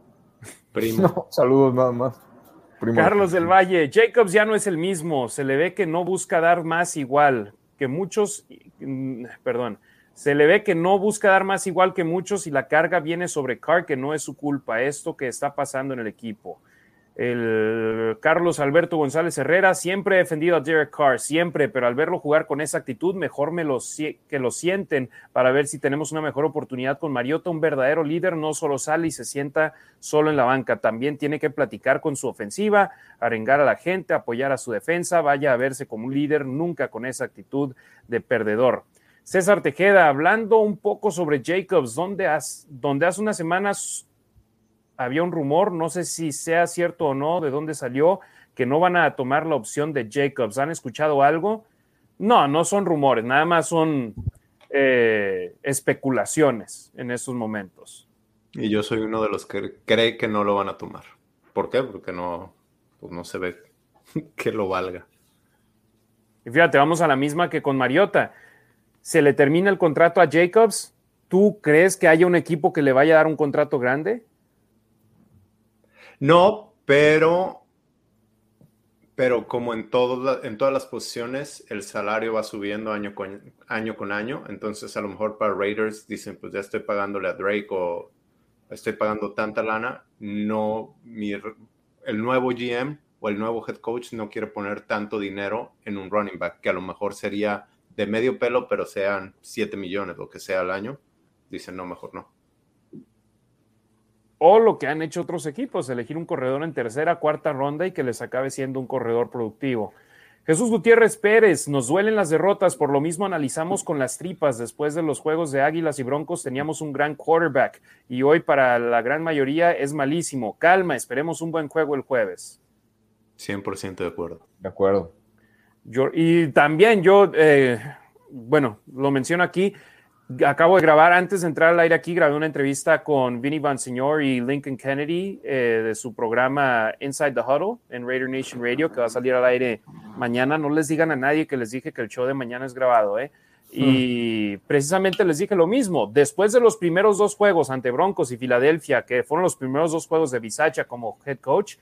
Primo. saludos nada más. Carlos del Valle, Jacobs ya no es el mismo, se le ve que no busca dar más igual que muchos, mm, perdón, se le ve que no busca dar más igual que muchos y la carga viene sobre Carr, que no es su culpa, esto que está pasando en el equipo el Carlos Alberto González Herrera, siempre he defendido a Derek Carr, siempre, pero al verlo jugar con esa actitud, mejor me lo, que lo sienten para ver si tenemos una mejor oportunidad con Mariota, un verdadero líder, no solo sale y se sienta solo en la banca, también tiene que platicar con su ofensiva, arengar a la gente, apoyar a su defensa, vaya a verse como un líder, nunca con esa actitud de perdedor. César Tejeda, hablando un poco sobre Jacobs, donde, donde hace unas semanas había un rumor, no sé si sea cierto o no, de dónde salió, que no van a tomar la opción de Jacobs. ¿Han escuchado algo? No, no son rumores, nada más son eh, especulaciones en estos momentos. Y yo soy uno de los que cree que no lo van a tomar. ¿Por qué? Porque no, pues no se ve que lo valga. Y fíjate, vamos a la misma que con Mariota. Se le termina el contrato a Jacobs. ¿Tú crees que haya un equipo que le vaya a dar un contrato grande? No, pero, pero como en, en todas las posiciones, el salario va subiendo año con, año con año. Entonces, a lo mejor para Raiders dicen, pues ya estoy pagándole a Drake o estoy pagando tanta lana. No, mi, el nuevo GM o el nuevo head coach no quiere poner tanto dinero en un running back, que a lo mejor sería de medio pelo, pero sean 7 millones, lo que sea al año. Dicen, no, mejor no. O lo que han hecho otros equipos, elegir un corredor en tercera, cuarta ronda y que les acabe siendo un corredor productivo. Jesús Gutiérrez Pérez, nos duelen las derrotas, por lo mismo analizamos con las tripas. Después de los juegos de Águilas y Broncos teníamos un gran quarterback y hoy para la gran mayoría es malísimo. Calma, esperemos un buen juego el jueves. 100% de acuerdo. De acuerdo. Yo, y también yo, eh, bueno, lo menciono aquí, acabo de grabar, antes de entrar al aire aquí, grabé una entrevista con Vinny Bonsignor y Lincoln Kennedy eh, de su programa Inside the Huddle en Raider Nation Radio, que va a salir al aire mañana. No les digan a nadie que les dije que el show de mañana es grabado, ¿eh? Y precisamente les dije lo mismo. Después de los primeros dos juegos ante Broncos y Filadelfia, que fueron los primeros dos juegos de Bisacha como head coach,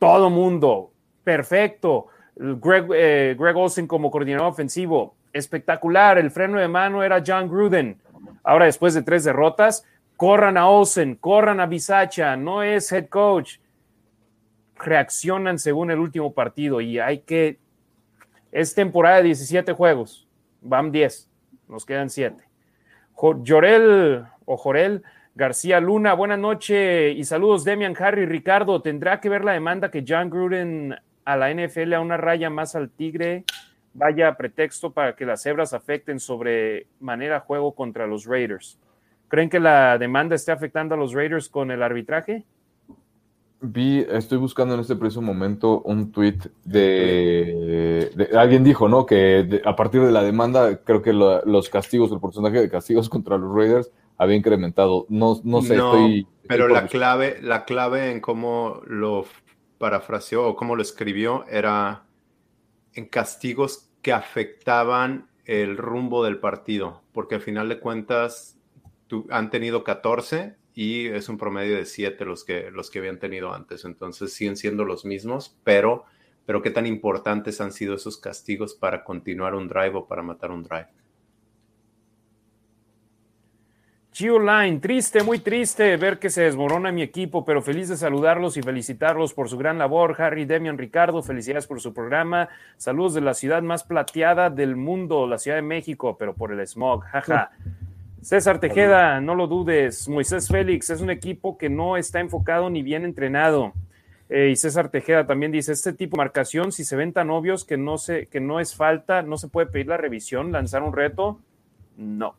todo mundo, perfecto. Greg, eh, Greg Olsen como coordinador ofensivo, espectacular. El freno de mano era John Gruden. Ahora, después de tres derrotas, corran a Olsen, corran a Bisacha, no es head coach. Reaccionan según el último partido y hay que. Es temporada de 17 juegos, van 10, nos quedan 7. Jorel o Jorel García Luna, buenas noches y saludos, Demian Harry. Ricardo, ¿tendrá que ver la demanda que John Gruden a la NFL a una raya más al Tigre? Vaya pretexto para que las cebras afecten sobre manera juego contra los Raiders. ¿Creen que la demanda esté afectando a los Raiders con el arbitraje? Vi, estoy buscando en este preciso momento un tweet de, alguien dijo, ¿no? Que a partir de la demanda, creo que los castigos, el porcentaje de castigos contra los Raiders había incrementado. No, no sé, estoy, Pero la clave, la clave en cómo lo parafraseó o cómo lo escribió era en castigos que afectaban el rumbo del partido, porque al final de cuentas han tenido 14 y es un promedio de 7 los que, los que habían tenido antes, entonces siguen siendo los mismos, pero, pero qué tan importantes han sido esos castigos para continuar un drive o para matar un drive. Line, triste, muy triste ver que se desmorona mi equipo, pero feliz de saludarlos y felicitarlos por su gran labor. Harry, Demian, Ricardo, felicidades por su programa. Saludos de la ciudad más plateada del mundo, la Ciudad de México, pero por el smog. Jaja. César Tejeda, no lo dudes. Moisés Félix es un equipo que no está enfocado ni bien entrenado. Eh, y César Tejeda también dice, este tipo de marcación, si se ven tan obvios que no, se, que no es falta, no se puede pedir la revisión, lanzar un reto. No.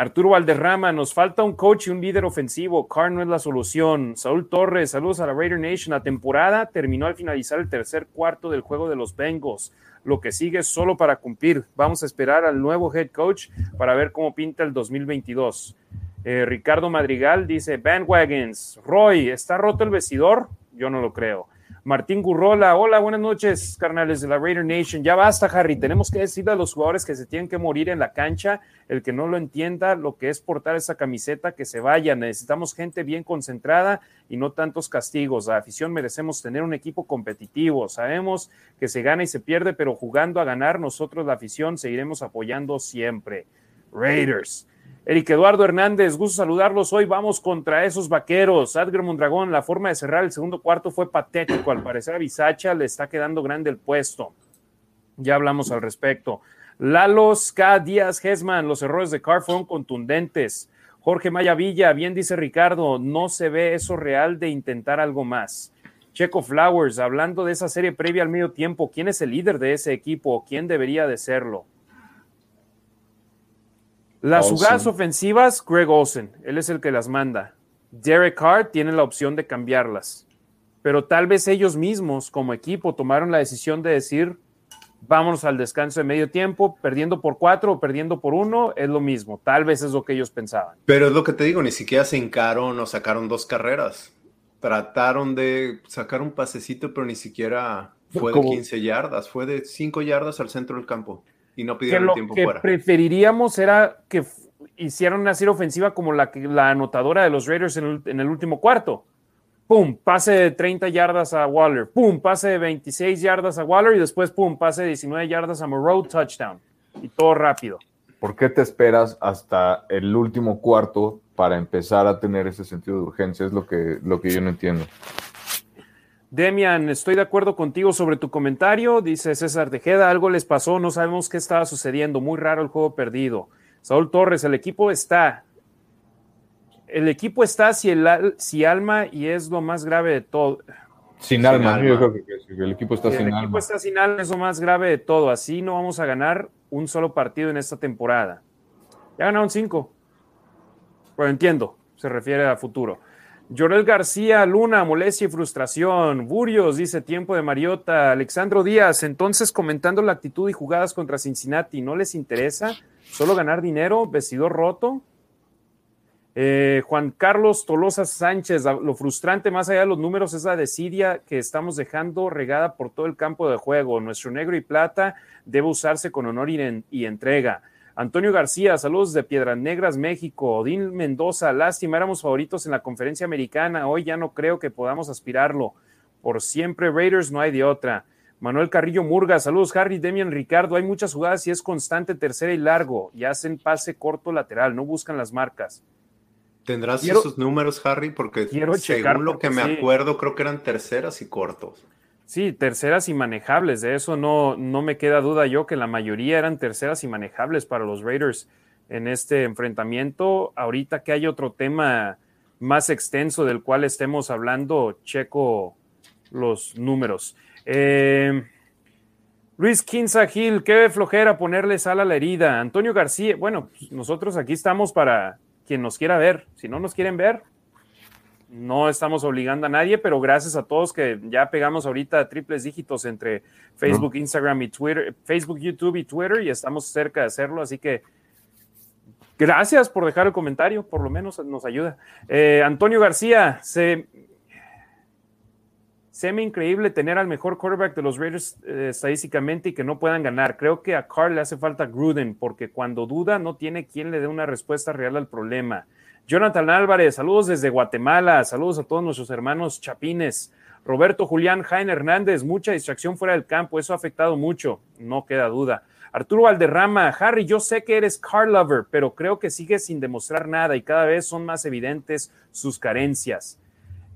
Arturo Valderrama, nos falta un coach y un líder ofensivo. Carr no es la solución. Saúl Torres, saludos a la Raider Nation. La temporada terminó al finalizar el tercer cuarto del juego de los Bengals. Lo que sigue es solo para cumplir. Vamos a esperar al nuevo head coach para ver cómo pinta el 2022. Eh, Ricardo Madrigal dice: Bandwagons, Roy, ¿está roto el vestidor? Yo no lo creo. Martín Gurrola, hola, buenas noches, carnales de la Raider Nation. Ya basta, Harry. Tenemos que decirle a los jugadores que se tienen que morir en la cancha. El que no lo entienda, lo que es portar esa camiseta, que se vaya. Necesitamos gente bien concentrada y no tantos castigos. La afición merecemos tener un equipo competitivo. Sabemos que se gana y se pierde, pero jugando a ganar, nosotros, la afición, seguiremos apoyando siempre. Raiders. Eric Eduardo Hernández, gusto saludarlos. Hoy vamos contra esos vaqueros. Adger Mondragón, la forma de cerrar el segundo cuarto fue patético. Al parecer a Bisacha le está quedando grande el puesto. Ya hablamos al respecto. Lalos K. Díaz Gesman, los errores de Carr fueron contundentes. Jorge Maya Villa, bien dice Ricardo, no se ve eso real de intentar algo más. Checo Flowers, hablando de esa serie previa al medio tiempo, ¿quién es el líder de ese equipo? ¿Quién debería de serlo? Las jugadas ofensivas, Greg Olsen, él es el que las manda. Derek Carr tiene la opción de cambiarlas, pero tal vez ellos mismos como equipo tomaron la decisión de decir, vámonos al descanso de medio tiempo, perdiendo por cuatro o perdiendo por uno, es lo mismo. Tal vez es lo que ellos pensaban. Pero es lo que te digo, ni siquiera se hincaron o sacaron dos carreras. Trataron de sacar un pasecito, pero ni siquiera fue de 15 yardas, fue de 5 yardas al centro del campo y no pidieron el tiempo fuera. Lo que preferiríamos era que hicieran una serie ofensiva como la, la anotadora de los Raiders en el, en el último cuarto pum, pase de 30 yardas a Waller, pum, pase de 26 yardas a Waller y después, pum, pase de 19 yardas a Moreau, touchdown. Y todo rápido. ¿Por qué te esperas hasta el último cuarto para empezar a tener ese sentido de urgencia? Es lo que, lo que yo no entiendo. Demian, estoy de acuerdo contigo sobre tu comentario. Dice César Tejeda, algo les pasó, no sabemos qué estaba sucediendo. Muy raro el juego perdido. Saúl Torres, el equipo está el equipo está si, el, si alma y es lo más grave de todo. Sin, alma, yo creo que, el equipo está sin alma. El equipo está sin alma, es lo más grave de todo. Así no vamos a ganar un solo partido en esta temporada. Ya ganaron cinco. Pero entiendo, se refiere a futuro. Jorel García, Luna, molestia y frustración. Burios, dice tiempo de Mariota. Alexandro Díaz, entonces comentando la actitud y jugadas contra Cincinnati, ¿no les interesa? ¿Solo ganar dinero? ¿Vestidor roto? Eh, Juan Carlos Tolosa Sánchez, lo frustrante más allá de los números es la desidia que estamos dejando regada por todo el campo de juego. Nuestro negro y plata debe usarse con honor y, entrega. Antonio García, saludos de Piedras Negras, México. Odín Mendoza, lástima, éramos favoritos en la conferencia americana. Hoy ya no creo que podamos aspirarlo. Por siempre, Raiders no hay de otra. Manuel Carrillo Murga, saludos Harry, Demian, Ricardo. Hay muchas jugadas y es constante tercera y largo y hacen pase corto lateral, no buscan las marcas. ¿Tendrás esos números, Harry? Porque según lo que me acuerdo, creo que eran terceras y cortos. Sí, terceras y manejables. De eso no, no me queda duda yo que la mayoría eran terceras y manejables para los Raiders en este enfrentamiento. Ahorita que hay otro tema más extenso del cual estemos hablando, checo los números. Eh, Luis Quinza Gil, qué flojera ponerle sal a la herida. Antonio García, bueno, pues nosotros aquí estamos para quien nos quiera ver. Si no nos quieren ver, no estamos obligando a nadie, pero gracias a todos que ya pegamos ahorita triples dígitos entre Facebook, Instagram y Twitter, Facebook, YouTube y Twitter y estamos cerca de hacerlo, así que gracias por dejar el comentario, por lo menos nos ayuda. Eh, Antonio García, se, se me increíble tener al mejor quarterback de los Raiders eh, estadísticamente y que no puedan ganar. Creo que a Carl le hace falta Gruden porque cuando duda no tiene quien le dé una respuesta real al problema. Jonathan Álvarez, saludos desde Guatemala, saludos a todos nuestros hermanos chapines. Roberto Julián Jaime Hernández, mucha distracción fuera del campo, eso ha afectado mucho, no queda duda. Arturo Valderrama, Harry, yo sé que eres car lover, pero creo que sigues sin demostrar nada y cada vez son más evidentes sus carencias.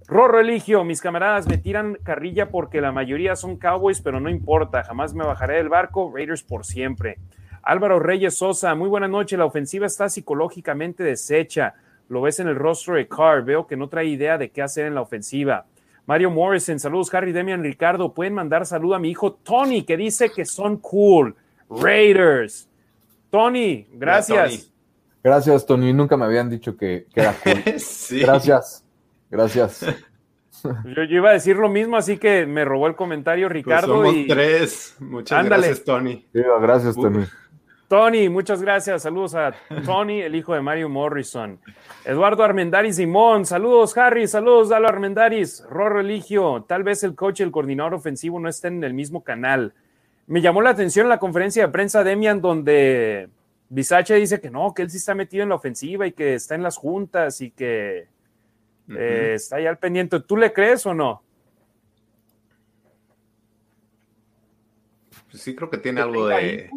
Rorro Eligio, mis camaradas me tiran carrilla porque la mayoría son Cowboys, pero no importa, jamás me bajaré del barco, Raiders por siempre. Álvaro Reyes Sosa, muy buena noche, la ofensiva está psicológicamente deshecha, lo ves en el rostro de Carr, veo que no trae idea de qué hacer en la ofensiva. Mario Morrison, saludos Harry, Demian, Ricardo, pueden mandar salud a mi hijo Tony, que dice que son cool, Raiders. Tony, gracias. Gracias, Tony, nunca me habían dicho que, era cool. Gracias. Gracias. Yo, iba a decir lo mismo, así que me robó el comentario pues Ricardo. somos tres. Muchas gracias, Tony. gracias, Tony. Tony, muchas gracias. Saludos a Tony, el hijo de Mario Morrison. Eduardo Armendaris Simón, saludos, Harry. Saludos, Dalo Armendaris. Rorro Eligio, tal vez el coach y el coordinador ofensivo no estén en el mismo canal. Me llamó la atención la conferencia de prensa Demian, donde Bisache dice que no, que él sí está metido en la ofensiva y que está en las juntas y que eh, está ahí al pendiente. ¿Tú le crees o no? Pues sí, creo que tiene algo de.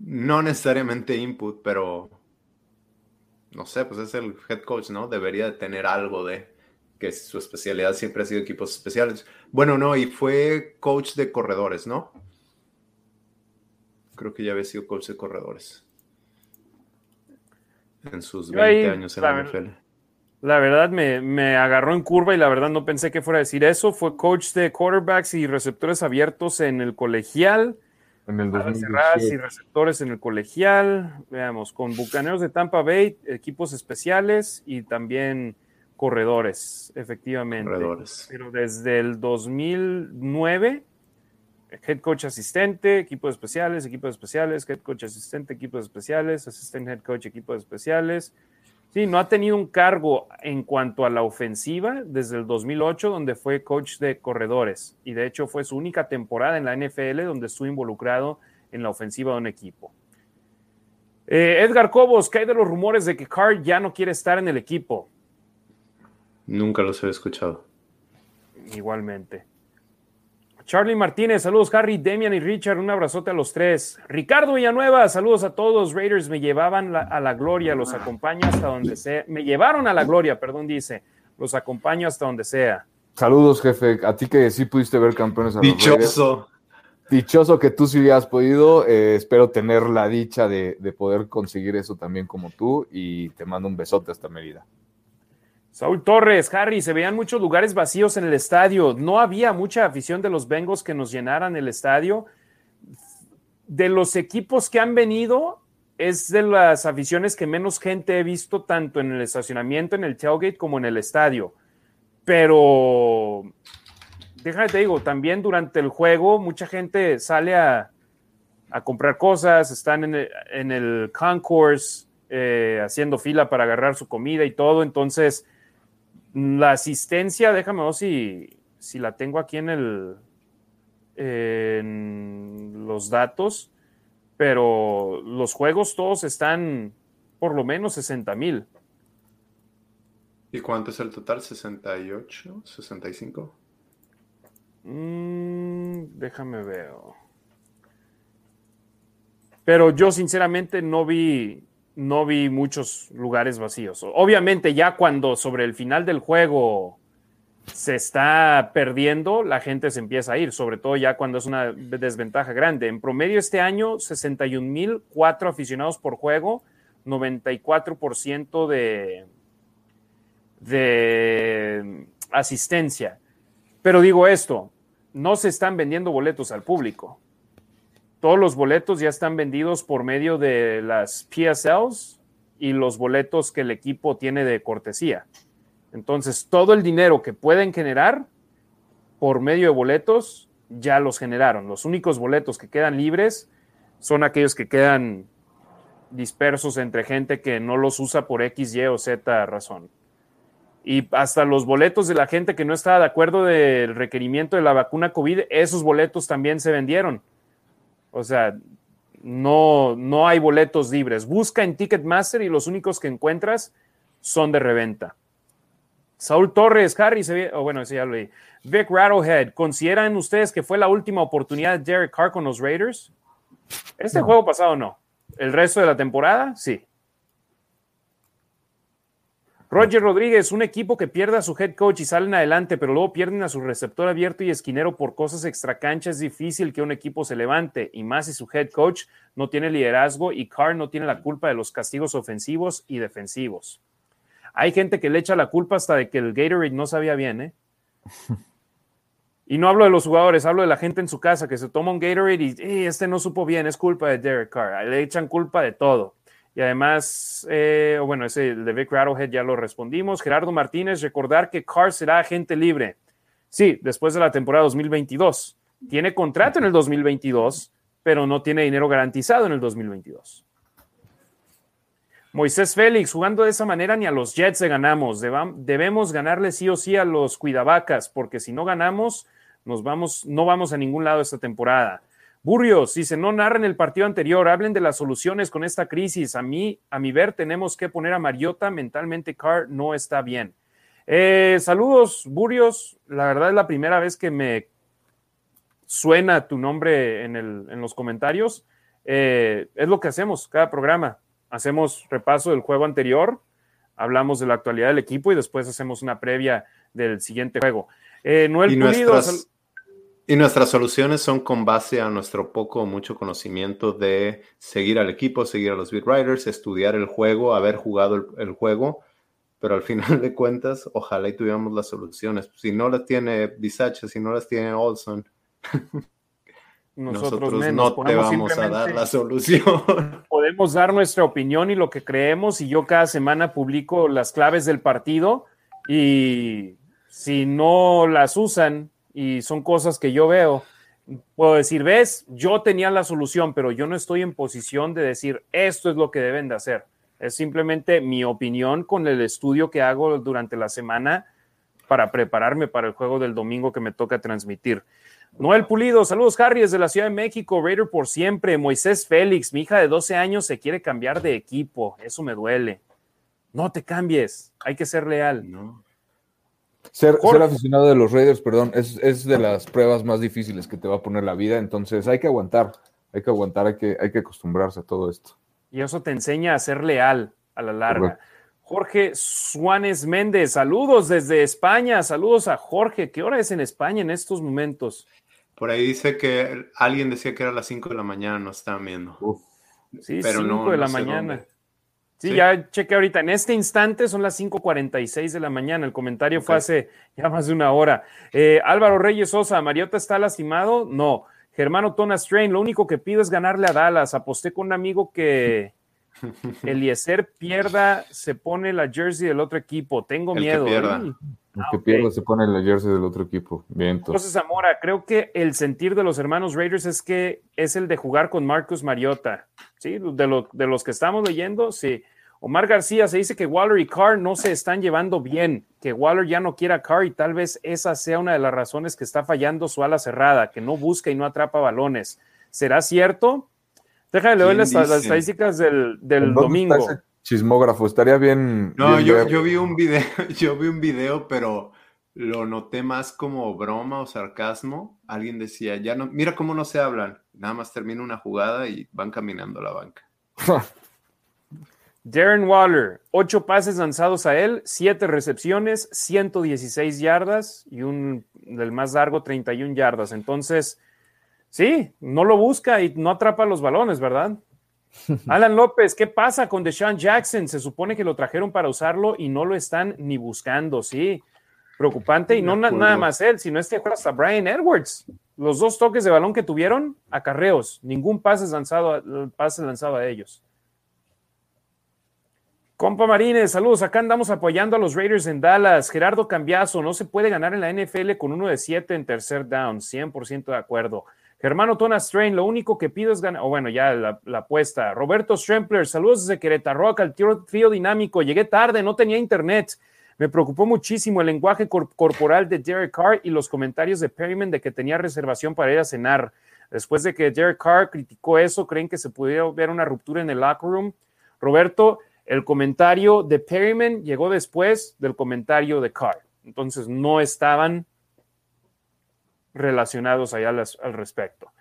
No necesariamente input, pero. No sé, pues es el head coach, ¿no? Debería de tener algo de que su especialidad siempre ha sido equipos especiales. Bueno, no, y fue coach de corredores, ¿no? Creo que ya había sido coach de corredores. En sus 20 años en la NFL. La verdad me, agarró en curva y la verdad no pensé que fuera a decir eso. Fue coach de quarterbacks y receptores abiertos en el colegial. En el y receptores en el colegial. Veamos, con Bucaneros de Tampa Bay, equipos especiales y también corredores, efectivamente. Corredores. Pero desde el 2009 head coach asistente, equipos especiales, equipos especiales, head coach asistente, equipos especiales, asistente head coach, equipos especiales. Sí, no ha tenido un cargo en cuanto a la ofensiva desde el 2008, donde fue coach de corredores. Y de hecho fue su única temporada en la NFL donde estuvo involucrado en la ofensiva de un equipo. Eh, Edgar Cobos, ¿qué hay de los rumores de que Carr ya no quiere estar en el equipo? Nunca los he escuchado. Igualmente. Charlie Martínez, saludos Harry, Demian y Richard, un abrazote a los tres. Ricardo Villanueva, saludos a todos. Raiders me llevaban a la gloria, los acompaño hasta donde sea. Me llevaron a la gloria, perdón, dice. Los acompaño hasta donde sea. Saludos, jefe. A ti que sí pudiste ver campeones a Dichoso. Dichoso que tú sí hubieras podido. Eh, espero tener la dicha de, de poder conseguir eso también como tú. Y te mando un besote hasta Mérida. Saúl Torres, Harry, se veían muchos lugares vacíos en el estadio. No había mucha afición de los Bengals que nos llenaran el estadio. De los equipos que han venido, es de las aficiones que menos gente he visto, tanto en el estacionamiento, en el tailgate, como en el estadio. Pero, déjame te digo, también durante el juego, mucha gente sale a, comprar cosas, están en el, concourse, eh, haciendo fila para agarrar su comida y todo. Entonces, la asistencia, déjame ver si, si la tengo aquí en el en los datos, pero los juegos todos están por lo menos 60 mil. ¿Y cuánto es el total? ¿68? ¿65? Mm, déjame ver. Pero yo sinceramente no vi no vi muchos lugares vacíos. Obviamente ya cuando sobre el final del juego se está perdiendo, la gente se empieza a ir, sobre todo ya cuando es una desventaja grande. En promedio este año, 61.004 aficionados por juego, 94% de, de asistencia. Pero digo esto, no se están vendiendo boletos al público todos los boletos ya están vendidos por medio de las PSLs y los boletos que el equipo tiene de cortesía. Entonces, todo el dinero que pueden generar por medio de boletos ya los generaron. Los únicos boletos que quedan libres son aquellos que quedan dispersos entre gente que no los usa por X, Y o Z razón. Y hasta los boletos de la gente que no estaba de acuerdo del requerimiento de la vacuna COVID, esos boletos también se vendieron. O sea, no, no hay boletos libres. Busca en Ticketmaster y los únicos que encuentras son de reventa. Saúl Torres, Harry, se oh, bueno, ese ya lo leí. Vic Rattlehead, ¿consideran ustedes que fue la última oportunidad de Derek Carr con los Raiders? Este juego pasado no. El resto de la temporada, sí. Roger Rodríguez, un equipo que pierde a su head coach y salen adelante, pero luego pierden a su receptor abierto y esquinero por cosas extracancha, es difícil que un equipo se levante, y más si su head coach no tiene liderazgo y Carr no tiene la culpa de los castigos ofensivos y defensivos. Hay gente que le echa la culpa hasta de que el Gatorade no sabía bien, ¿eh? Y no hablo de los jugadores, hablo de la gente en su casa que se toma un Gatorade y eh, este no supo bien, es culpa de Derek Carr. Le echan culpa de todo. Y además, eh, bueno, ese de Vic Rattlehead ya lo respondimos. Gerardo Martínez, recordar que Carr será agente libre. Sí, después de la temporada 2022. Tiene contrato en el 2022, pero no tiene dinero garantizado en el 2022. Moisés Félix, jugando de esa manera ni a los Jets le ganamos. debemos ganarle sí o sí a los Cuidavacas, porque si no ganamos, nos vamos, no vamos a ningún lado esta temporada. Burrios dice, no narren el partido anterior, hablen de las soluciones con esta crisis. A mí, a mi ver, tenemos que poner a Mariota, mentalmente Carr no está bien. Eh, saludos, Burrios. La verdad es la primera vez que me suena tu nombre en, los comentarios. Eh, es lo que hacemos cada programa. Hacemos repaso del juego anterior, hablamos de la actualidad del equipo y después hacemos una previa del siguiente juego. Eh, Noel Pulido, y nuestras soluciones son con base a nuestro poco o mucho conocimiento de seguir al equipo, seguir a los beat writers, estudiar el juego, haber jugado el, juego, pero al final de cuentas, ojalá y tuviéramos las soluciones. Si no las tiene Bisacha, si no las tiene Olson, nosotros, no te vamos a dar la solución. Podemos dar nuestra opinión y lo que creemos y yo cada semana publico las claves del partido y si no las usan y son cosas que yo veo, puedo decir, ves, yo tenía la solución, pero yo no estoy en posición de decir esto es lo que deben de hacer. Es simplemente mi opinión con el estudio que hago durante la semana para prepararme para el juego del domingo que me toca transmitir. Noel Pulido, saludos Harry desde la Ciudad de México, Raider por siempre. Moisés Félix, mi hija de 12 años se quiere cambiar de equipo, eso me duele. No te cambies, hay que ser leal. No. Ser, aficionado de los Raiders, perdón, es, de las pruebas más difíciles que te va a poner la vida, entonces hay que aguantar, hay que aguantar, hay que, hay que acostumbrarse a todo esto. Y eso te enseña a ser leal a la larga. Jorge Suárez Méndez, saludos desde España, saludos a Jorge. ¿Qué hora es en España en estos momentos? Por ahí dice que alguien decía que era las 5 de la mañana, no estaban viendo. Sí, 5 de la mañana. Sí, ya chequé ahorita. En este instante son las 5:46 de la mañana. El comentario fue hace ya más de una hora. Eh, Álvaro Reyes Sosa, ¿Mariota está lastimado? No. Germano Tona Strain, lo único que pido es ganarle a Dallas. Aposté con un amigo que Eliezer pierda, se pone la jersey del otro equipo. Tengo miedo. Que pierda. El que ah, pierda se pone la jersey del otro equipo. Bien, entonces. Zamora, creo que el sentir de los hermanos Raiders es que es el de jugar con Marcus Mariota. ¿sí? De, de los que estamos leyendo, sí. Omar García se dice que Waller y Carr no se están llevando bien, que Waller ya no quiere a Carr y tal vez esa sea una de las razones que está fallando su ala cerrada, que no busca y no atrapa balones. ¿Será cierto? Déjame leer las, estadísticas del, del domingo. Chismógrafo, estaría bien. No, yo, yo, vi un video, yo vi un video, pero lo noté más como broma o sarcasmo. Alguien decía, ya no, mira cómo no se hablan, nada más termina una jugada y van caminando a la banca. Darren Waller, ocho pases lanzados a él, siete recepciones, 116 yardas y un del más largo 31 yardas. Entonces, sí, no lo busca y no atrapa los balones, ¿verdad? Alan López, ¿qué pasa con Deshaun Jackson? Se supone que lo trajeron para usarlo y no lo están ni buscando, sí. Preocupante y no nada más él, sino este juega hasta Brian Edwards. Los dos toques de balón que tuvieron, acarreos, ningún pase lanzado, pase lanzado a ellos. Compa Marines, saludos. Acá andamos apoyando a los Raiders en Dallas. Gerardo Cambiazo, no se puede ganar en la NFL con uno de siete en tercer down. 100% de acuerdo. Germano Tona Strain, lo único que pido es ganar. O bueno, ya la, apuesta. Roberto Strempler, saludos desde Querétaro, acá el trío dinámico. Llegué tarde, no tenía internet. Me preocupó muchísimo el lenguaje corporal de Derek Carr y los comentarios de Perryman de que tenía reservación para ir a cenar. Después de que Derek Carr criticó eso, ¿creen que se pudiera ver una ruptura en el locker room? Roberto, el comentario de Perryman llegó después del comentario de Carr. Entonces no estaban relacionados allá al, respecto.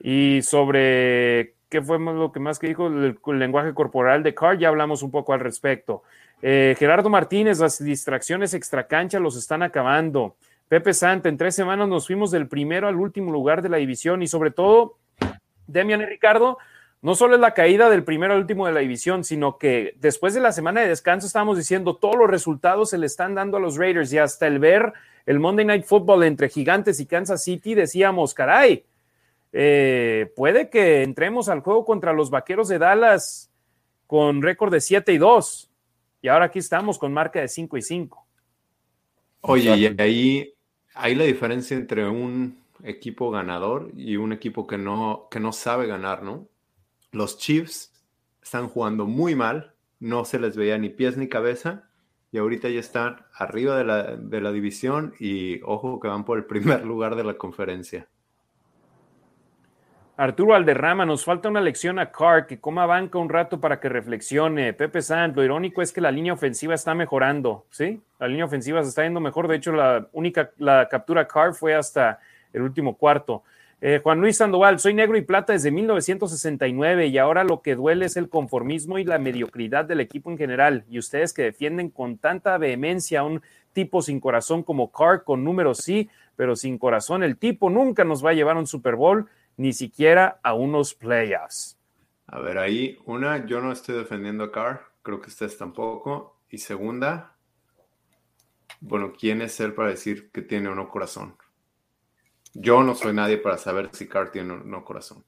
Y sobre qué fue lo que más que dijo el, lenguaje corporal de Carr, ya hablamos un poco al respecto. Eh, Gerardo Martínez, las distracciones extracancha los están acabando. Pepe Santa, en tres semanas nos fuimos del primero al último lugar de la división y sobre todo, Demian y Ricardo, no solo es la caída del primero al último de la división, sino que después de la semana de descanso estábamos diciendo todos los resultados se le están dando a los Raiders y hasta el ver el Monday Night Football entre Gigantes y Kansas City decíamos, caray, eh, puede que entremos al juego contra los Vaqueros de Dallas con récord de 7 y 2 y ahora aquí estamos con marca de 5 y 5. Oye, y ahí hay la diferencia entre un equipo ganador y un equipo que no, que no sabe ganar, ¿no? Los Chiefs están jugando muy mal, no se les veía ni pies ni cabeza y ahorita ya están arriba de la, división y ojo que van por el primer lugar de la conferencia. Arturo Alderrama, nos falta una lección a Carr, que coma banca un rato para que reflexione. Pepe Sant, lo irónico es que la línea ofensiva está mejorando, ¿sí? La línea ofensiva se está yendo mejor. De hecho, la única, la captura Carr fue hasta el último cuarto. Eh, Juan Luis Sandoval, soy negro y plata desde 1969 y ahora lo que duele es el conformismo y la mediocridad del equipo en general. Y ustedes que defienden con tanta vehemencia a un tipo sin corazón como Carr, con números sí, pero sin corazón, el tipo nunca nos va a llevar a un Super Bowl, ni siquiera a unos playoffs. A ver, ahí, una, yo no estoy defendiendo a Carr, creo que ustedes tampoco. Y segunda, bueno, ¿quién es él para decir que tiene o no corazón? Yo no soy nadie para saber si Carr tiene o no corazón.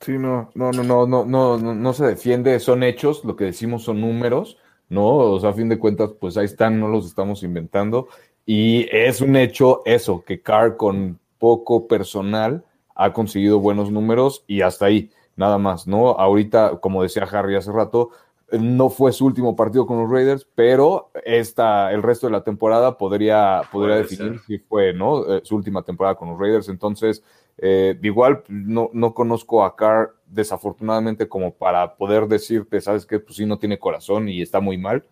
Sí, no, no, no, no, no, no, no se defiende, son hechos, lo que decimos son números, ¿no? O sea, a fin de cuentas, pues ahí están, no los estamos inventando. Y es un hecho eso, que Carr con poco personal, ha conseguido buenos números y hasta ahí, nada más, ¿no? Ahorita, como decía Harry hace rato, no fue su último partido con los Raiders, pero esta, el resto de la temporada podría, podría definir si fue ¿no? Eh, su última temporada con los Raiders. Entonces, eh, igual no, no, conozco a Carr desafortunadamente como para poder decirte, sabes que pues sí no tiene corazón y está muy mal.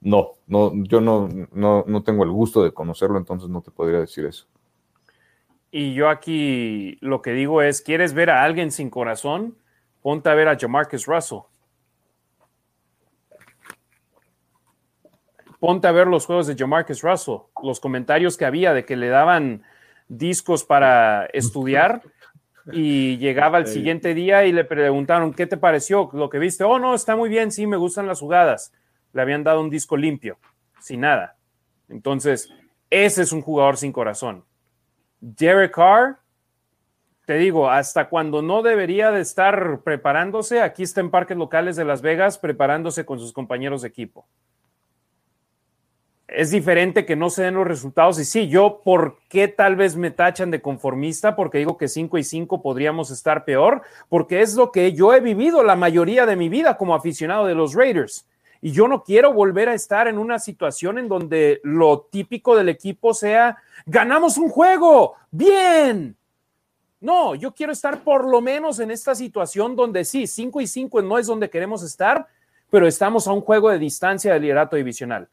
No, no, yo no, no, no tengo el gusto de conocerlo, entonces no te podría decir eso. Y yo aquí lo que digo es, ¿quieres ver a alguien sin corazón? Ponte a ver a Jamarcus Russell ponte a ver los juegos de Jamarcus Russell, los comentarios que había de que le daban discos para estudiar y llegaba el siguiente día y le preguntaron, ¿qué te pareció lo que viste? Oh, no, está muy bien, sí, me gustan las jugadas. Le habían dado un disco limpio, sin nada. Entonces, ese es un jugador sin corazón. Derek Carr, te digo, hasta cuando no debería de estar preparándose, aquí está en parques locales de Las Vegas preparándose con sus compañeros de equipo es diferente que no se den los resultados. Y sí, yo, ¿por qué tal vez me tachan de conformista? Porque digo que 5 y 5 podríamos estar peor, porque es lo que yo he vivido la mayoría de mi vida como aficionado de los Raiders. Y yo no quiero volver a estar en una situación en donde lo típico del equipo sea, ganamos un juego, bien. No, yo quiero estar por lo menos en esta situación donde sí, 5 y 5 no es donde queremos estar, pero estamos a un juego de distancia del liderato divisional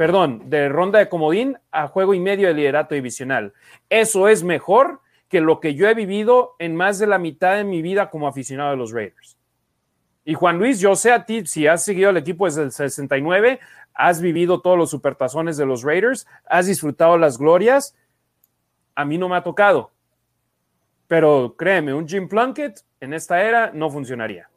perdón, de ronda de comodín a juego y medio de liderato divisional. Eso es mejor que lo que yo he vivido en más de la mitad de mi vida como aficionado de los Raiders. Y Juan Luis, yo sé a ti, si has seguido el equipo desde el 69, has vivido todos los supertazones de los Raiders, has disfrutado las glorias, a mí no me ha tocado. Pero créeme, un Jim Plunkett en esta era no funcionaría.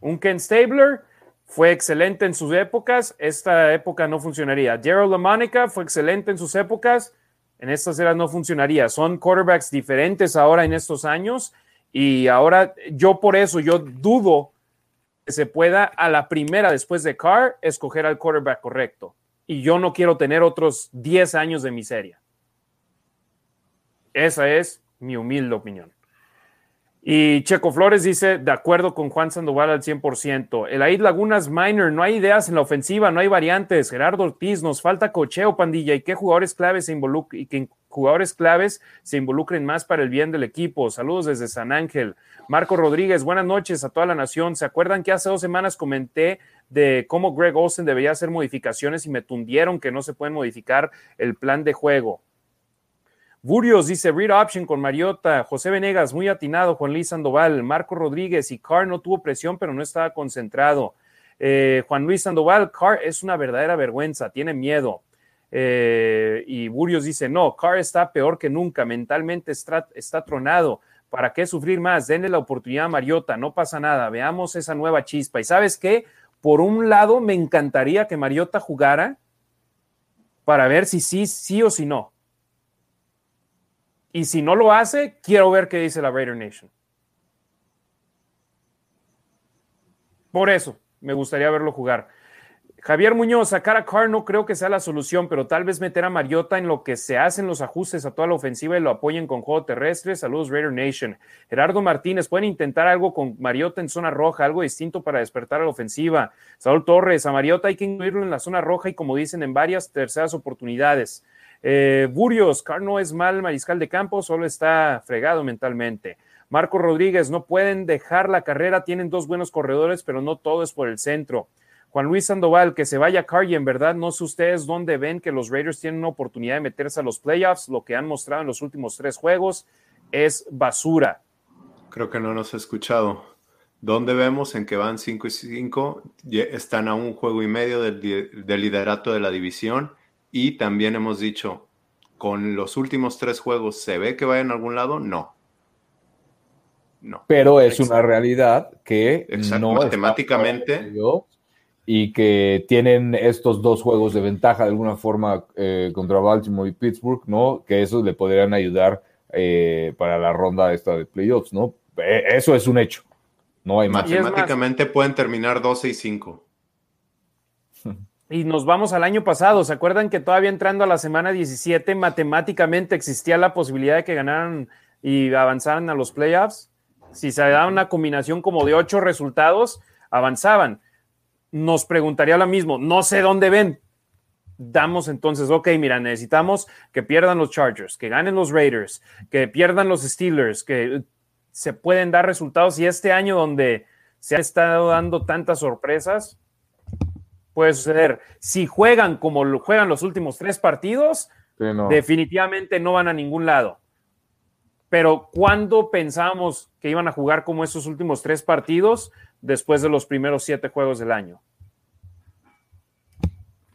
Un Ken Stabler fue excelente en sus épocas, esta época no funcionaría. Gerald LaMonica fue excelente en sus épocas, en estas eras no funcionaría. Son quarterbacks diferentes ahora en estos años y ahora yo por eso, yo dudo que se pueda a la primera después de Carr escoger al quarterback correcto. Y yo no quiero tener otros 10 años de miseria. Esa es mi humilde opinión. Y Checo Flores dice, de acuerdo con Juan Sandoval al 100%. El Aid Lagunas Minor, no hay ideas en la ofensiva, no hay variantes. Gerardo Ortiz, nos falta cocheo, pandilla. ¿Y qué jugadores claves se involucren? Y que jugadores claves se involucren más para el bien del equipo. Saludos desde San Ángel. Marco Rodríguez, buenas noches a toda la nación. ¿Se acuerdan que hace dos semanas comenté de cómo Greg Olsen debería hacer modificaciones y me tundieron que no se pueden modificar el plan de juego? Burios dice read option con Mariota, José Venegas, muy atinado, Juan Luis Sandoval, Marco Rodríguez y Carr no tuvo presión, pero no estaba concentrado. Eh, Juan Luis Sandoval, Carr es una verdadera vergüenza, tiene miedo. Eh, y Burios dice, no, Carr está peor que nunca, mentalmente está, tronado. ¿Para qué sufrir más? Denle la oportunidad a Mariota, no pasa nada, veamos esa nueva chispa. ¿Y sabes qué? Por un lado, me encantaría que Mariota jugara para ver si sí, sí o si no y si no lo hace, quiero ver qué dice la Raider Nation. Por eso, me gustaría verlo jugar. Javier Muñoz, sacar a Carr no creo que sea la solución, pero tal vez meter a Mariota en lo que se hacen los ajustes a toda la ofensiva y lo apoyen con juego terrestre. Saludos, Raider Nation. Gerardo Martínez, pueden intentar algo con Mariota en zona roja, algo distinto para despertar a la ofensiva. Saúl Torres, a Mariota hay que incluirlo en la zona roja y como dicen en varias terceras oportunidades. Eh, Burios, no es mal mariscal de campo, solo está fregado mentalmente. Marco Rodríguez, no pueden dejar la carrera, tienen dos buenos corredores, pero no todo es por el centro. Juan Luis Sandoval, que se vaya Carr y en verdad no sé ustedes dónde ven que los Raiders tienen una oportunidad de meterse a los playoffs. Lo que han mostrado en los últimos tres juegos es basura. Creo que no nos ha escuchado. ¿Dónde vemos en que van 5 y 5? Están a un juego y medio del liderato de la división y también hemos dicho, con los últimos tres juegos, ¿se ve que va en algún lado? No. No. Pero es una realidad que no matemáticamente y que tienen estos dos juegos de ventaja de alguna forma eh, contra Baltimore y Pittsburgh, ¿no? Que esos le podrían ayudar eh, para la ronda esta de playoffs, ¿no? E, eso es un hecho. No hay Matemáticamente pueden terminar 12 y 5. Y nos vamos al año pasado. ¿Se acuerdan que todavía entrando a la semana 17, matemáticamente existía la posibilidad de que ganaran y avanzaran a los playoffs? Si se daba una combinación como de ocho resultados, avanzaban. Nos preguntaría lo mismo, no sé dónde ven. Damos entonces, ok, mira, necesitamos que pierdan los Chargers, que ganen los Raiders, que pierdan los Steelers, que se pueden dar resultados. Y este año donde se ha estado dando tantas sorpresas, puede suceder. Si juegan como juegan los últimos tres partidos, definitivamente no van a ningún lado. Pero ¿cuándo pensábamos que iban a jugar como esos últimos tres partidos después de los primeros siete juegos del año?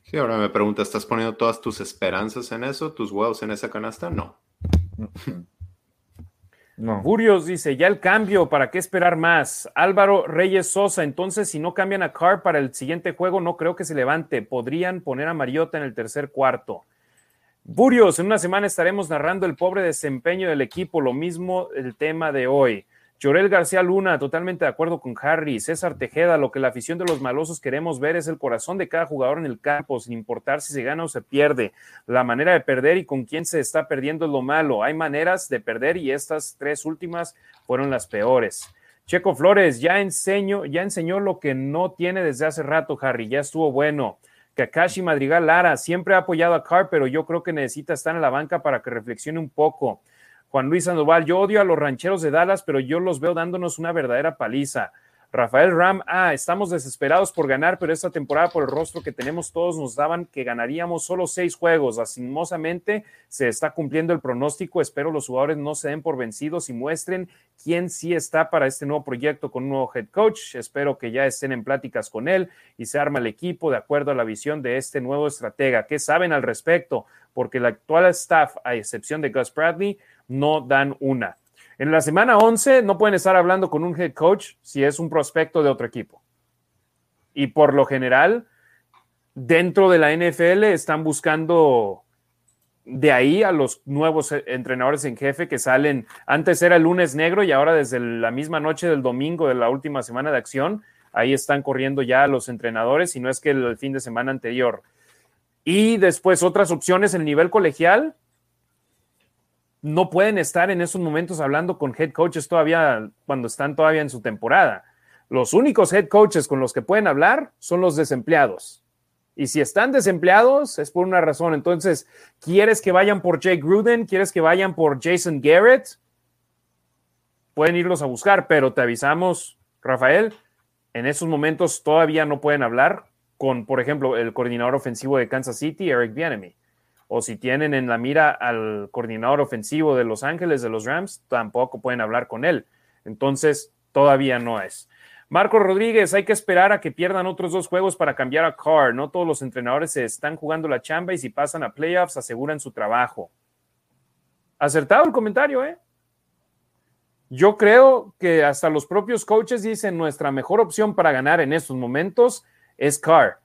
Sí, ahora me pregunta, ¿estás poniendo todas tus esperanzas en eso, tus huevos en esa canasta? No. No. Furios dice, ya el cambio, ¿para qué esperar más? Álvaro Reyes Sosa, entonces si no cambian a Carr para el siguiente juego, no creo que se levante. Podrían poner a Mariota en el tercer cuarto. Burios, en una semana estaremos narrando el pobre desempeño del equipo, lo mismo el tema de hoy. Llorel García Luna, totalmente de acuerdo con Harry. César Tejeda, lo que la afición de los malosos queremos ver es el corazón de cada jugador en el campo, sin importar si se gana o se pierde. La manera de perder y con quién se está perdiendo es lo malo. Hay maneras de perder y estas tres últimas fueron las peores. Checo Flores, ya enseño, ya enseñó lo que no tiene desde hace rato, Harry. Ya estuvo bueno. Kakashi Madrigal Lara, siempre ha apoyado a Carr, pero yo creo que necesita estar en la banca para que reflexione un poco. Juan Luis Sandoval, yo odio a los rancheros de Dallas, pero yo los veo dándonos una verdadera paliza. Rafael Ram, ah, estamos desesperados por ganar, pero esta temporada por el rostro que tenemos todos nos daban que ganaríamos solo seis juegos. Lastimosamente se está cumpliendo el pronóstico. Espero los jugadores no se den por vencidos y muestren quién sí está para este nuevo proyecto con un nuevo head coach. Espero que ya estén en pláticas con él y se arma el equipo de acuerdo a la visión de este nuevo estratega. ¿Qué saben al respecto? Porque el actual staff, a excepción de Gus Bradley, no dan una. En la semana 11 no pueden estar hablando con un head coach si es un prospecto de otro equipo. Y por lo general, dentro de la NFL están buscando de ahí a los nuevos entrenadores en jefe que salen. Antes era el lunes negro y ahora desde la misma noche del domingo de la última semana de acción, ahí están corriendo ya los entrenadores, y no es que el fin de semana anterior. Y después otras opciones, el nivel colegial, no pueden estar en esos momentos hablando con head coaches todavía cuando están todavía en su temporada. Los únicos head coaches con los que pueden hablar son los desempleados. Y si están desempleados es por una razón. Entonces, ¿quieres que vayan por Jake Gruden? ¿Quieres que vayan por Jason Garrett? Pueden irlos a buscar, pero te avisamos, Rafael, en esos momentos todavía no pueden hablar con, por ejemplo, el coordinador ofensivo de Kansas City, Eric Bieniemy o si tienen en la mira al coordinador ofensivo de Los Ángeles, de los Rams, tampoco pueden hablar con él. Entonces, todavía no es. Marco Rodríguez, hay que esperar a que pierdan otros dos juegos para cambiar a Carr. No todos los entrenadores se están jugando la chamba y si pasan a playoffs aseguran su trabajo. Acertado el comentario, ¿eh? Yo creo que hasta los propios coaches dicen nuestra mejor opción para ganar en estos momentos es Carr.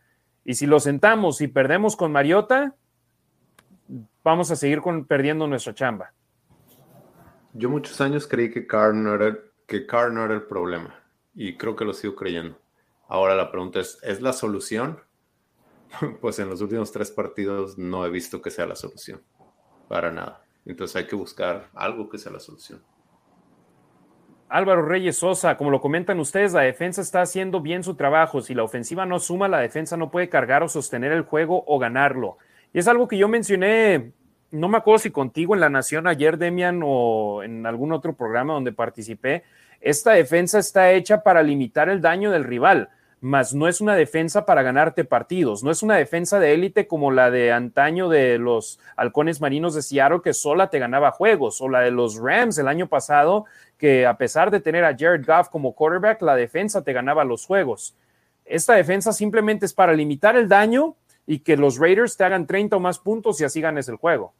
Y si lo sentamos y perdemos con Mariota, vamos a seguir con, perdiendo nuestra chamba. Yo muchos años creí que Carr, no era, que Carr no era el problema y creo que lo sigo creyendo. Ahora la pregunta es, ¿es la solución? Pues en los últimos tres partidos no he visto que sea la solución, para nada. Entonces hay que buscar algo que sea la solución. Álvaro Reyes Sosa, como lo comentan ustedes, la defensa está haciendo bien su trabajo. Si la ofensiva no suma, la defensa no puede cargar o sostener el juego o ganarlo. Y es algo que yo mencioné, no me acuerdo si contigo en La Nación ayer, Demian, o en algún otro programa donde participé. Esta defensa está hecha para limitar el daño del rival, mas no es una defensa para ganarte partidos. No es una defensa de élite como la de antaño de los halcones marinos de Seattle, que sola te ganaba juegos, o la de los Rams el año pasado, que a pesar de tener a Jared Goff como quarterback, la defensa te ganaba los juegos. Esta defensa simplemente es para limitar el daño y que los Raiders te hagan 30 o más puntos y así ganes el juego.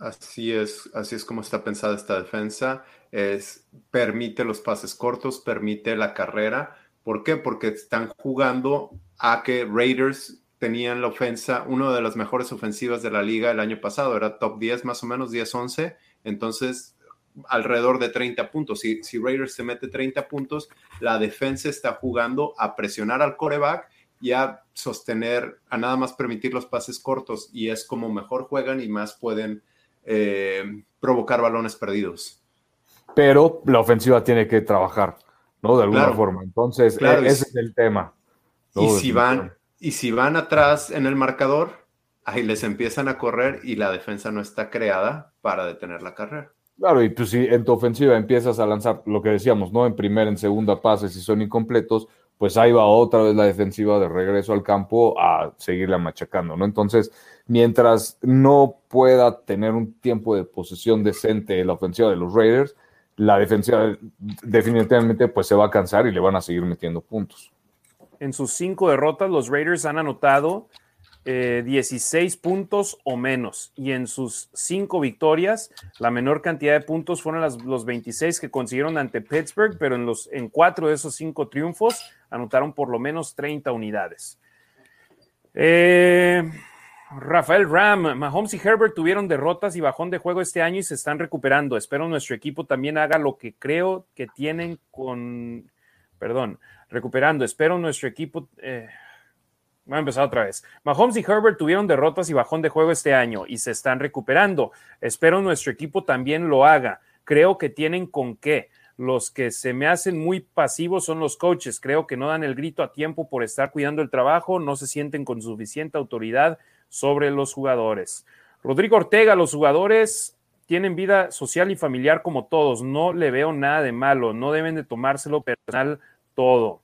Así es, así es como está pensada esta defensa. Es, permite los pases cortos, permite la carrera. ¿Por qué? Porque están jugando a que Raiders tenían la ofensa, una de las mejores ofensivas de la liga el año pasado, era top 10 más o menos, 10-11. Entonces, alrededor de 30 puntos. Si, si Raiders se mete 30 puntos, la defensa está jugando a presionar al coreback ya sostener, a nada más permitir los pases cortos y es como mejor juegan y más pueden eh, provocar balones perdidos. Pero la ofensiva tiene que trabajar, ¿no? De alguna forma. Entonces, e-, ese es el tema. Y si, van, y si van atrás en el marcador, ahí les empiezan a correr y la defensa no está creada para detener la carrera. Claro, y pues si en tu ofensiva empiezas a lanzar lo que decíamos, ¿no? En primera, en segunda pases y son incompletos, pues ahí va otra vez la defensiva de regreso al campo a seguirla machacando, ¿no? Entonces, mientras no pueda tener un tiempo de posesión decente la ofensiva de los Raiders, la defensiva definitivamente pues se va a cansar y le van a seguir metiendo puntos. En sus cinco derrotas, los Raiders han anotado 16 eh, puntos o menos. Y en sus cinco victorias, la menor cantidad de puntos fueron los 26 que consiguieron ante Pittsburgh, pero en, los, en cuatro de esos cinco triunfos anotaron por lo menos 30 unidades. Eh, Rafael Ram, Mahomes y Herbert tuvieron derrotas y bajón de juego este año y se están recuperando. Espero nuestro equipo también haga lo que creo que tienen con, perdón, recuperando. Espero nuestro equipo, eh, a empezar otra vez. Mahomes y Herbert tuvieron derrotas y bajón de juego este año y se están recuperando. Espero nuestro equipo también lo haga. Creo que tienen con qué. Los que se me hacen muy pasivos son los coaches. Creo que no dan el grito a tiempo por estar cuidando el trabajo, no se sienten con suficiente autoridad sobre los jugadores. Rodrigo Ortega, los jugadores tienen vida social y familiar como todos. No le veo nada de malo. No deben de tomárselo personal todo.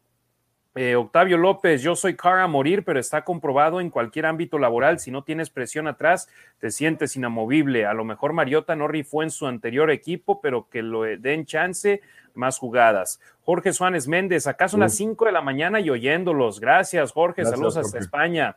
Eh, Octavio López, yo soy cara a morir, pero está comprobado en cualquier ámbito laboral. Si no tienes presión atrás, te sientes inamovible. A lo mejor Mariota no rifó en su anterior equipo, pero que lo den chance, más jugadas. Jorge Suárez Méndez, acá son las 5 de la mañana y oyéndolos. Gracias, Jorge. Saludos hasta España.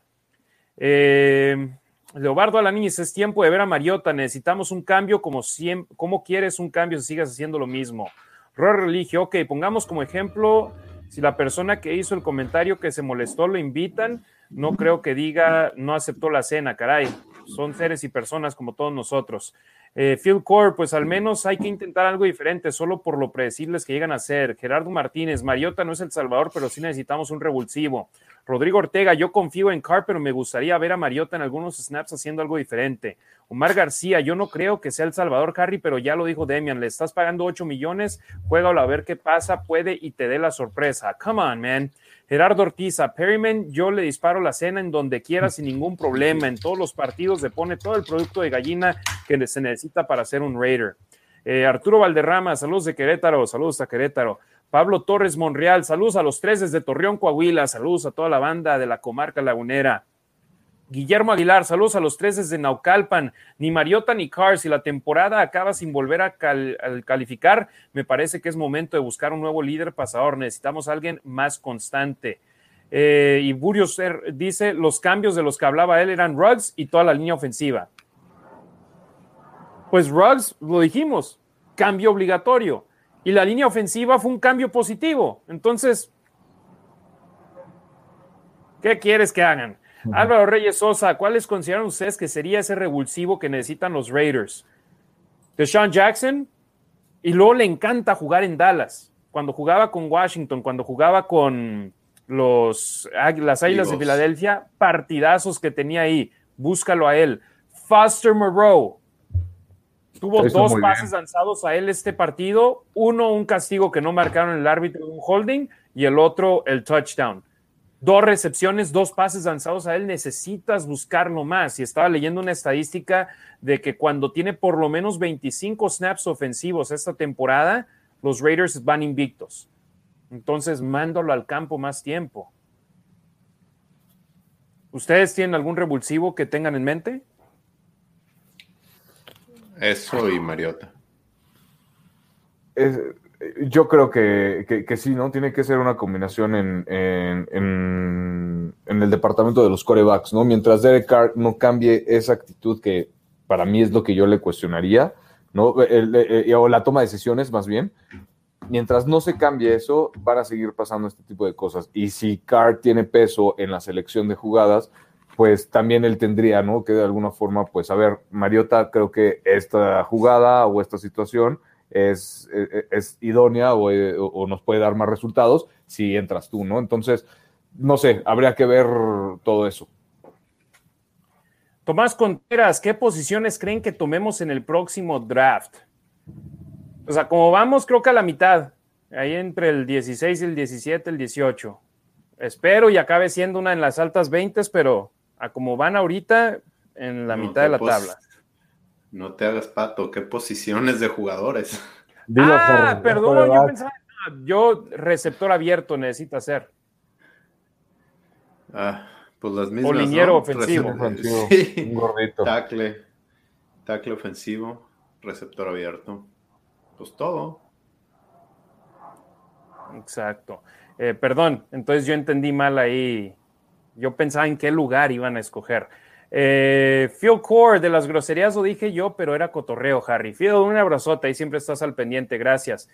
Eh, Leobardo Alaniz, es tiempo de ver a Mariota. Necesitamos un cambio como siempre. ¿Cómo quieres un cambio si sigues haciendo lo mismo? Roy Religio, ok, pongamos como ejemplo si la persona que hizo el comentario que se molestó lo invitan, no creo que diga no aceptó la cena, caray. Son seres y personas como todos nosotros. Eh, Phil Core, pues al menos hay que intentar algo diferente, solo por lo predecibles que llegan a ser. Gerardo Martínez, Mariota no es El Salvador, pero sí necesitamos un revulsivo. Rodrigo Ortega, yo confío en Carr, pero me gustaría ver a Mariota en algunos snaps haciendo algo diferente. Omar García, yo no creo que sea El Salvador Harry, pero ya lo dijo Demian, le estás pagando 8 millones, juégalo a ver qué pasa, puede y te dé la sorpresa. Come on, man. Gerardo Ortiz, a Perryman, yo le disparo la cena en donde quiera sin ningún problema. En todos los partidos le pone todo el producto de gallina que se necesita para ser un Raider. Eh, Arturo Valderrama, saludos de Querétaro, saludos a Querétaro. Pablo Torres Monreal, saludos a los tres desde Torreón, Coahuila, saludos a toda la banda de la comarca lagunera. Guillermo Aguilar, saludos a los tres desde Naucalpan. Ni Mariota ni Carr, si la temporada acaba sin volver a calificar, me parece que es momento de buscar un nuevo líder pasador. Necesitamos a alguien más constante. Eh, y Burios dice: los cambios de los que hablaba él eran Ruggs y toda la línea ofensiva. Pues Ruggs, lo dijimos, cambio obligatorio. Y la línea ofensiva fue un cambio positivo. Entonces, ¿qué quieres que hagan? Álvaro Reyes Sosa, ¿cuáles consideran ustedes que sería ese revulsivo que necesitan los Raiders? Deshaun Jackson, y luego le encanta jugar en Dallas. Cuando jugaba con Washington, cuando jugaba con los, las Águilas de Filadelfia, partidazos que tenía ahí. Búscalo a él. Foster Moreau. Tuvo dos pases lanzados a él este partido. Uno, un castigo que no marcaron el árbitro, un holding, y el otro, el touchdown dos recepciones, dos pases lanzados a él, necesitas buscarlo más. Y estaba leyendo una estadística de que cuando tiene por lo menos 25 snaps ofensivos esta temporada, los Raiders van invictos. Entonces, mándalo al campo más tiempo. ¿Ustedes tienen algún revulsivo que tengan en mente? Eso y Mariota. Es, yo creo que, sí, ¿no? Tiene que ser una combinación en, el departamento de los corebacks, ¿no? Mientras Derek Carr no cambie esa actitud que para mí es lo que yo le cuestionaría, ¿no? Eh, o la toma de decisiones, más bien. Mientras no se cambie eso, van a seguir pasando este tipo de cosas. Y si Carr tiene peso en la selección de jugadas, pues también él tendría, ¿no? Que de alguna forma, pues, a ver, Mariota, creo que esta jugada o esta situación es, es, idónea eh, o, nos puede dar más resultados si entras tú, ¿no? Entonces, no sé, habría que ver todo eso. Tomás Contreras, ¿qué posiciones creen que tomemos en el próximo draft? O sea, como vamos, creo que a la mitad, ahí entre el 16 y el 17, el 18. Espero y acabe siendo una en las altas 20, pero a como van ahorita, en la mitad de la tabla. No te hagas pato, ¿qué posiciones de jugadores? ah, perdón, yo pensaba, yo receptor abierto necesita ser. Ah, pues las mismas. O liniero ofensivo. Sí. Tacle, tacle ofensivo, receptor abierto. Pues todo. Exacto. Eh, perdón, entonces yo entendí mal ahí. Yo pensaba en qué lugar iban a escoger. Eh, Phil Core, de las groserías lo dije yo, pero era cotorreo, Harry. Phil, un abrazote, ahí siempre estás al pendiente, gracias.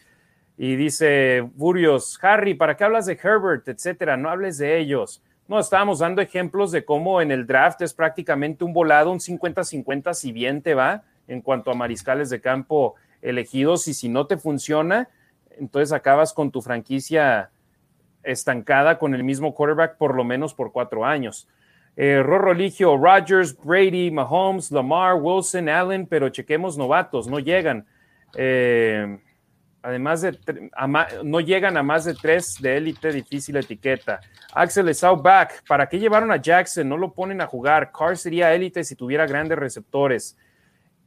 Y dice Burios, Harry, ¿para qué hablas de Herbert, etcétera? No hables de ellos. No, estábamos dando ejemplos de cómo en el draft es prácticamente un volado, un 50-50 si bien te va en cuanto a mariscales de campo elegidos y si no te funciona, entonces acabas con tu franquicia estancada con el mismo quarterback por lo menos por cuatro años. Eh, Rorro Ligio, Rodgers, Brady, Mahomes, Lamar, Wilson, Allen, pero chequemos novatos, no llegan. Eh, además de, no llegan a más de tres de élite, difícil etiqueta. Axel back, ¿para qué llevaron a Jackson? No lo ponen a jugar. Carr sería élite si tuviera grandes receptores.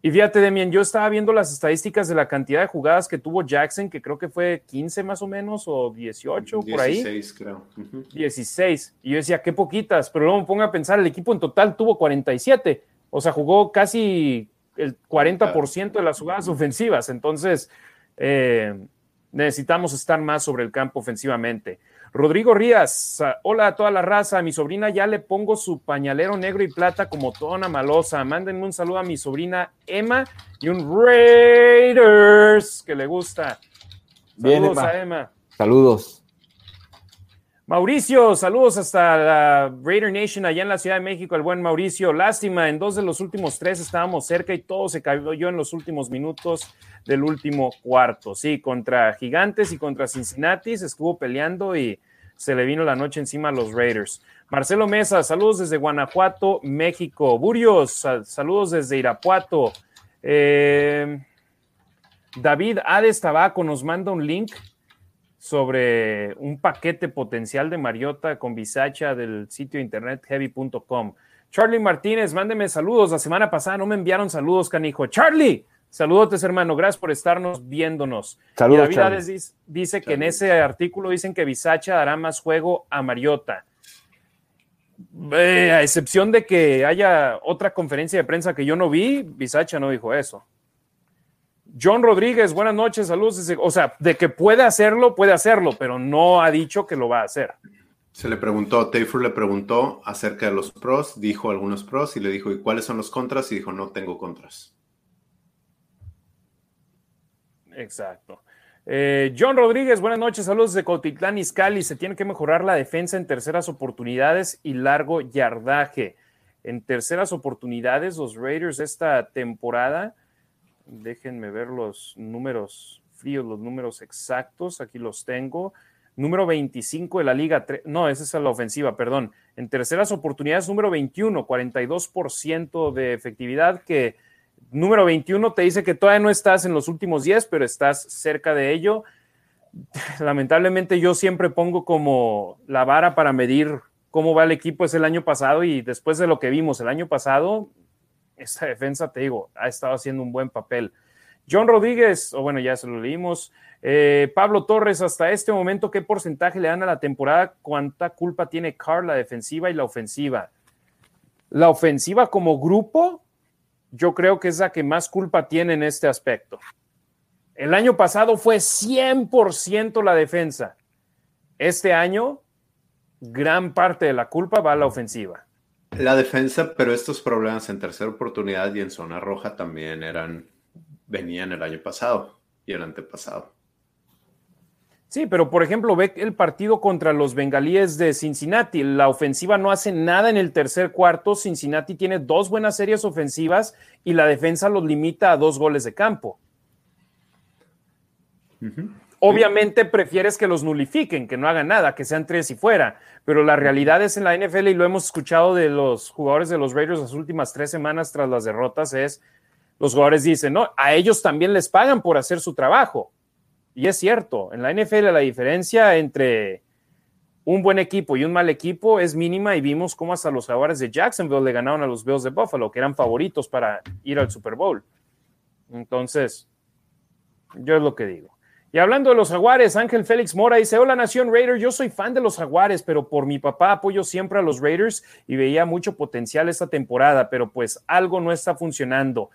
Y fíjate, Demian, yo estaba viendo las estadísticas de la cantidad de jugadas que tuvo Jackson, que creo que fue 15 más o menos, o 18 por ahí. 16, creo. 16. Y yo decía, qué poquitas, pero luego me pongo a pensar, el equipo en total tuvo 47. O sea, jugó casi el 40% de las jugadas ofensivas. Entonces, eh, necesitamos estar más sobre el campo ofensivamente. Rodrigo Rías, hola a toda la raza. A mi sobrina ya le pongo su pañalero negro y plata como toda una malosa. Mándenme un saludo a mi sobrina Emma y un Raiders que le gusta. Saludos a Emma. Saludos. Mauricio, saludos hasta la Raider Nation allá en la Ciudad de México, el buen Mauricio. Lástima, en dos de los últimos tres estábamos cerca y todo se cayó en los últimos minutos del último cuarto. Sí, contra Gigantes y contra Cincinnati se estuvo peleando y se le vino la noche encima a los Raiders. Marcelo Mesa, saludos desde Guanajuato, México. Burios, saludos desde Irapuato. Eh, David Ades Tabaco nos manda un link sobre un paquete potencial de Mariota con Bisacha del sitio internet heavy.com. Charlie Martínez, mándeme saludos. La semana pasada no me enviaron saludos, canijo. Charlie, saludos, hermano. Gracias por estarnos viéndonos. Saludos, y David dice, que en ese artículo dicen que Bisacha dará más juego a Mariota. Eh, a excepción de que haya otra conferencia de prensa que yo no vi, Bisacha no dijo eso. John Rodríguez, buenas noches, saludos. O sea, de que puede hacerlo, puede hacerlo, pero no ha dicho que lo va a hacer. Se le preguntó, Tayfur le preguntó acerca de los pros, dijo algunos pros y le dijo, ¿y cuáles son los contras? Y dijo, no tengo contras. Exacto. Eh, John Rodríguez, buenas noches, saludos de Cotitlán Izcalli. Se tiene que mejorar la defensa en terceras oportunidades y largo yardaje. En terceras oportunidades, los Raiders esta temporada Déjenme ver los números fríos, los números exactos. Aquí los tengo. Número 25 de la liga. No, esa es la ofensiva, perdón. En terceras oportunidades, número 21, 42% de efectividad, que número 21 te dice que todavía no estás en los últimos 10, pero estás cerca de ello. Lamentablemente yo siempre pongo como la vara para medir cómo va el equipo es el año pasado y después de lo que vimos el año pasado, esta defensa, te digo, ha estado haciendo un buen papel. John Rodríguez, o bueno, ya se lo leímos. Eh, Pablo Torres, hasta este momento, ¿qué porcentaje le dan a la temporada? ¿Cuánta culpa tiene Carr, la defensiva y la ofensiva? La ofensiva como grupo, yo creo que es la que más culpa tiene en este aspecto. El año pasado fue 100% la defensa. Este año, gran parte de la culpa va a la ofensiva. La defensa, pero estos problemas en tercera oportunidad y en zona roja también eran, venían el año pasado y el antepasado. Sí, pero por ejemplo, ve el partido contra los bengalíes de Cincinnati. La ofensiva no hace nada en el tercer cuarto. Cincinnati tiene dos buenas series ofensivas y la defensa los limita a dos goles de campo. Obviamente prefieres que los nulifiquen, que no hagan nada, que sean tres y fuera, pero la realidad es en la NFL, y lo hemos escuchado de los jugadores de los Raiders las últimas tres semanas tras las derrotas, es los jugadores dicen, no, a ellos también les pagan por hacer su trabajo. Y es cierto, en la NFL la diferencia entre un buen equipo y un mal equipo es mínima y vimos cómo hasta los jugadores de Jacksonville le ganaron a los Bills de Buffalo, que eran favoritos para ir al Super Bowl. Entonces, yo es lo que digo. Y hablando de los Jaguares, Ángel Félix Mora dice, hola Nación Raider, yo soy fan de los Jaguares, pero por mi papá apoyo siempre a los Raiders y veía mucho potencial esta temporada, pero pues algo no está funcionando.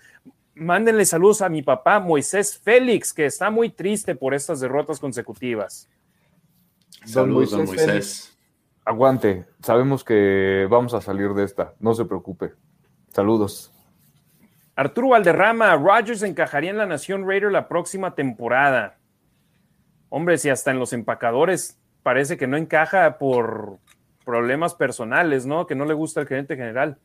Mándenle saludos a mi papá Moisés Félix, que está muy triste por estas derrotas consecutivas. Saludos, don Moisés. Aguante, sabemos que vamos a salir de esta, no se preocupe. Saludos. Arturo Valderrama, Rogers encajaría en la Nación Raider la próxima temporada. Hombre, si hasta en los empacadores parece que no encaja por problemas personales, ¿no? Que no le gusta el gerente general.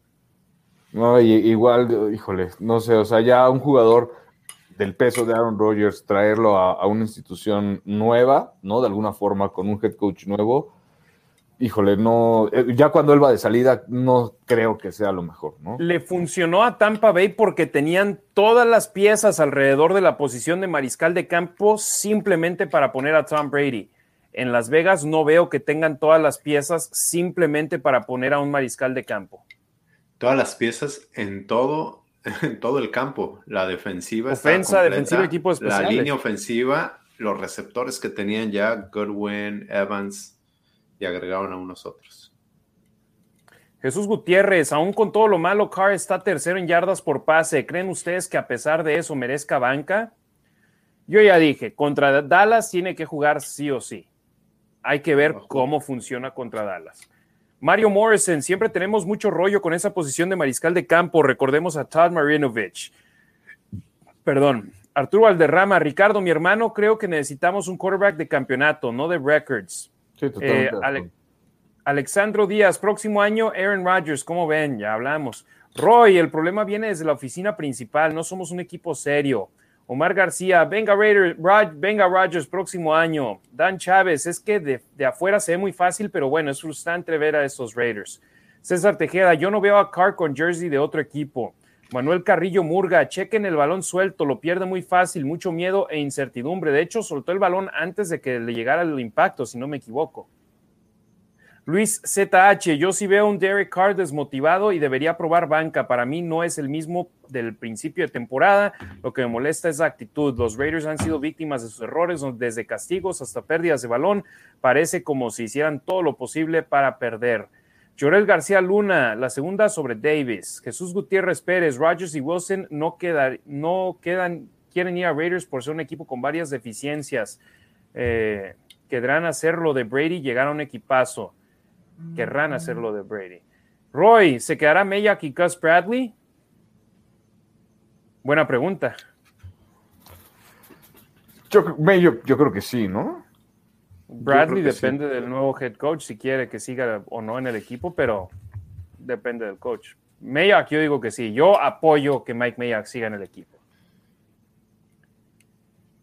No, igual, híjole, no sé, o sea, ya un jugador del peso de Aaron Rodgers, traerlo a, una institución nueva, ¿no? De alguna forma, con un head coach nuevo, híjole, no, eh, ya cuando él va de salida, no creo que sea lo mejor, ¿no? Le funcionó a Tampa Bay porque tenían todas las piezas alrededor de la posición de mariscal de campo simplemente para poner a Tom Brady. En Las Vegas no veo que tengan todas las piezas simplemente para poner a un mariscal de campo. Todas las piezas en todo, en todo el campo. La defensiva. Ofensa, defensiva, equipo especial. La línea ofensiva, los receptores que tenían ya, Goodwin, Evans, y agregaron a unos otros. Jesús Gutiérrez, aún con todo lo malo, Carr está tercero en yardas por pase. ¿Creen ustedes que a pesar de eso merezca banca? Yo ya dije, contra Dallas tiene que jugar sí o sí. Hay que ver cómo funciona contra Dallas. Mario Morrison, siempre tenemos mucho rollo con esa posición de mariscal de campo. Recordemos a Todd Marinovich. Perdón. Arturo Valderrama, Ricardo, mi hermano, creo que necesitamos un quarterback de campeonato, no de records. Eh, Alexandro Díaz, próximo año Aaron Rodgers, ¿cómo ven? Ya hablamos. Roy, el problema viene desde la oficina principal, no somos un equipo serio. Omar García, venga Raiders, venga Rodgers, próximo año. Dan Chávez, es que de, de, afuera se ve muy fácil, pero bueno, es frustrante ver a estos Raiders. César Tejeda, yo no veo a Carr con jersey de otro equipo. Manuel Carrillo Murga, chequen el balón suelto, lo pierde muy fácil, mucho miedo e incertidumbre. De hecho, soltó el balón antes de que le llegara el impacto, si no me equivoco. Luis ZH, yo sí veo un Derek Carr desmotivado y debería probar banca. Para mí no es el mismo del principio de temporada. Lo que me molesta es la actitud. Los Raiders han sido víctimas de sus errores, desde castigos hasta pérdidas de balón. Parece como si hicieran todo lo posible para perder. Jorel García Luna, la segunda sobre Davis. Jesús Gutiérrez Pérez, Rogers y Wilson no, no quedan, quieren ir a Raiders por ser un equipo con varias deficiencias. Eh, querrán hacerlo de Brady, llegar a un equipazo. Querrán mm. hacerlo de Brady. Roy, ¿se quedará Mayak y Gus Bradley? Buena pregunta. Yo, yo creo que sí, ¿no? Bradley depende del nuevo head coach si quiere que siga o no en el equipo, pero depende del coach. Mayak, yo digo que sí. Yo apoyo que Mike Mayak siga en el equipo.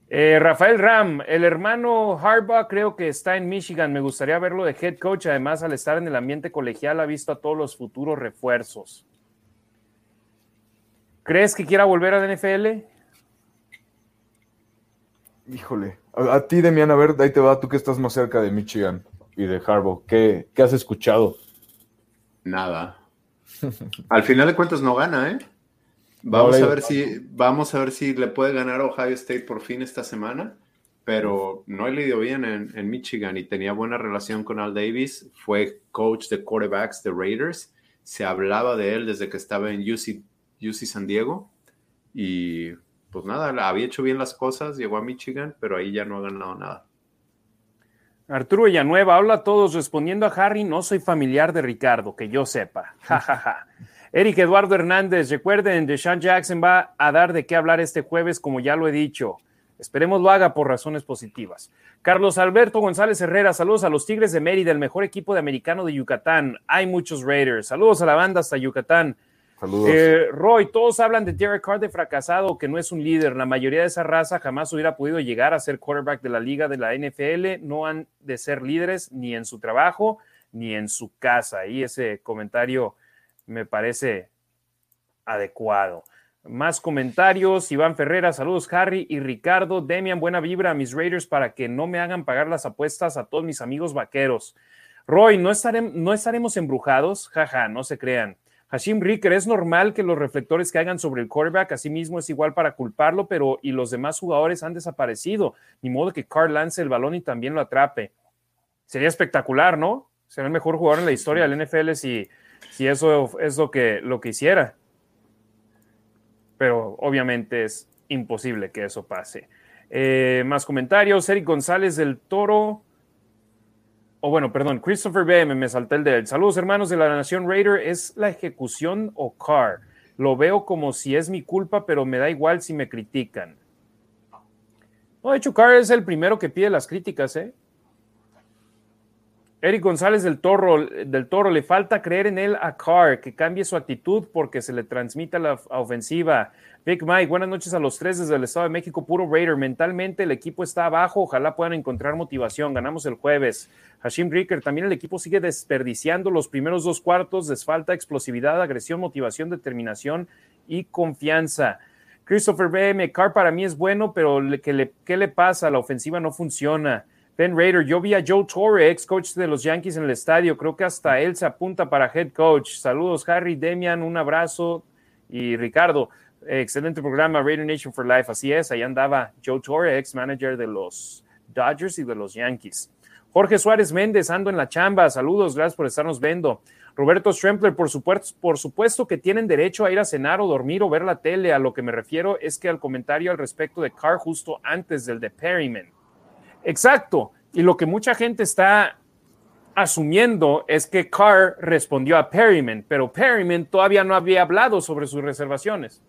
Eh, Rafael Ram, el hermano Harbaugh creo que está en Michigan. Me gustaría verlo de head coach. Además, al estar en el ambiente colegial, ha visto a todos los futuros refuerzos. ¿Crees que quiera volver a la NFL? Híjole, a, ti, Demian, a ver, ahí te va, tú que estás más cerca de Michigan y de Harbaugh, ¿qué, qué has escuchado? Nada. Al final de cuentas no gana, ¿eh? Vamos a ver si vamos a ver si le puede ganar a Ohio State por fin esta semana, pero no le dio bien en, en, Michigan y tenía buena relación con Al Davis, fue coach de quarterbacks de Raiders, se hablaba de él desde que estaba en UC, UC San Diego y pues nada, había hecho bien las cosas, llegó a Michigan, pero ahí ya no ha ganado nada. Arturo Villanueva, habla a todos respondiendo a Harry, no soy familiar de Ricardo, que yo sepa. Ja, Eric Eduardo Hernández, recuerden, Deshaun Jackson va a dar de qué hablar este jueves, como ya lo he dicho. Esperemos lo haga por razones positivas. Carlos Alberto González Herrera, saludos a los Tigres de Mérida, el mejor equipo de americano de Yucatán. Hay muchos Raiders. Saludos a la banda hasta Yucatán. Saludos. Eh, Roy, todos hablan de Derek Carr de fracasado, que no es un líder. La mayoría de esa raza jamás hubiera podido llegar a ser quarterback de la liga de la NFL. No han de ser líderes ni en su trabajo ni en su casa. Y ese comentario me parece adecuado. Más comentarios. Iván Ferrera, saludos Harry y Ricardo. Demian, buena vibra a mis Raiders para que no me hagan pagar las apuestas a todos mis amigos vaqueros. Roy, ¿no, estaremos, no estaremos embrujados? Jaja, no se crean. Hashim Ricker, es normal que los reflectores caigan sobre el quarterback, mismo es igual para culparlo, pero y los demás jugadores han desaparecido. Ni modo que Carl lance el balón y también lo atrape. Sería espectacular, ¿no? Sería el mejor jugador en la historia del NFL si, si eso es lo que, lo que hiciera. Pero obviamente es imposible que eso pase. Eh, más comentarios. Eric González del Toro o bueno, perdón, Christopher B. me salté el de él. Saludos, hermanos de la Nación Raider. ¿Es la ejecución o Carr? Lo veo como si es mi culpa, pero me da igual si me critican. No, de hecho, Carr es el primero que pide las críticas, ¿eh? Eric González del Toro, del Toro, le falta creer en él a Carr, que cambie su actitud porque se le transmite la ofensiva. Big Mike, buenas noches a los tres desde el Estado de México, puro Raider. Mentalmente el equipo está abajo, ojalá puedan encontrar motivación. Ganamos el jueves. Hashim Ricker, también el equipo sigue desperdiciando los primeros dos cuartos, les falta explosividad, agresión, motivación, determinación y confianza. Christopher BM, Carr para mí es bueno, pero ¿qué le, ¿qué le pasa? La ofensiva no funciona. Ben Raider, yo vi a Joe Torre, ex coach de los Yankees en el estadio. Creo que hasta él se apunta para head coach. Saludos, Harry, Demian, un abrazo. Y Ricardo, excelente programa, Raider Nation for Life. Así es, ahí andaba Joe Torre, ex manager de los Dodgers y de los Yankees. Jorge Suárez Méndez, ando en la chamba. Saludos, gracias por estarnos viendo. Roberto Strempler, por supuesto, por supuesto que tienen derecho a ir a cenar o dormir o ver la tele. A lo que me refiero es que al comentario al respecto de Carr justo antes del de Perryman. Exacto. Y lo que mucha gente está asumiendo es que Carr respondió a Perryman, pero Perryman todavía no había hablado sobre sus reservaciones.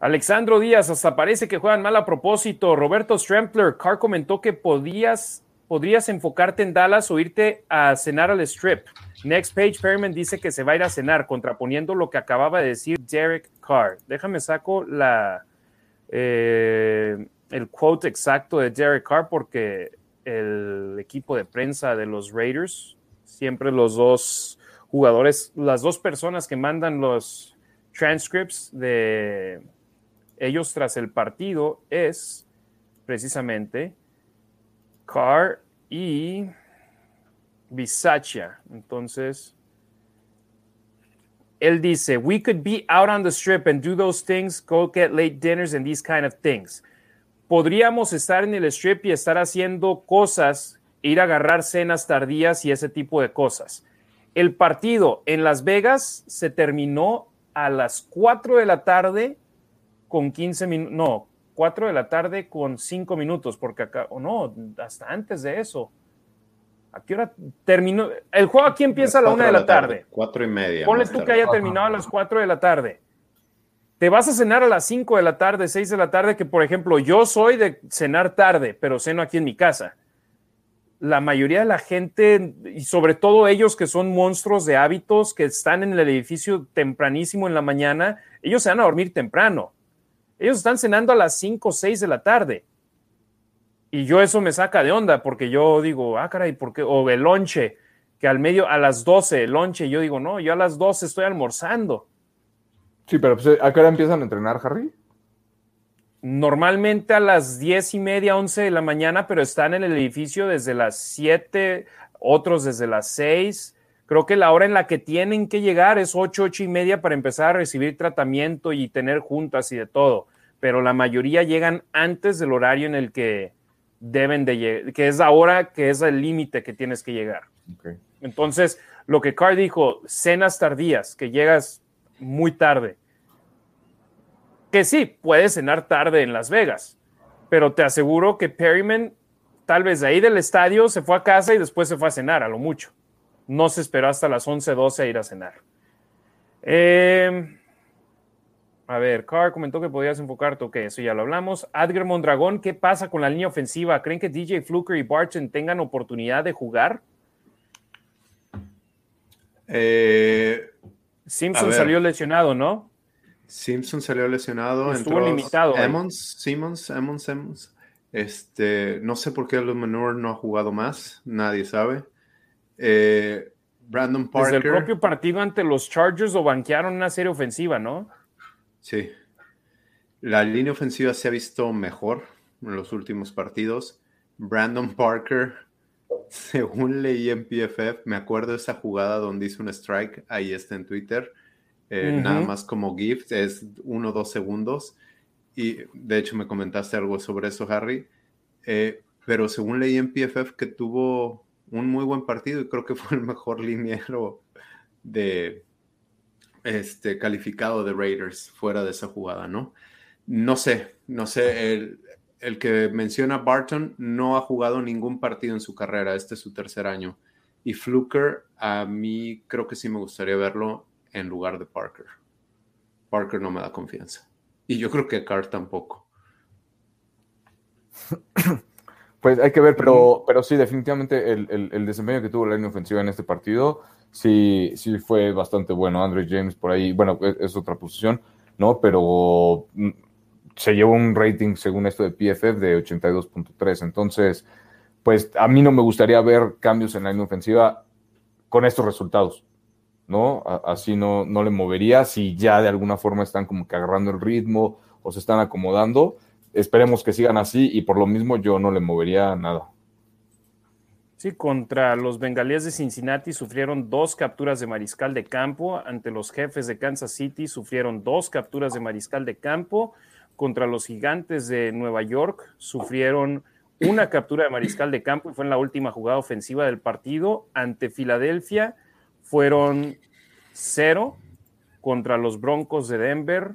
Alexandro Díaz, hasta parece que juegan mal a propósito. Roberto Strempler, Carr comentó que podías, podrías enfocarte en Dallas o irte a cenar al strip. Next page, Perryman dice que se va a ir a cenar, contraponiendo lo que acababa de decir Derek Carr. Déjame saco la, eh, el quote exacto de Derek Carr porque el equipo de prensa de los Raiders, siempre los dos jugadores, las dos personas que mandan los transcripts de ellos tras el partido es precisamente Carr y Bisaccia. Entonces, él dice, we could be out on the strip and do those things, go get late dinners and these kind of things. Podríamos estar en el strip y estar haciendo cosas, ir a agarrar cenas tardías y ese tipo de cosas. El partido en Las Vegas se terminó a las 4 de la tarde con 15 minutos, no, 4 de la tarde con 5 minutos, porque acá, o no, hasta antes de eso. ¿A qué hora terminó? El juego aquí empieza a la 1 de la tarde. 4 y media. Ponle tú que haya terminado a las 4 de la tarde. Te vas a cenar a las 5 de la tarde, 6 de la tarde, que por ejemplo yo soy de cenar tarde, pero ceno aquí en mi casa. La mayoría de la gente, y sobre todo ellos que son monstruos de hábitos, que están en el edificio tempranísimo en la mañana, ellos se van a dormir temprano ellos están cenando a las 5 o 6 de la tarde. Y yo eso me saca de onda porque yo digo, ah, caray, ¿por qué? O el lonche, que al medio, a las 12, el lonche, yo digo, no, yo a las 12 estoy almorzando. Sí, pero pues, ¿a qué hora empiezan a entrenar, Harry? Normalmente a las 10 y media, 11 de la mañana, pero están en el edificio desde las 7, otros desde las 6. Creo que la hora en la que tienen que llegar es 8, 8 y media para empezar a recibir tratamiento y tener juntas y de todo. Pero la mayoría llegan antes del horario en el que deben de llegar, que es la hora que es el límite que tienes que llegar. Entonces, lo que Carr dijo, cenas tardías, que llegas muy tarde. Que sí, puedes cenar tarde en Las Vegas, pero te aseguro que Perryman, tal vez de ahí del estadio, se fue a casa y después se fue a cenar, a lo mucho no se esperó hasta las 11, 12 a ir a cenar. Em, a ver, Carr comentó que podías enfocarte, ok, eso ya lo hablamos. Adger Mondragón, ¿qué pasa con la línea ofensiva? ¿Creen que DJ Fluker y Barton tengan oportunidad de jugar? Eh, Simpson salió lesionado, ¿no? Simpson salió lesionado. Estuvo limitado. Emmons, Simmons, Emmons, Emmons. Este, no sé por qué Los Menor no ha jugado más, nadie sabe. Eh, Brandon Parker. Desde el propio partido ante los Chargers lo banquearon una serie ofensiva, ¿no? Sí. La línea ofensiva se ha visto mejor en los últimos partidos. Brandon Parker, según leí en PFF, me acuerdo de esa jugada donde hizo un strike, ahí está en Twitter, eh, nada más como gift, es uno o dos segundos. Y de hecho me comentaste algo sobre eso, Harry. Eh, pero según leí en PFF que tuvo un muy buen partido y creo que fue el mejor liniero de este calificado de Raiders fuera de esa jugada, ¿no? No sé, no sé, el, el que menciona Barton no ha jugado ningún partido en su carrera, este es su tercer año. Y Fluker, a mí creo que sí me gustaría verlo en lugar de Parker. Parker no me da confianza. Y yo creo que Carr tampoco. Pues hay que ver, pero, pero sí, definitivamente el, desempeño que tuvo la línea ofensiva en este partido sí, sí fue bastante bueno. Andre James por ahí, bueno, es, es otra posición, ¿no? Pero mm, se llevó un rating, según esto de PFF, de 82.3. Entonces, pues a mí no me gustaría ver cambios en la línea ofensiva con estos resultados, ¿no? Así no, no le movería si ya de alguna forma están como que agarrando el ritmo o se están acomodando. Esperemos que sigan así y por lo mismo yo no le movería nada. Sí, contra los bengalíes de Cincinnati sufrieron dos capturas de mariscal de campo. Ante los jefes de Kansas City sufrieron dos capturas de mariscal de campo contra los gigantes de Nueva York, sufrieron una captura de mariscal de campo y fue en la última jugada ofensiva del partido. Ante Filadelfia fueron cero. Contra los Broncos de Denver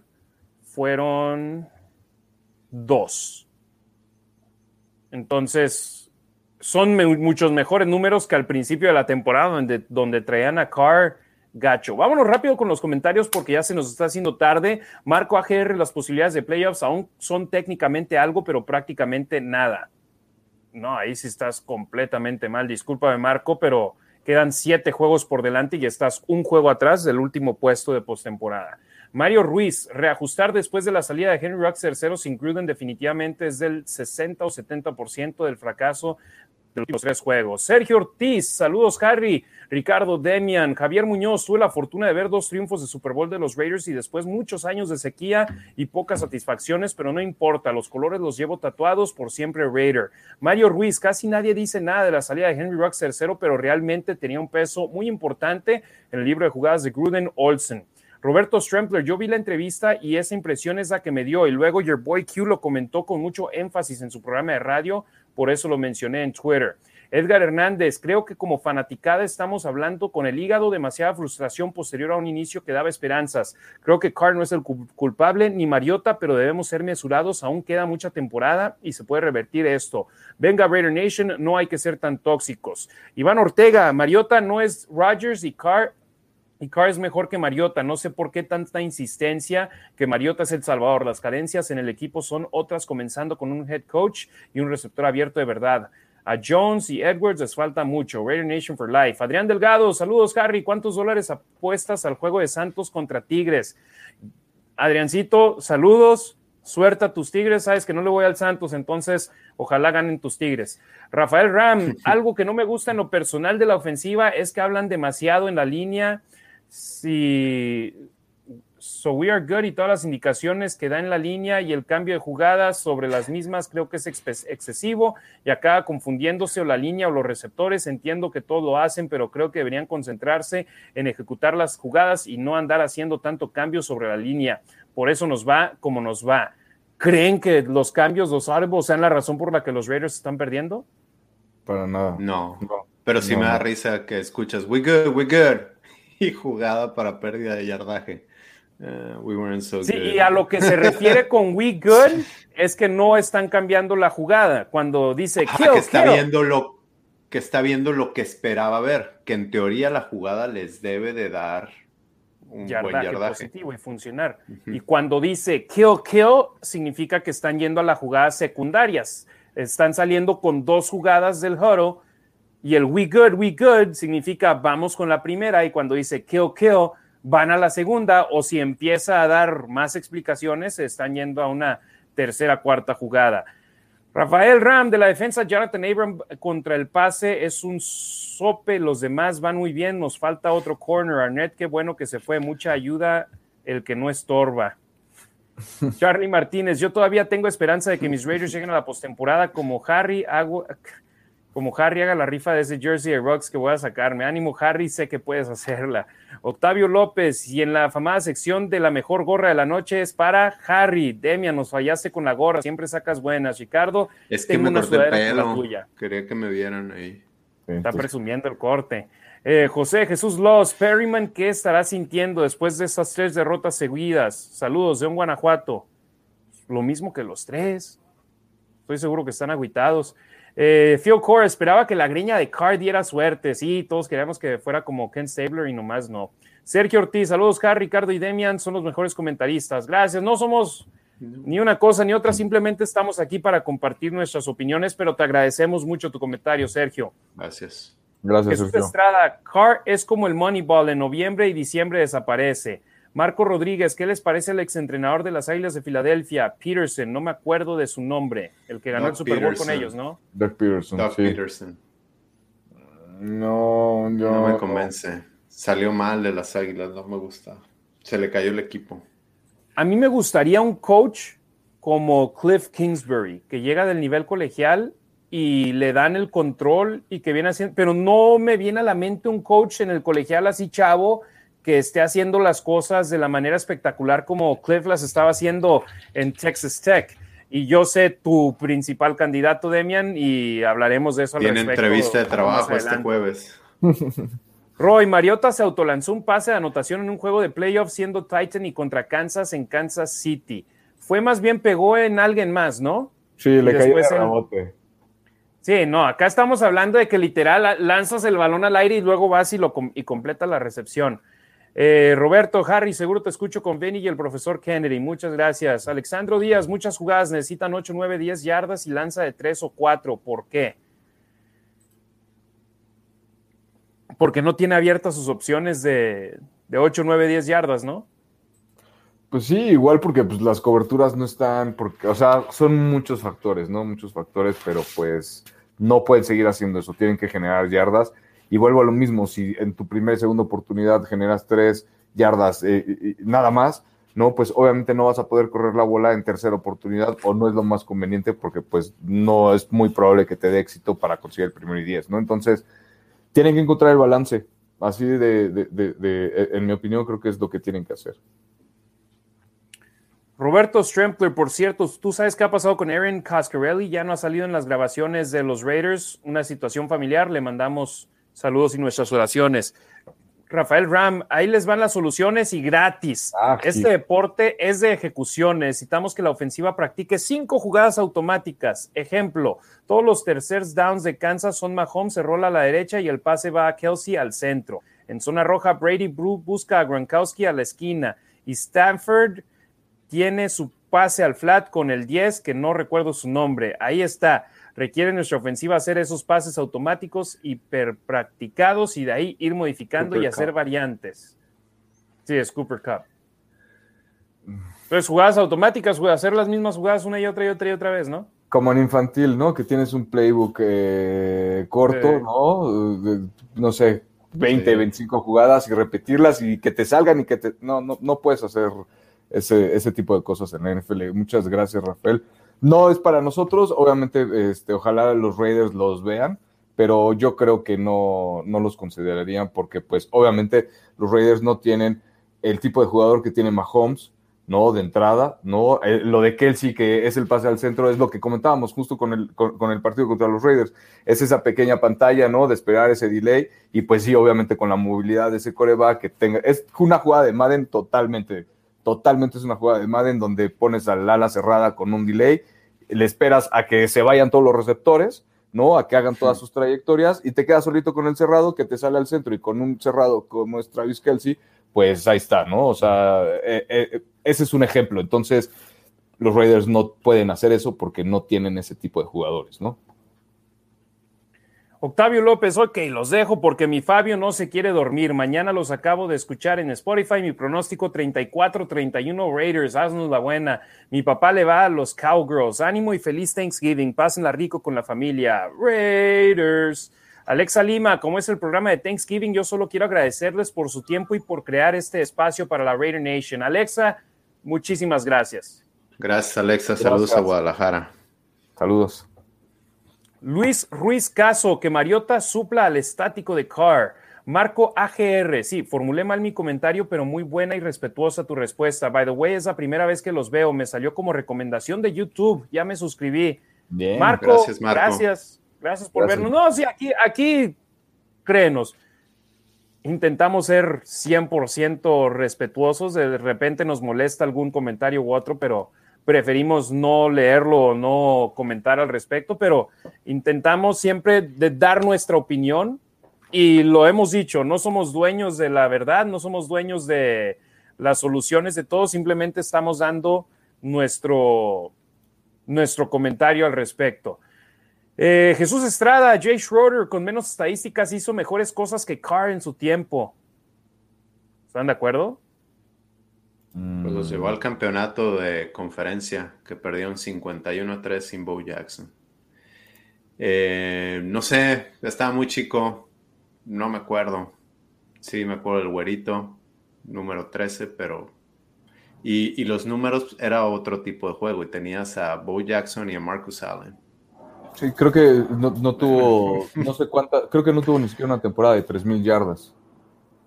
fueron dos. Entonces, son muchos mejores números que al principio de la temporada, donde, donde traían a Carr gacho. Vámonos rápido con los comentarios porque ya se nos está haciendo tarde. Marco AGR, las posibilidades de playoffs aún son técnicamente algo, pero prácticamente nada. No, ahí sí estás completamente mal. Discúlpame, Marco, pero quedan siete juegos por delante y estás un juego atrás del último puesto de postemporada. Mario Ruiz, reajustar después de la salida de Henry Rux tercero sin Gruden definitivamente es del 60 o 70% del fracaso de los tres juegos. Sergio Ortiz, saludos Harry, Ricardo Demian, Javier Muñoz, tuve la fortuna de ver dos triunfos de Super Bowl de los Raiders y después muchos años de sequía y pocas satisfacciones, pero no importa, los colores los llevo tatuados por siempre Raider. Mario Ruiz, casi nadie dice nada de la salida de Henry Rux tercero, pero realmente tenía un peso muy importante en el libro de jugadas de Gruden Olsen. Roberto Strempler, yo vi la entrevista y esa impresión es la que me dio y luego Your Boy Q lo comentó con mucho énfasis en su programa de radio por eso lo mencioné en Twitter. Edgar Hernández, creo que como fanaticada estamos hablando con el hígado, demasiada frustración posterior a un inicio que daba esperanzas. Creo que Carr no es el culpable ni Mariota, pero debemos ser mesurados, aún queda mucha temporada y se puede revertir esto. Venga Raider Nation, no hay que ser tan tóxicos. Iván Ortega, Mariota no es Rodgers y Carr y Carr es mejor que Mariota. No sé por qué tanta insistencia que Mariota es el salvador. Las carencias en el equipo son otras, comenzando con un head coach y un receptor abierto de verdad. A Jones y Edwards les falta mucho. Raider Nation for Life. Adrián Delgado, saludos, Harry. ¿Cuántos dólares apuestas al juego de Santos contra Tigres? Adriancito, saludos. Suerte a tus Tigres. Sabes que no le voy al Santos, entonces ojalá ganen tus Tigres. Rafael Ram, algo que no me gusta en lo personal de la ofensiva es que hablan demasiado en la línea si So We Are Good y todas las indicaciones que da en la línea y el cambio de jugadas sobre las mismas creo que es excesivo y acá confundiéndose o la línea o los receptores. Entiendo que todo lo hacen, pero creo que deberían concentrarse en ejecutar las jugadas y no andar haciendo tanto cambio sobre la línea. Por eso nos va como nos va. ¿Creen que los cambios, los árboles, sean la razón por la que los Raiders están perdiendo? Para nada. No, pero sí me da risa que escuchas, we good, we good y jugada para pérdida de yardaje. Uh, we weren't so sí, y a lo que se refiere con we good es que no están cambiando la jugada. Cuando dice que está viendo lo que está viendo lo que esperaba ver, que en teoría la jugada les debe de dar un yardaje, buen yardaje. positivo y funcionar. Y cuando dice kill kill significa que están yendo a las jugadas secundarias. Están saliendo con dos jugadas del huddle Y el we good, we good significa vamos con la primera y cuando dice kill, kill, van a la segunda o si empieza a dar más explicaciones, se están yendo a una tercera, cuarta jugada. Rafael Ram de la defensa, Jonathan Abram contra el pase es un sope, los demás van muy bien, nos falta otro corner. Arnett, qué bueno que se fue, mucha ayuda, el que no estorba. Charlie Martínez, yo todavía tengo esperanza de que mis Raiders lleguen a la postemporada como Harry, hago, como Harry haga la rifa de ese jersey de Rocks que voy a sacarme. Ánimo, Harry, sé que puedes hacerla. Octavio López, y en la famada sección de la mejor gorra de la noche es para Harry. Demian, nos fallaste con la gorra, siempre sacas buenas. Ricardo, es que me corté el pelo. Quería que me vieran ahí. Está presumiendo el corte. Eh, José Jesús Loss, Perryman, ¿qué estará sintiendo después de estas tres derrotas seguidas? Saludos de un Guanajuato. Lo mismo que los tres. Estoy seguro que están aguitados. Eh, Phil Core esperaba que la greña de Carr diera suerte. Sí, todos queríamos que fuera como Ken Stabler y nomás no. Sergio Ortiz, saludos, Carr, Ricardo y Demian, son los mejores comentaristas. Gracias. No somos ni una cosa ni otra, simplemente estamos aquí para compartir nuestras opiniones, pero te agradecemos mucho tu comentario, Sergio. Gracias. Gracias, Jesús Estrada, Carr es como el Moneyball, en noviembre y diciembre desaparece. Marco Rodríguez, ¿qué les parece el exentrenador de las Águilas de Filadelfia? Peterson, no me acuerdo de su nombre, el que ganó el Super Bowl con ellos, ¿no? Doug Peterson. Doug Peterson. No, yo, no me convence. Salió mal de las Águilas, no me gusta. Se le cayó el equipo. A mí me gustaría un coach como Cliff Kingsbury, que llega del nivel colegial y le dan el control y que viene haciendo, pero no me viene a la mente un coach en el colegial así chavo que esté haciendo las cosas de la manera espectacular como Cliff las estaba haciendo en Texas Tech. Y yo sé tu principal candidato, Demian, y hablaremos de eso al Tiene entrevista de trabajo este jueves. Roy, Mariota se autolanzó un pase de anotación en un juego de playoffs siendo Titan y contra Kansas en Kansas City. Fue más bien pegó en alguien más, ¿no? Sí, le cayó el rebote. Sí, no, acá estamos hablando de que literal lanzas el balón al aire y luego vas y, lo, y completa la recepción. Eh, Roberto, Harry, seguro te escucho con Benny y el profesor Kennedy. Muchas gracias. Alexandro Díaz, muchas jugadas necesitan 8, 9, 10 yardas y lanza de 3 o 4. ¿Por qué? Porque no tiene abiertas sus opciones de, de 8, 9, 10 yardas, ¿no? Pues sí, igual porque pues, las coberturas no están, porque, o sea, son muchos factores, ¿no? Muchos factores, pero pues no pueden seguir haciendo eso, tienen que generar yardas. Y vuelvo a lo mismo, si en tu primera y segunda oportunidad generas tres yardas, eh, nada más, ¿no? Pues obviamente no vas a poder correr la bola en tercera oportunidad o no es lo más conveniente porque pues no es muy probable que te dé éxito para conseguir el primero y diez, ¿no? Entonces, tienen que encontrar el balance. Así de, de, de, en mi opinión, creo que es lo que tienen que hacer. Roberto Strempler, por cierto, ¿tú sabes qué ha pasado con Aaron Coscarelli? Ya no ha salido en las grabaciones de los Raiders, una situación familiar, le mandamos saludos y nuestras oraciones. Rafael Ram, ahí les van las soluciones y gratis. Ah, este deporte es de ejecución. Necesitamos que la ofensiva practique cinco jugadas automáticas. Ejemplo, todos los terceros downs de Kansas son Mahomes, se rola a la derecha y el pase va a Kelsey al centro. En zona roja, Brady busca a Gronkowski a la esquina y Stanford tiene su pase al flat con el 10, que no recuerdo su nombre. Ahí está. Requiere nuestra ofensiva hacer esos pases automáticos hiperpracticados y de ahí ir modificando y hacer variantes. Sí, es Cooper Cup. Entonces, jugadas automáticas, hacer las mismas jugadas una y otra y otra y otra vez, ¿no? Como en infantil, ¿no? Que tienes un playbook eh, corto, ¿no? no sé, 20, 25 jugadas y repetirlas y que te salgan y que te... No, no, no puedes hacer ese, ese tipo de cosas en la NFL. Muchas gracias, Rafael. No es para nosotros, obviamente, este, ojalá los Raiders los vean, pero yo creo que no, no los considerarían porque, pues, obviamente, los Raiders no tienen el tipo de jugador que tiene Mahomes, ¿no? De entrada, ¿no? Eh, lo de Kelsey, que es el pase al centro, es lo que comentábamos justo con el, con, el partido contra los Raiders. Es esa pequeña pantalla, ¿no? De esperar ese delay y pues sí, obviamente con la movilidad de ese coreback que tenga... Es una jugada de Madden totalmente totalmente es una jugada de Madden donde pones al ala cerrada con un delay, le esperas a que se vayan todos los receptores, ¿no? A que hagan todas sus trayectorias y te quedas solito con el cerrado que te sale al centro y con un cerrado como es Travis Kelsey, pues ahí está, ¿no? O sea, eh, eh, ese es un ejemplo. Entonces, los Raiders no pueden hacer eso porque no tienen ese tipo de jugadores, ¿no? Octavio López, ok, los dejo porque mi Fabio no se quiere dormir. Mañana los acabo de escuchar en Spotify. Mi pronóstico 34-31 Raiders. Haznos la buena. Mi papá le va a los Cowgirls. Ánimo y feliz Thanksgiving. Pásenla rico con la familia. Raiders. Alexa Lima, como es el programa de Thanksgiving, yo solo quiero agradecerles por su tiempo y por crear este espacio para la Raider Nation. Alexa, muchísimas gracias. Gracias, Alexa. Saludos a Guadalajara. Saludos. Luis Ruiz Caso, que Mariota supla al estático de Carr. Marco AGR, sí, formulé mal mi comentario, pero muy buena y respetuosa tu respuesta. By the way, es la primera vez que los veo. Me salió como recomendación de YouTube. Ya me suscribí. Bien. Marco, gracias, Marco. Gracias, gracias por Gracias. vernos. No, sí, aquí, aquí, créenos, intentamos ser 100% respetuosos. De repente nos molesta algún comentario u otro, pero preferimos no leerlo o no comentar al respecto, pero intentamos siempre dar nuestra opinión y lo hemos dicho, no somos dueños de la verdad, no somos dueños de las soluciones de todo, simplemente estamos dando nuestro, nuestro comentario al respecto. Eh, Jesús Estrada, Jay Schroeder, con menos estadísticas, hizo mejores cosas que Carr en su tiempo. ¿Están de acuerdo? Pues los llevó al campeonato de conferencia que perdieron 51-3 sin Bo Jackson. Eh, no sé, estaba muy chico, no me acuerdo. Sí, me acuerdo del güerito, número 13, pero... Y, y los números era otro tipo de juego y tenías a Bo Jackson y a Marcus Allen. Sí, creo que no, no tuvo, no sé cuánta, creo que no tuvo ni siquiera una temporada de 3.000 yardas.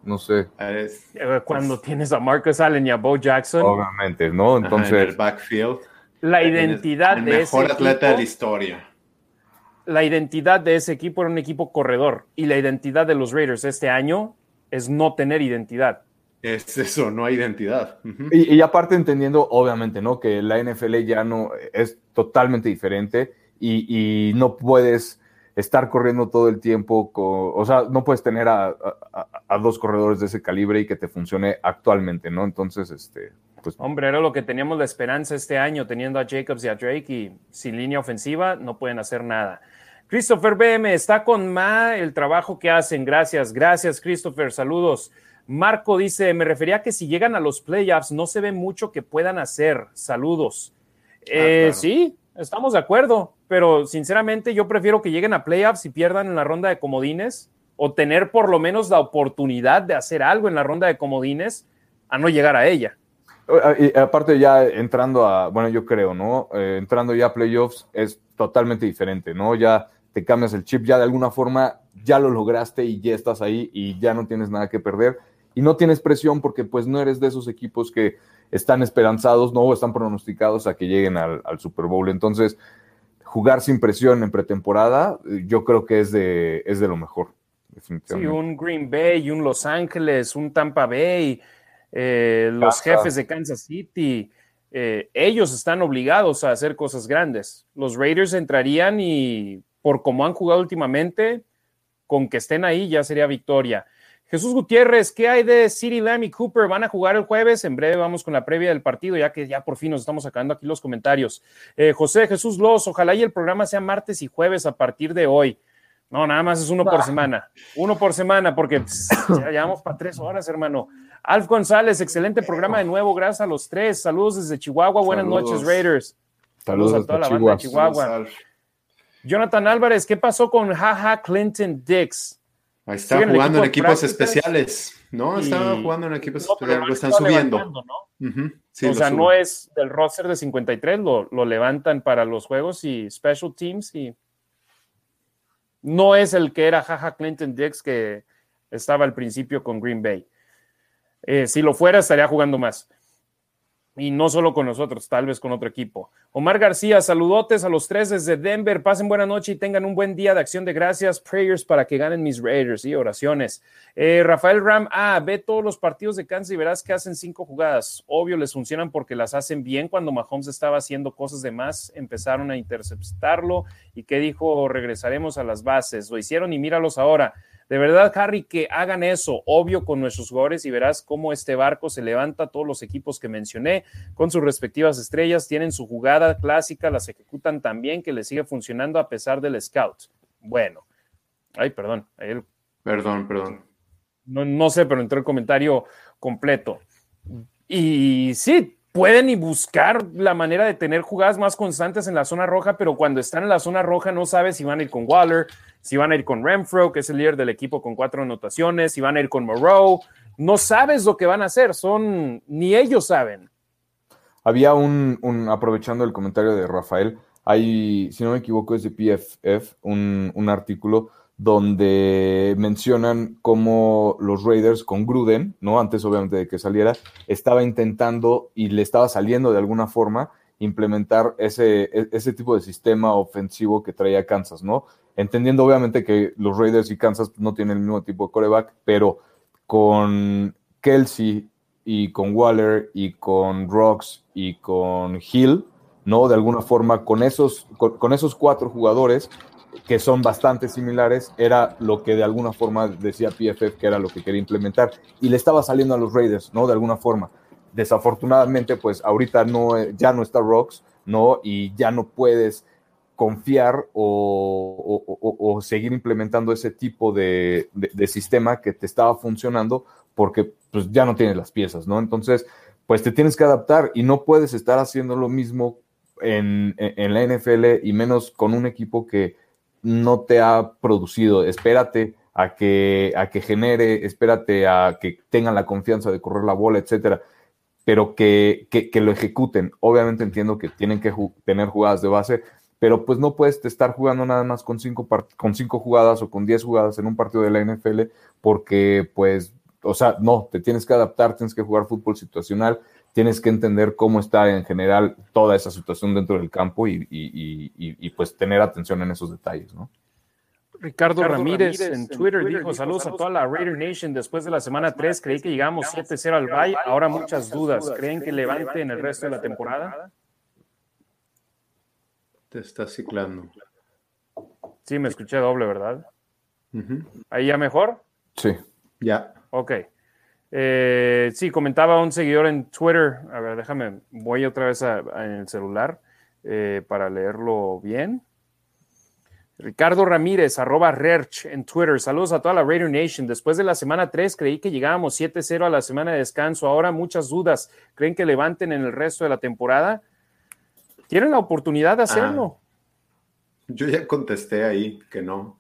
No sé, Es- Eh, Cuando tienes a Marcus Allen y a Bo Jackson, obviamente, ¿no? ajá, en el Entonces, backfield. la identidad el de ese mejor atleta de la equipo, historia. la identidad de ese equipo era un equipo corredor y la identidad de los Raiders este año es no tener identidad. Es eso, no hay identidad. Y, y aparte entendiendo, obviamente, ¿no? Que la NFL ya no es totalmente diferente y, y no puedes estar corriendo todo el tiempo, con, o sea, no puedes tener a, a- a dos corredores de ese calibre y que te funcione actualmente, ¿no? Entonces, este, pues Hombre, era lo que teníamos la esperanza este año, teniendo a Jacobs y a Drake y sin línea ofensiva no pueden hacer nada. Christopher BM está con Ma el trabajo que hacen. Gracias, gracias Christopher, saludos. Marco dice, me refería a que si llegan a los playoffs no se ve mucho que puedan hacer. Saludos. Eh, claro. Sí, estamos de acuerdo, pero sinceramente yo prefiero que lleguen a playoffs y pierdan en la ronda de comodines o tener por lo menos la oportunidad de hacer algo en la ronda de comodines a no llegar a ella. Y aparte ya entrando a, bueno, yo creo, ¿no? Eh, entrando ya a playoffs es totalmente diferente, ¿no? Ya te cambias el chip, ya de alguna forma ya lo lograste y ya estás ahí y ya no tienes nada que perder. Y no tienes presión porque pues no eres de esos equipos que están esperanzados, ¿no? Están pronosticados a que lleguen al, al Super Bowl. Entonces, jugar sin presión en pretemporada, eh, yo creo que es de, es de lo mejor. Sí, un Green Bay, un Los Ángeles, un Tampa Bay, eh, los jefes de Kansas City, eh, ellos están obligados a hacer cosas grandes. Los Raiders entrarían y por como han jugado últimamente, con que estén ahí ya sería victoria. Jesús Gutiérrez, ¿qué hay de City Lamb y Cooper? ¿Van a jugar el jueves? En breve vamos con la previa del partido, ya que ya por fin nos estamos sacando aquí los comentarios. Eh, José Jesús Los, ojalá y el programa sea martes y jueves a partir de hoy. No, nada más es uno por semana. Uno por semana, porque pss, ya llevamos para tres horas, hermano. Alf González, excelente programa de nuevo. Gracias a los tres. Saludos desde Chihuahua. Buenas Saludos. noches, Raiders. Saludos a toda la banda de Chihuahua. Saludos. Jonathan Álvarez, ¿qué pasó con Jaja Clinton Dix? Ahí está en jugando en equipo equipos especiales, ¿no? Estaba jugando en equipos No, especiales, lo están subiendo. o sea, no es del roster de 53, lo, lo levantan para los juegos y special teams y no es el que era Jaja Clinton Dix que estaba al principio con Green Bay. Eh, si lo fuera, estaría jugando más. Y no solo con nosotros, tal vez con otro equipo. Omar García, saludotes a los tres desde Denver. Pasen buena noche y tengan un buen día de acción de gracias. Prayers para que ganen mis Raiders y oraciones. Eh, Rafael Ram, ah, ve todos los partidos de Kansas y verás que hacen cinco jugadas. Obvio, les funcionan porque las hacen bien. Cuando Mahomes estaba haciendo cosas de más, empezaron a interceptarlo. ¿Y qué dijo? Regresaremos a las bases. Lo hicieron y míralos ahora. De verdad, Harry, que hagan eso, obvio, con nuestros jugadores y verás cómo este barco se levanta. Todos los equipos que mencioné con sus respectivas estrellas tienen su jugada clásica, las ejecutan tan bien que les sigue funcionando a pesar del scout. Bueno, Ay, perdón. Perdón, perdón. No, no sé, pero entró el comentario completo. Y sí, pueden y buscar la manera de tener jugadas más constantes en la zona roja, pero cuando están en la zona roja no sabes si van a ir con Waller, si van a ir con Renfro, que es el líder del equipo con cuatro anotaciones, si van a ir con Moreau. No sabes lo que van a hacer, son ni ellos saben. Había un, aprovechando el comentario de Rafael, hay, si no me equivoco, es de PFF, un, un artículo donde mencionan cómo los Raiders con Gruden, ¿no? Antes obviamente de que saliera, estaba intentando y le estaba saliendo de alguna forma implementar ese, e, ese tipo de sistema ofensivo que traía Kansas, ¿no? Entendiendo obviamente que los Raiders y Kansas no tienen el mismo tipo de coreback, pero con Kelsey y con Waller y con Rocks y con Hill, ¿no? De alguna forma, con esos, con esos cuatro jugadores, que son bastante similares, era lo que de alguna forma decía PFF que era lo que quería implementar y le estaba saliendo a los Raiders, ¿no? De alguna forma. Desafortunadamente, pues ahorita no, ya no está Rocks, ¿no? Y ya no puedes confiar o, seguir implementando ese tipo de, sistema que te estaba funcionando porque pues ya no tienes las piezas, ¿no? Entonces, pues te tienes que adaptar y no puedes estar haciendo lo mismo en, en la NFL y menos con un equipo que no te ha producido. Espérate a que, a que genere, espérate a que tengan la confianza de correr la bola, etcétera, pero que, que, lo ejecuten. Obviamente entiendo que tienen que tener jugadas de base, pero pues no puedes estar jugando nada más con cinco, con cinco jugadas o con diez jugadas en un partido de la NFL, porque pues, o sea, no, te tienes que adaptar, tienes que jugar fútbol situacional, tienes que entender cómo está en general toda esa situación dentro del campo y, pues tener atención en esos detalles, ¿no? Ricardo, Ramírez, en Twitter, dijo, saludos a toda la Raider Nation. Después de la semana 3 creí que llegamos 7-0 al Valle, ahora muchas dudas. ¿Creen que levante en el resto de la temporada? Te está ciclando. Sí, me escuché doble, ¿verdad? ¿Ahí ya mejor? Sí. Ya. Ok. Eh, sí, comentaba un seguidor en Twitter. A ver, déjame, voy otra vez en el celular eh, para leerlo bien. Ricardo Ramírez, arroba Rerch en Twitter. Saludos a toda la Raider Nation. Después de la semana 3 creí que llegábamos 7-0 a la semana de descanso. Ahora muchas dudas. ¿Creen que levanten en el resto de la temporada? ¿Tienen la oportunidad de hacerlo? Ah, yo ya contesté ahí que no.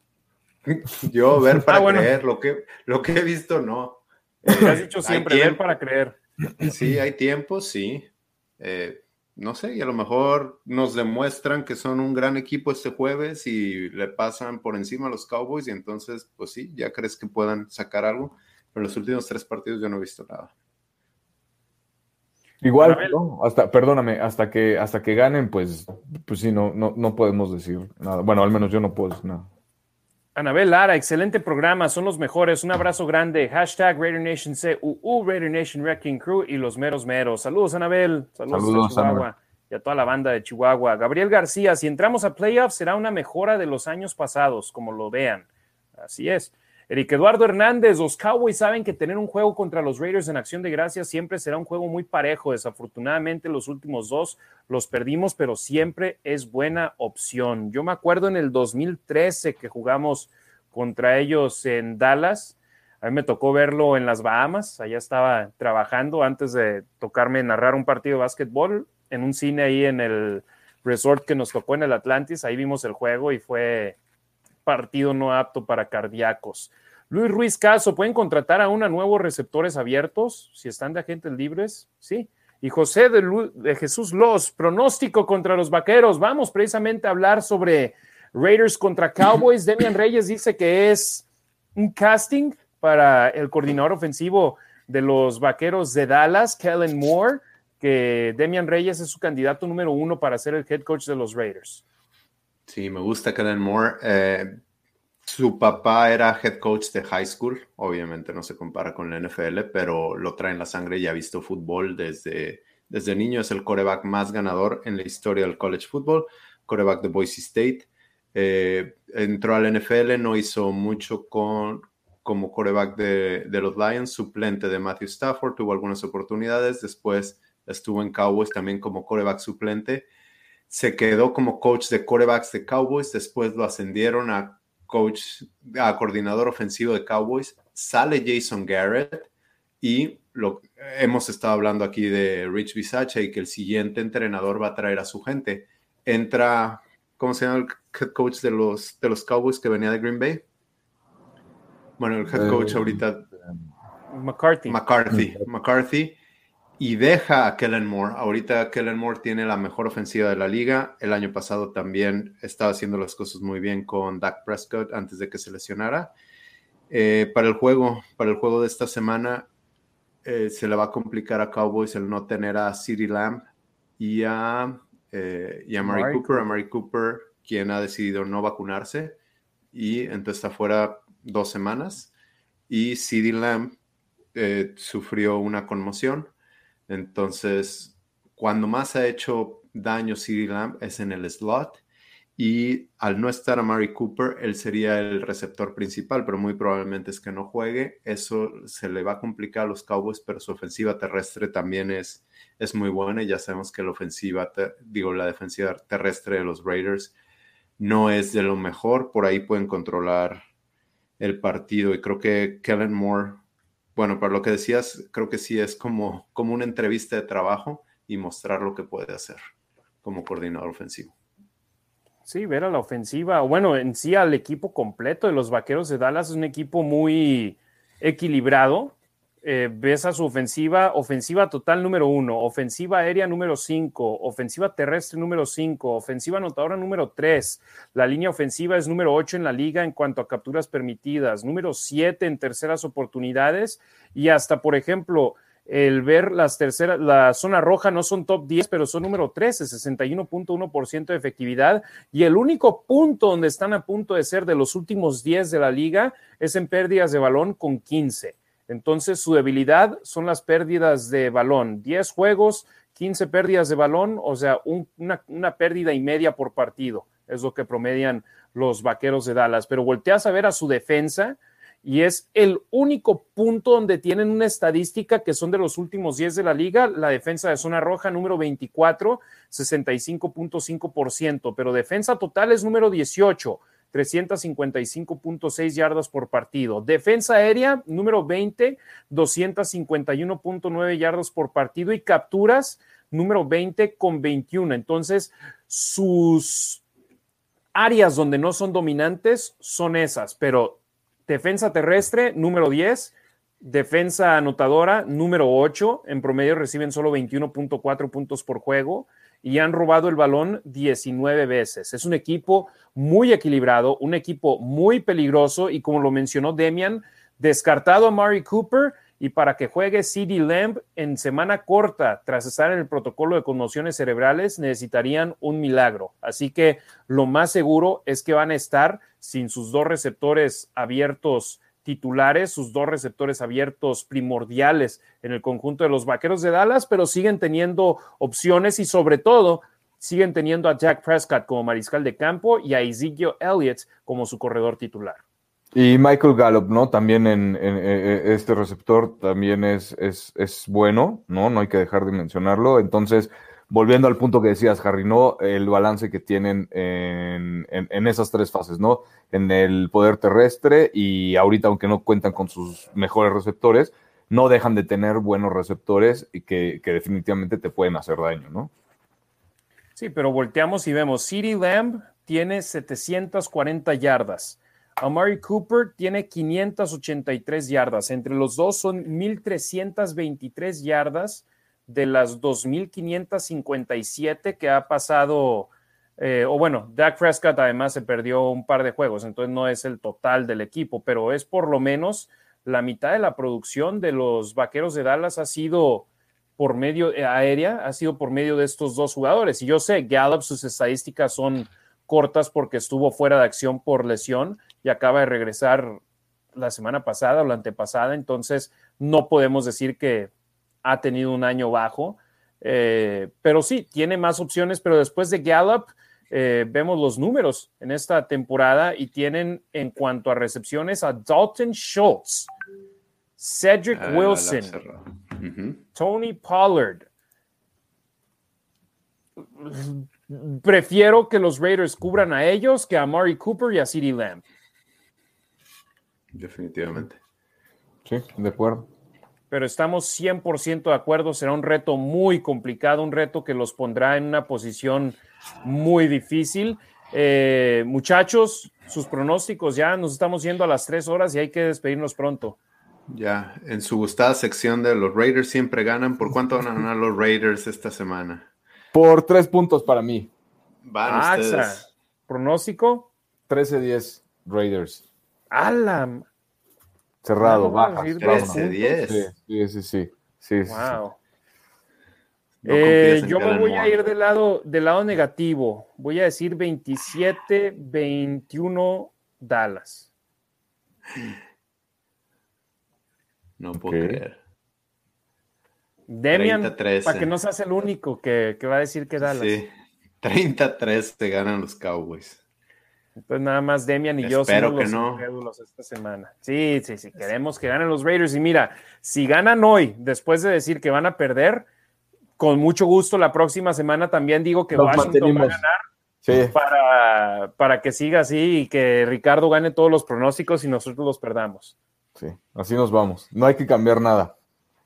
Yo ver para ah, creer, lo que, lo que he visto no. Has dicho siempre, ver para creer. Sí, hay tiempo, sí. Eh, no sé, y a lo mejor nos demuestran que son un gran equipo este jueves y le pasan por encima a los Cowboys y entonces, pues sí, ya crees que puedan sacar algo, pero los últimos tres partidos yo no he visto nada. Igual, hasta, perdóname, hasta que, hasta que ganen, pues, pues sí, no, no, no podemos decir nada. Bueno, al menos yo no puedo decir nada. Anabel Lara, excelente programa, son los mejores. Un abrazo grande. Hashtag Raider Nation CUU, Raider Nation Wrecking Crew y los meros meros. Saludos, Anabel. Saludos, a Chihuahua y a toda la banda de Chihuahua. Gabriel García, si entramos a playoffs será una mejora de los años pasados, como lo vean. Así es. Eric Eduardo Hernández, los Cowboys saben que tener un juego contra los Raiders en acción de gracias siempre será un juego muy parejo. Desafortunadamente los últimos dos los perdimos, pero siempre es buena opción. Yo me acuerdo en el 2013 que jugamos contra ellos en Dallas. A mí me tocó verlo en las Bahamas. Allá estaba trabajando antes de tocarme narrar un partido de básquetbol en un cine ahí en el resort que nos tocó en el Atlantis. Ahí vimos el juego y fue partido no apto para cardíacos. Luis Ruiz Caso, ¿pueden contratar a una nuevos receptores abiertos si están de agentes libres? Sí. Y José de, Jesús Los, pronóstico contra los vaqueros. Vamos precisamente a hablar sobre Raiders contra Cowboys. Demian Reyes dice que es un casting para el coordinador ofensivo de los vaqueros de Dallas, Kellen Moore, que Demian Reyes es su candidato número uno para ser el head coach de los Raiders. Sí, me gusta Kellen Moore. Eh, su papá era head coach de high school, obviamente no se compara con la NFL, pero lo trae en la sangre y ha visto fútbol desde, desde niño. Es el coreback más ganador en la historia del college football, coreback de Boise State. Eh, entró al NFL, no hizo mucho con, como coreback de, de, los Lions, suplente de Matthew Stafford, tuvo algunas oportunidades, después estuvo en Cowboys también como coreback suplente se quedó como coach de quarterbacks de Cowboys, después lo ascendieron a coach, a coordinador ofensivo de Cowboys, sale Jason Garrett y lo, hemos estado hablando aquí de Rich Bisaccia y que el siguiente entrenador va a traer a su gente. Entra, ¿cómo se llama el head coach de los, de los Cowboys que venía de Green Bay? Bueno, el head coach Eh, ahorita. McCarthy. McCarthy. McCarthy. Y deja a Kellen Moore. Ahorita Kellen Moore tiene la mejor ofensiva de la liga. El año pasado también estaba haciendo las cosas muy bien con Dak Prescott antes de que se lesionara. Eh, para el juego, para el juego de esta semana, eh, se le va a complicar a Cowboys el no tener a CeeDee Lamb y a, eh, y a Mary Cooper. A Mary Cooper, quien ha decidido no vacunarse y entonces está fuera dos semanas. Y CeeDee Lamb eh, sufrió una conmoción. Entonces, cuando más ha hecho daño CeeDee Lamb es en el slot. Y al no estar a Mari Cooper, él sería el receptor principal, pero muy probablemente es que no juegue. Eso se le va a complicar a los Cowboys, pero su ofensiva terrestre también es, es muy buena. Y ya sabemos que la ofensiva, digo, la defensiva terrestre de los Raiders no es de lo mejor. Por ahí pueden controlar el partido. Y creo que Kellen Moore, bueno, para lo que decías, creo que sí es como, como una entrevista de trabajo y mostrar lo que puede hacer como coordinador ofensivo. Sí, ver a la ofensiva, bueno, en sí al equipo completo de los Vaqueros de Dallas es un equipo muy equilibrado. Eh, ves a su ofensiva, ofensiva total número uno, ofensiva aérea número cinco, ofensiva terrestre número cinco, ofensiva anotadora número tres. La línea ofensiva es número ocho en la liga en cuanto a capturas permitidas, número siete en terceras oportunidades y hasta, por ejemplo, el ver las terceras, la zona roja no son top 10, pero son número 13, 61.1% de efectividad. Y el único punto donde están a punto de ser de los últimos 10 de la liga es en pérdidas de balón con 15. Entonces, su debilidad son las pérdidas de balón. 10 juegos, 15 pérdidas de balón, o sea, un, una, una pérdida y media por partido. Es lo que promedian los vaqueros de Dallas. Pero volteas a ver a su defensa y es el único punto donde tienen una estadística que son de los últimos 10 de la liga, la defensa de zona roja número 24, 65.5%, pero defensa total es número 18, 355.6 yardas por partido. Defensa aérea número 20, 251.9 yardas por partido y capturas número 20 con 21. Entonces, sus áreas donde no son dominantes son esas, pero defensa terrestre, número 10, defensa anotadora, número 8, en promedio reciben solo 21.4 puntos por juego y han robado el balón 19 veces. Es un equipo muy equilibrado, un equipo muy peligroso y como lo mencionó Demian, descartado a Mari Cooper y para que juegue CD Lamb en semana corta tras estar en el protocolo de conmociones cerebrales necesitarían un milagro. Así que lo más seguro es que van a estar sin sus dos receptores abiertos titulares, sus dos receptores abiertos primordiales en el conjunto de los Vaqueros de Dallas, pero siguen teniendo opciones y sobre todo siguen teniendo a Jack Prescott como mariscal de campo y a Ezekiel Elliott como su corredor titular. Y Michael Gallup, ¿no? También en, en, en este receptor también es, es, es, bueno, ¿no? No hay que dejar de mencionarlo. Entonces, volviendo al punto que decías, Harry, ¿no? El balance que tienen en, en, esas tres fases, ¿no? En el poder terrestre y ahorita, aunque no cuentan con sus mejores receptores, no dejan de tener buenos receptores y que, que definitivamente te pueden hacer daño, ¿no? Sí, pero volteamos y vemos, CeeDee Lamb tiene 740 yardas. Amari Cooper tiene 583 yardas. Entre los dos son 1.323 yardas de las 2.557 que ha pasado, eh, o bueno, Dak Prescott además se perdió un par de juegos, entonces no es el total del equipo, pero es por lo menos la mitad de la producción de los Vaqueros de Dallas ha sido por medio eh, aérea, ha sido por medio de estos dos jugadores. Y yo sé, Gallup, sus estadísticas son cortas porque estuvo fuera de acción por lesión y acaba de regresar la semana pasada o la antepasada, entonces no podemos decir que ha tenido un año bajo, eh, pero sí, tiene más opciones, pero después de Gallup eh, vemos los números en esta temporada y tienen en cuanto a recepciones a Dalton Schultz, Cedric Ah, Wilson, uh -huh. Tony Pollard. Prefiero que los Raiders cubran a ellos que a Mari Cooper y a CeeDee Lamb. Definitivamente. Sí, de acuerdo. Pero estamos 100% de acuerdo, será un reto muy complicado, un reto que los pondrá en una posición muy difícil. Eh, muchachos, sus pronósticos ya nos estamos yendo a las tres horas y hay que despedirnos pronto. Ya, en su gustada sección de los Raiders siempre ganan. ¿Por cuánto van a ganar los Raiders esta semana? Por tres puntos para mí. Van Axa, ustedes. pronóstico. 13-10 Raiders. ¡Ala! Cerrado, bajas. sí, vámonos. 13-10. Sí, sí, sí, sí. sí. Wow. No Eh, yo me voy a ir del lado, del lado negativo. Voy a decir 27-21 Dallas. No puedo Ok. creer. Demian, 30-13. para que no seas el único que, que va a decir que Dallas. Sí. 33 te ganan los Cowboys. Entonces nada más Demian y yo somos que los no. incrédulos esta semana. Sí, sí, sí, queremos que ganen los Raiders. Y mira, si ganan hoy, después de decir que van a perder, con mucho gusto la próxima semana también digo que Nos Washington va a mantenimos. ganar Sí, para, para que siga así y que Ricardo gane todos los pronósticos y nosotros los perdamos. sí, así nos vamos. No hay que cambiar nada.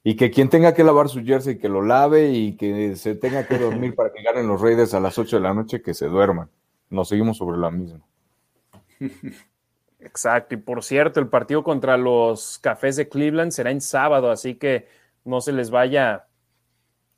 Y que quien tenga que lavar su jersey, que lo lave y que se tenga que dormir para que ganen los Raiders a las 8 de la noche, que se duerman. Nos seguimos sobre la misma. Exacto. Y por cierto, el partido contra los Cafés de Cleveland será en sábado, así que no se les vaya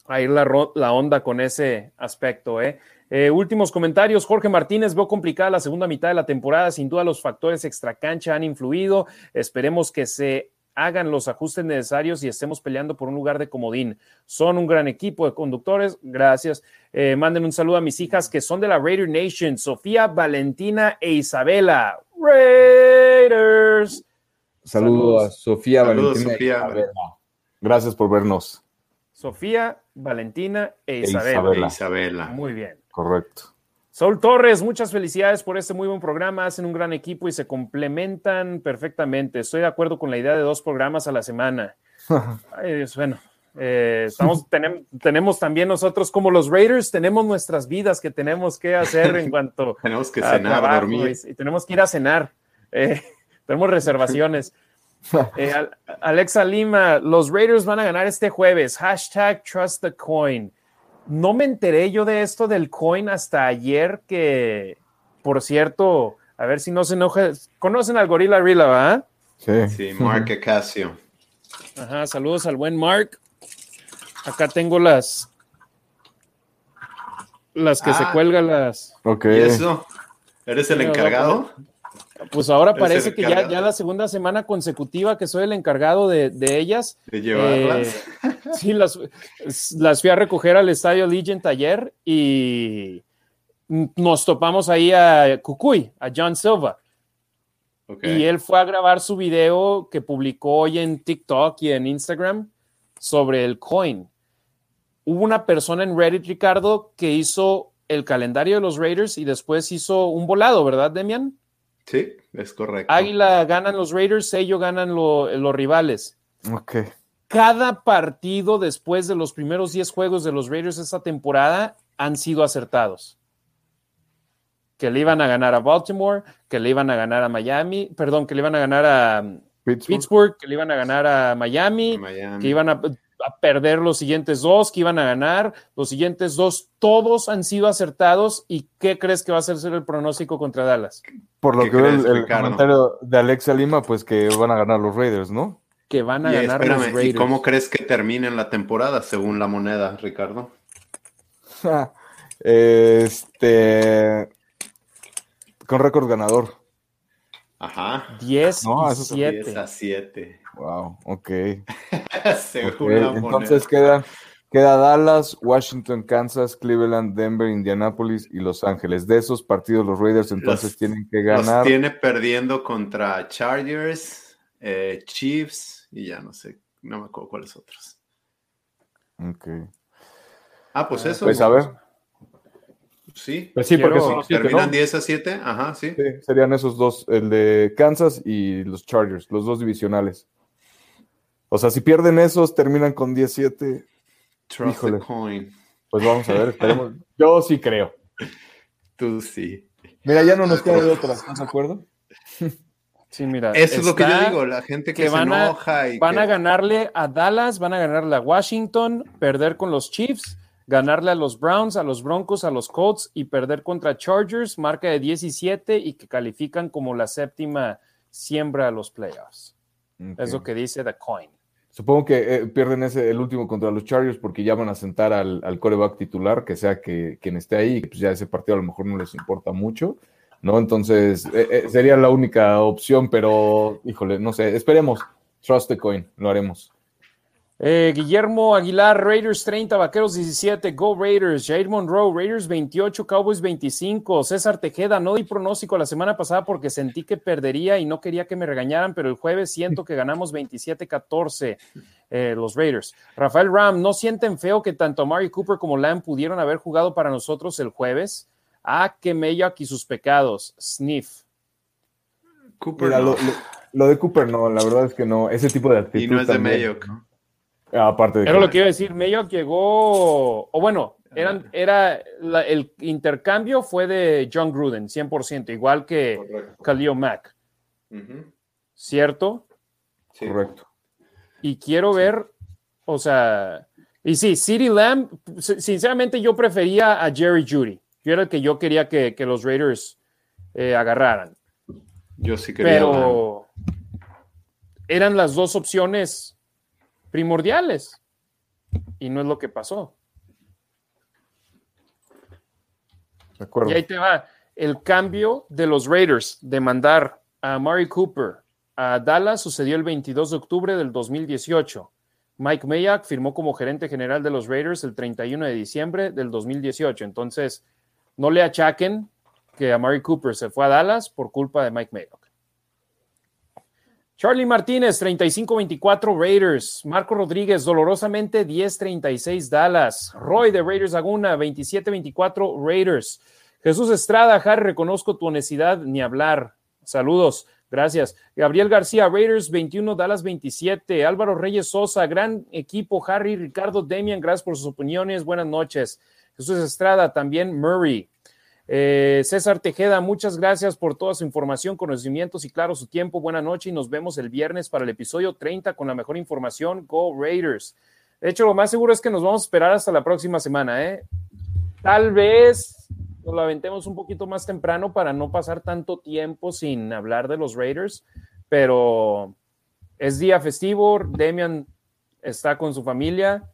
a ir la, onda con ese aspecto. ¿eh? Eh, últimos comentarios. Jorge Martínez, veo complicada la segunda mitad de la temporada. Sin duda, los factores extracancha han influido. Esperemos que se hagan los ajustes necesarios y estemos peleando por un lugar de comodín. Son un gran equipo de conductores. Gracias. Eh, manden un saludo a mis hijas que son de la Raider Nation, Sofía, Valentina e Isabela. Raiders. Saludos a Sofía Saludos, Valentina. Sofía. Isabela. Gracias por vernos. Sofía, Valentina e E Isabela. Isabela. Isabela. Muy bien. Correcto. Sol Torres, muchas felicidades por este muy buen programa. Hacen un gran equipo y se complementan perfectamente. Estoy de acuerdo con la idea de dos programas a la semana. Ay, Dios, bueno, eh, estamos, tenemos también nosotros como los Raiders, tenemos nuestras vidas que tenemos que hacer en cuanto Tenemos que a cenar, trabajo dormir. y, y tenemos que ir a cenar. Eh, tenemos reservaciones. Eh, Al- Alexa Lima, los Raiders van a ganar este jueves. Hashtag trust the coin. No me enteré yo de esto del coin hasta ayer que, por cierto, a ver si no se enoja. ¿Conocen al Gorilla Rila, va? Sí. Sí, Mark Casio. Ajá, saludos al buen Mark. Acá tengo las las que se Ah. cuelgan las. Ok. ¿Y eso? ¿Eres el encargado? Pues ahora parece que ya, la segunda semana consecutiva que soy el encargado de, de ellas. De llevarlas. Eh, sí, las, las fui a recoger al estadio Legend ayer y nos topamos ahí a Cucuy, a John Silva. Y él fue a grabar su video que publicó hoy en TikTok y en Instagram sobre el coin. Hubo una persona en Reddit, Ricardo, que hizo el calendario de los Raiders y después hizo un volado, ¿verdad, Demian? Sí, es correcto. Águila ganan los Raiders, ellos ganan lo- los rivales. Ok. Cada partido después de los primeros 10 juegos de los Raiders esta temporada han sido acertados. Que le iban a ganar a Baltimore, que le iban a ganar a Miami, perdón, que le iban a ganar a um, Pittsburgh. Pittsburgh, que le iban a ganar a Miami, Miami. que iban a, a perder los siguientes dos, que iban a ganar los siguientes dos, todos han sido acertados. ¿Y qué crees que va a ser el pronóstico contra Dallas? Por lo ¿Qué que veo el, el comentario de Alexa Lima, pues que van a ganar los Raiders, ¿no? Que van a Y ganar espérame, los ¿y Raiders. cómo crees que terminen la temporada según la moneda, Ricardo? este. Con récord ganador. Ajá. 10 No, y eso es 7. 10 a 7. Wow, ok. según Ok, la moneda. Entonces queda, queda Dallas, Washington, Kansas, Cleveland, Denver, Indianapolis y Los Ángeles. De esos partidos, los Raiders entonces Los- tienen que Los ganar. tiene perdiendo contra Chargers, eh, Chiefs y ya no sé, no me acuerdo cuáles otros. Ok. Ah, pues eso. Pues a ver, Sí. pues sí, porque son los siete, Terminan ¿no? 10 a 7. Ajá, sí. Sí, serían esos dos, el de Kansas y los Chargers, los dos divisionales. O sea, si pierden esos, terminan con 17. Trust Híjole. the coin. Pues vamos a ver, esperemos. Yo sí creo. Tú sí. Mira, ya no nos queda de otra, ¿estás de acuerdo? Sí, mira. Eso es lo que yo digo, la gente que, se enoja y van a ganarle a Dallas, van a ganarle a Washington, perder con los Chiefs, ganarle a los Browns, a los Broncos, a los Colts y perder contra Chargers, marca de 17 y que califican como la séptima siembra a los playoffs. Es lo que dice The Coin. Supongo que eh, pierden ese, el último contra los Chargers porque ya van a sentar al, al coreback titular, que sea que, quien esté ahí, pues ya ese partido a lo mejor no les importa mucho. ¿no? Entonces, eh, eh, sería la única opción, pero, híjole, no sé, esperemos. Trust the coin, lo haremos. Eh, Guillermo Aguilar, Raiders 30, Vaqueros 17, Go Raiders, Jair Monroe, Raiders 28, Cowboys 25, César Tejeda, no di pronóstico la semana pasada porque sentí que perdería y no quería que me regañaran, pero el jueves siento que ganamos 27-14 los Raiders. Rafael Ram, ¿no sienten feo que tanto Mari Cooper como Lamb pudieron haber jugado para nosotros el jueves? Ah, que Mayock y sus pecados. Sniff. Cooper. lo, de Cooper no, la verdad es que no. Ese tipo de actitud. Y no es de Mayock. ¿no? Aparte de Era lo que iba a decir. Mayock llegó. O bueno, eran, era el intercambio fue de John Gruden, 100%, igual que Khalil Mack. ¿Cierto? Sí. Correcto. Y quiero ver, o sea, y sí, City Lamb, sinceramente yo prefería a Jerry Judy. Yo era el que yo quería que, los Raiders eh, agarraran. Yo sí quería. Pero eran las dos opciones primordiales. Y no es lo que pasó. De acuerdo. Y ahí te va el cambio de los Raiders de mandar a Mari Cooper a Dallas sucedió el 22 de octubre del 2018. Mike Mayock firmó como gerente general de los Raiders el 31 de diciembre del 2018. Entonces, no le achaquen que a Mari Cooper se fue a Dallas por culpa de Mike Mayock. Charlie Martínez, 35-24 Raiders. Marco Rodríguez, dolorosamente 10-36 Dallas. Roy de Raiders Laguna, 27-24 Raiders. Jesús Estrada, Harry, reconozco tu honestidad, ni hablar. Saludos, gracias. Gabriel García, Raiders 21, Dallas 27. Álvaro Reyes Sosa, gran equipo. Harry, Ricardo, Demian, gracias por sus opiniones. Buenas noches. Jesús Estrada, también Murray. Eh, César Tejeda, muchas gracias por toda su información, conocimientos y claro su tiempo. Buenas noches y nos vemos el viernes para el episodio 30 con la mejor información. Go Raiders. De hecho, lo más seguro es que nos vamos a esperar hasta la próxima semana. ¿eh? Tal vez nos lo aventemos un poquito más temprano para no pasar tanto tiempo sin hablar de los Raiders, pero es día festivo. Demian está con su familia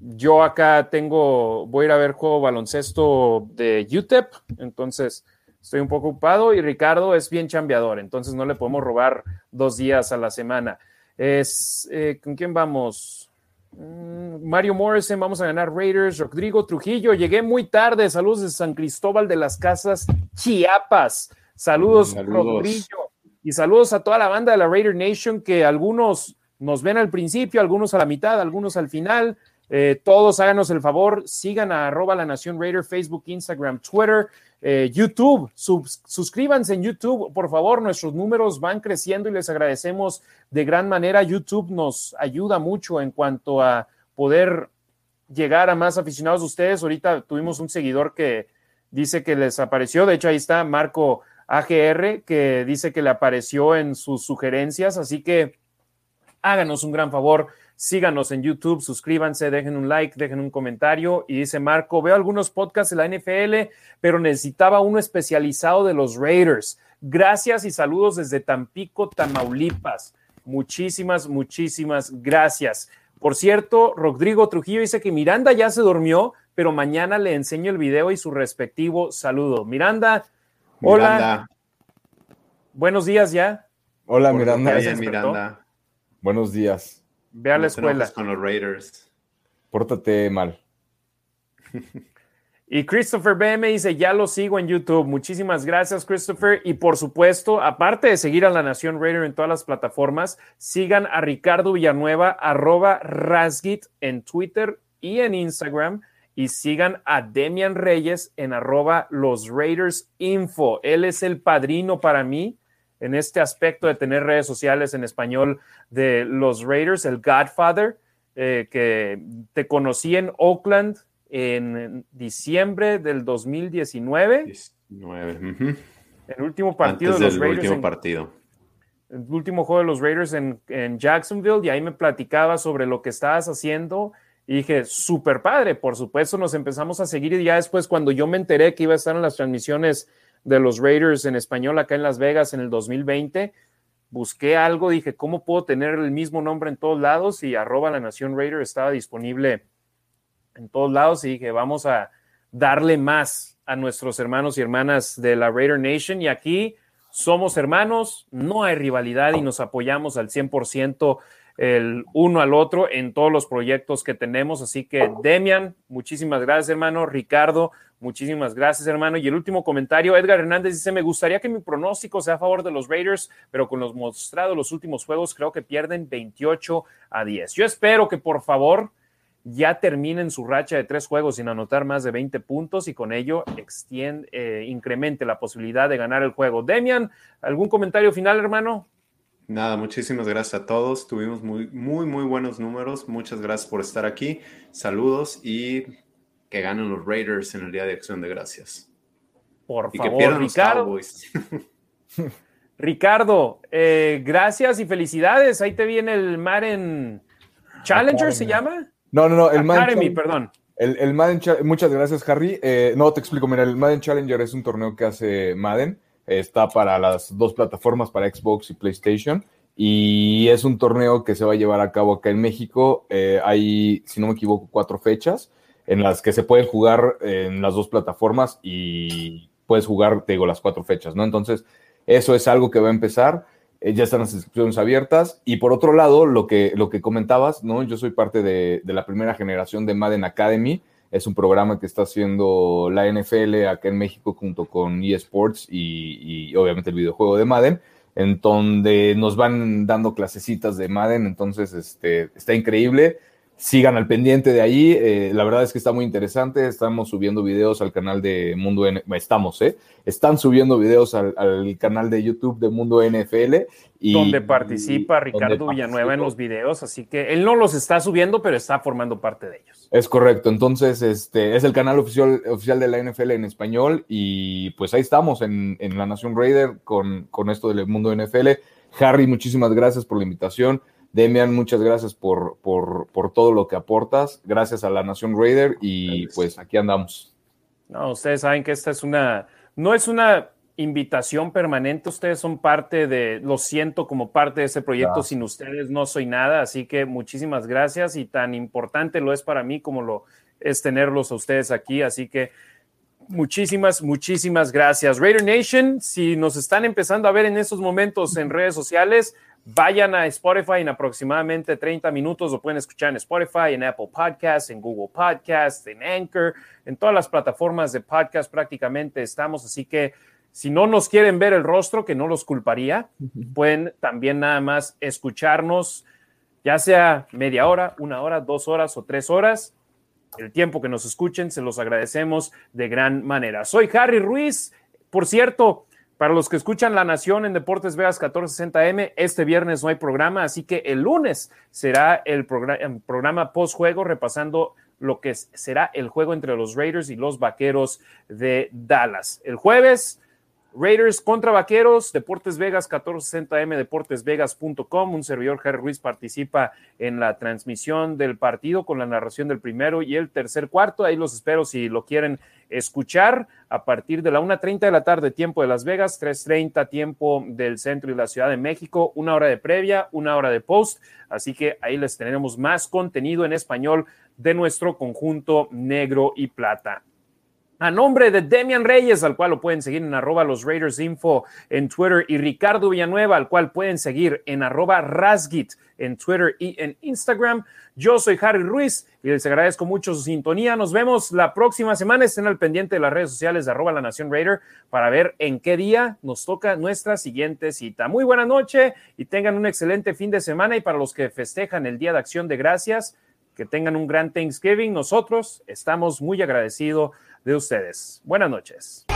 yo acá tengo, voy a ir a ver juego baloncesto de UTEP, entonces estoy un poco ocupado y Ricardo es bien chambeador, entonces no le podemos robar dos días a la semana. Es, eh, ¿Con quién vamos? Mm, Mario Morrison, vamos a ganar Raiders. Rodrigo Trujillo, llegué muy tarde. Saludos de San Cristóbal de las Casas, Chiapas. Saludos, saludos. Rodrigo. Y saludos a toda la banda de la Raider Nation, que algunos nos ven al principio, algunos a la mitad, algunos al final. Eh, todos háganos el favor, sigan a arroba la Nación Raider, Facebook, Instagram, Twitter, eh, YouTube. suscríbanse en YouTube, por favor, nuestros números van creciendo y les agradecemos de gran manera. YouTube nos ayuda mucho en cuanto a poder llegar a más aficionados de ustedes. Ahorita tuvimos un seguidor que dice que les apareció, de hecho ahí está Marco AGR, que dice que le apareció en sus sugerencias, así que háganos un gran favor Síganos en YouTube, suscríbanse, dejen un like, dejen un comentario. Y dice Marco, veo algunos podcasts de la NFL, pero necesitaba uno especializado de los Raiders. Gracias y saludos desde Tampico, Tamaulipas. Muchísimas, muchísimas gracias. Por cierto, Rodrigo Trujillo dice que Miranda ya se durmió, pero mañana le enseño el video y su respectivo saludo. Miranda, hola. Buenos días ya. Hola, Miranda. Miranda. Buenos días. Ve a la escuela. Con los Raiders. Pórtate mal. Y Christopher B me dice, ya lo sigo en YouTube. Muchísimas gracias, Christopher. Y por supuesto, aparte de seguir a la Nación Raider en todas las plataformas, sigan a Ricardo Villanueva, arroba Rasgit en Twitter y en Instagram. Y sigan a Demian Reyes en arroba los Raiders Info. Él es el padrino para mí en este aspecto de tener redes sociales en español de los Raiders, el Godfather, eh, que te conocí en Oakland en diciembre del 2019. 19. El último partido de los Raiders. último partido. el último juego de los Raiders en, en Jacksonville y ahí me platicaba sobre lo que estabas haciendo y dije, súper padre, por supuesto nos empezamos a seguir y ya después cuando yo me enteré que iba a estar en las transmisiones de los Raiders en español acá en Las Vegas en el 2020, busqué algo, dije, ¿cómo puedo tener el mismo nombre en todos lados? Y arroba la Nación Raider estaba disponible en todos lados y dije, vamos a darle más a nuestros hermanos y hermanas de la Raider Nation y aquí somos hermanos, no hay rivalidad y nos apoyamos al 100% el uno al otro en todos los proyectos que tenemos. Así que, Demian, muchísimas gracias, hermano. Ricardo, muchísimas gracias, hermano. Y el último comentario, Edgar Hernández dice, me gustaría que mi pronóstico sea a favor de los Raiders, pero con los mostrados los últimos juegos, creo que pierden 28 a 10. Yo espero que, por favor, ya terminen su racha de tres juegos sin anotar más de 20 puntos y con ello extiende, eh, incremente la posibilidad de ganar el juego. Demian, ¿algún comentario final, hermano? Nada, muchísimas gracias a todos. Tuvimos muy, muy, muy buenos números. Muchas gracias por estar aquí. Saludos y que ganen los Raiders en el Día de Acción de Gracias. Por favor, Ricardo. Ricardo, eh, gracias y felicidades. Ahí te viene el Madden Challenger, ¿se llama? No, no, no, el Madden. perdón. El, el Madden, muchas gracias, Harry. Eh, no, te explico, mira, el Madden Challenger es un torneo que hace Madden Está para las dos plataformas, para Xbox y PlayStation. Y es un torneo que se va a llevar a cabo acá en México. Eh, hay, si no me equivoco, cuatro fechas en las que se pueden jugar en las dos plataformas y puedes jugar, te digo, las cuatro fechas, ¿no? Entonces, eso es algo que va a empezar. Eh, ya están las inscripciones abiertas. Y por otro lado, lo que, lo que comentabas, ¿no? Yo soy parte de, de la primera generación de Madden Academy es un programa que está haciendo la NFL acá en México junto con eSports y, y obviamente el videojuego de Madden, en donde nos van dando clasecitas de Madden, entonces este, está increíble sigan al pendiente de ahí. Eh, la verdad es que está muy interesante. Estamos subiendo videos al canal de Mundo NFL. Estamos, ¿eh? Están subiendo videos al, canal de YouTube de Mundo NFL. Y, donde participa Ricardo Villanueva en los videos. Así que él no los está subiendo, pero está formando parte de ellos. Es correcto. Entonces, este es el canal oficial, oficial de la NFL en español. Y pues ahí estamos en, en la Nación Raider con, con esto del Mundo NFL. Harry, muchísimas gracias por la invitación. Demian, muchas gracias por, por, todo lo que aportas. Gracias a la Nación Raider y pues aquí andamos. No, ustedes saben que esta es una, no es una invitación permanente, ustedes son parte de, lo siento como parte de ese proyecto, sin ustedes no soy nada, así que muchísimas gracias y tan importante lo es para mí como lo es tenerlos a ustedes aquí, así que muchísimas, muchísimas gracias. Raider Nation, si nos están empezando a ver en estos momentos en redes sociales, Vayan a Spotify en aproximadamente 30 minutos, lo pueden escuchar en Spotify, en Apple Podcasts, en Google Podcasts, en Anchor, en todas las plataformas de podcast prácticamente estamos, así que si no nos quieren ver el rostro, que no los culparía, pueden también nada más escucharnos, ya sea media hora, una hora, dos horas o tres horas. El tiempo que nos escuchen, se los agradecemos de gran manera. Soy Harry Ruiz. Por cierto, para los que escuchan La Nación en Deportes Vegas 1460M, este viernes no hay programa, así que el lunes será el programa, programa post-juego repasando lo que será el juego entre los Raiders y los Vaqueros de Dallas. El jueves Raiders contra Vaqueros, Deportes Vegas 1460M, deportesvegas.com. Un servidor Harry Ruiz participa en la transmisión del partido con la narración del primero y el tercer cuarto. Ahí los espero si lo quieren escuchar a partir de la 1.30 de la tarde, tiempo de Las Vegas, 3.30 tiempo del centro y la Ciudad de México, una hora de previa, una hora de post. Así que ahí les tenemos más contenido en español de nuestro conjunto negro y plata. A nombre de Demian Reyes, al cual lo pueden seguir en arroba los Raiders Info en Twitter, y Ricardo Villanueva, al cual pueden seguir en arroba Rasgit en Twitter y en Instagram. Yo soy Harry Ruiz y les agradezco mucho su sintonía. Nos vemos la próxima semana. Estén al pendiente de las redes sociales de arroba la Nación Raider para ver en qué día nos toca nuestra siguiente cita. Muy buena noche y tengan un excelente fin de semana. Y para los que festejan el Día de Acción de Gracias, que tengan un gran Thanksgiving. Nosotros estamos muy agradecidos de ustedes. Buenas noches.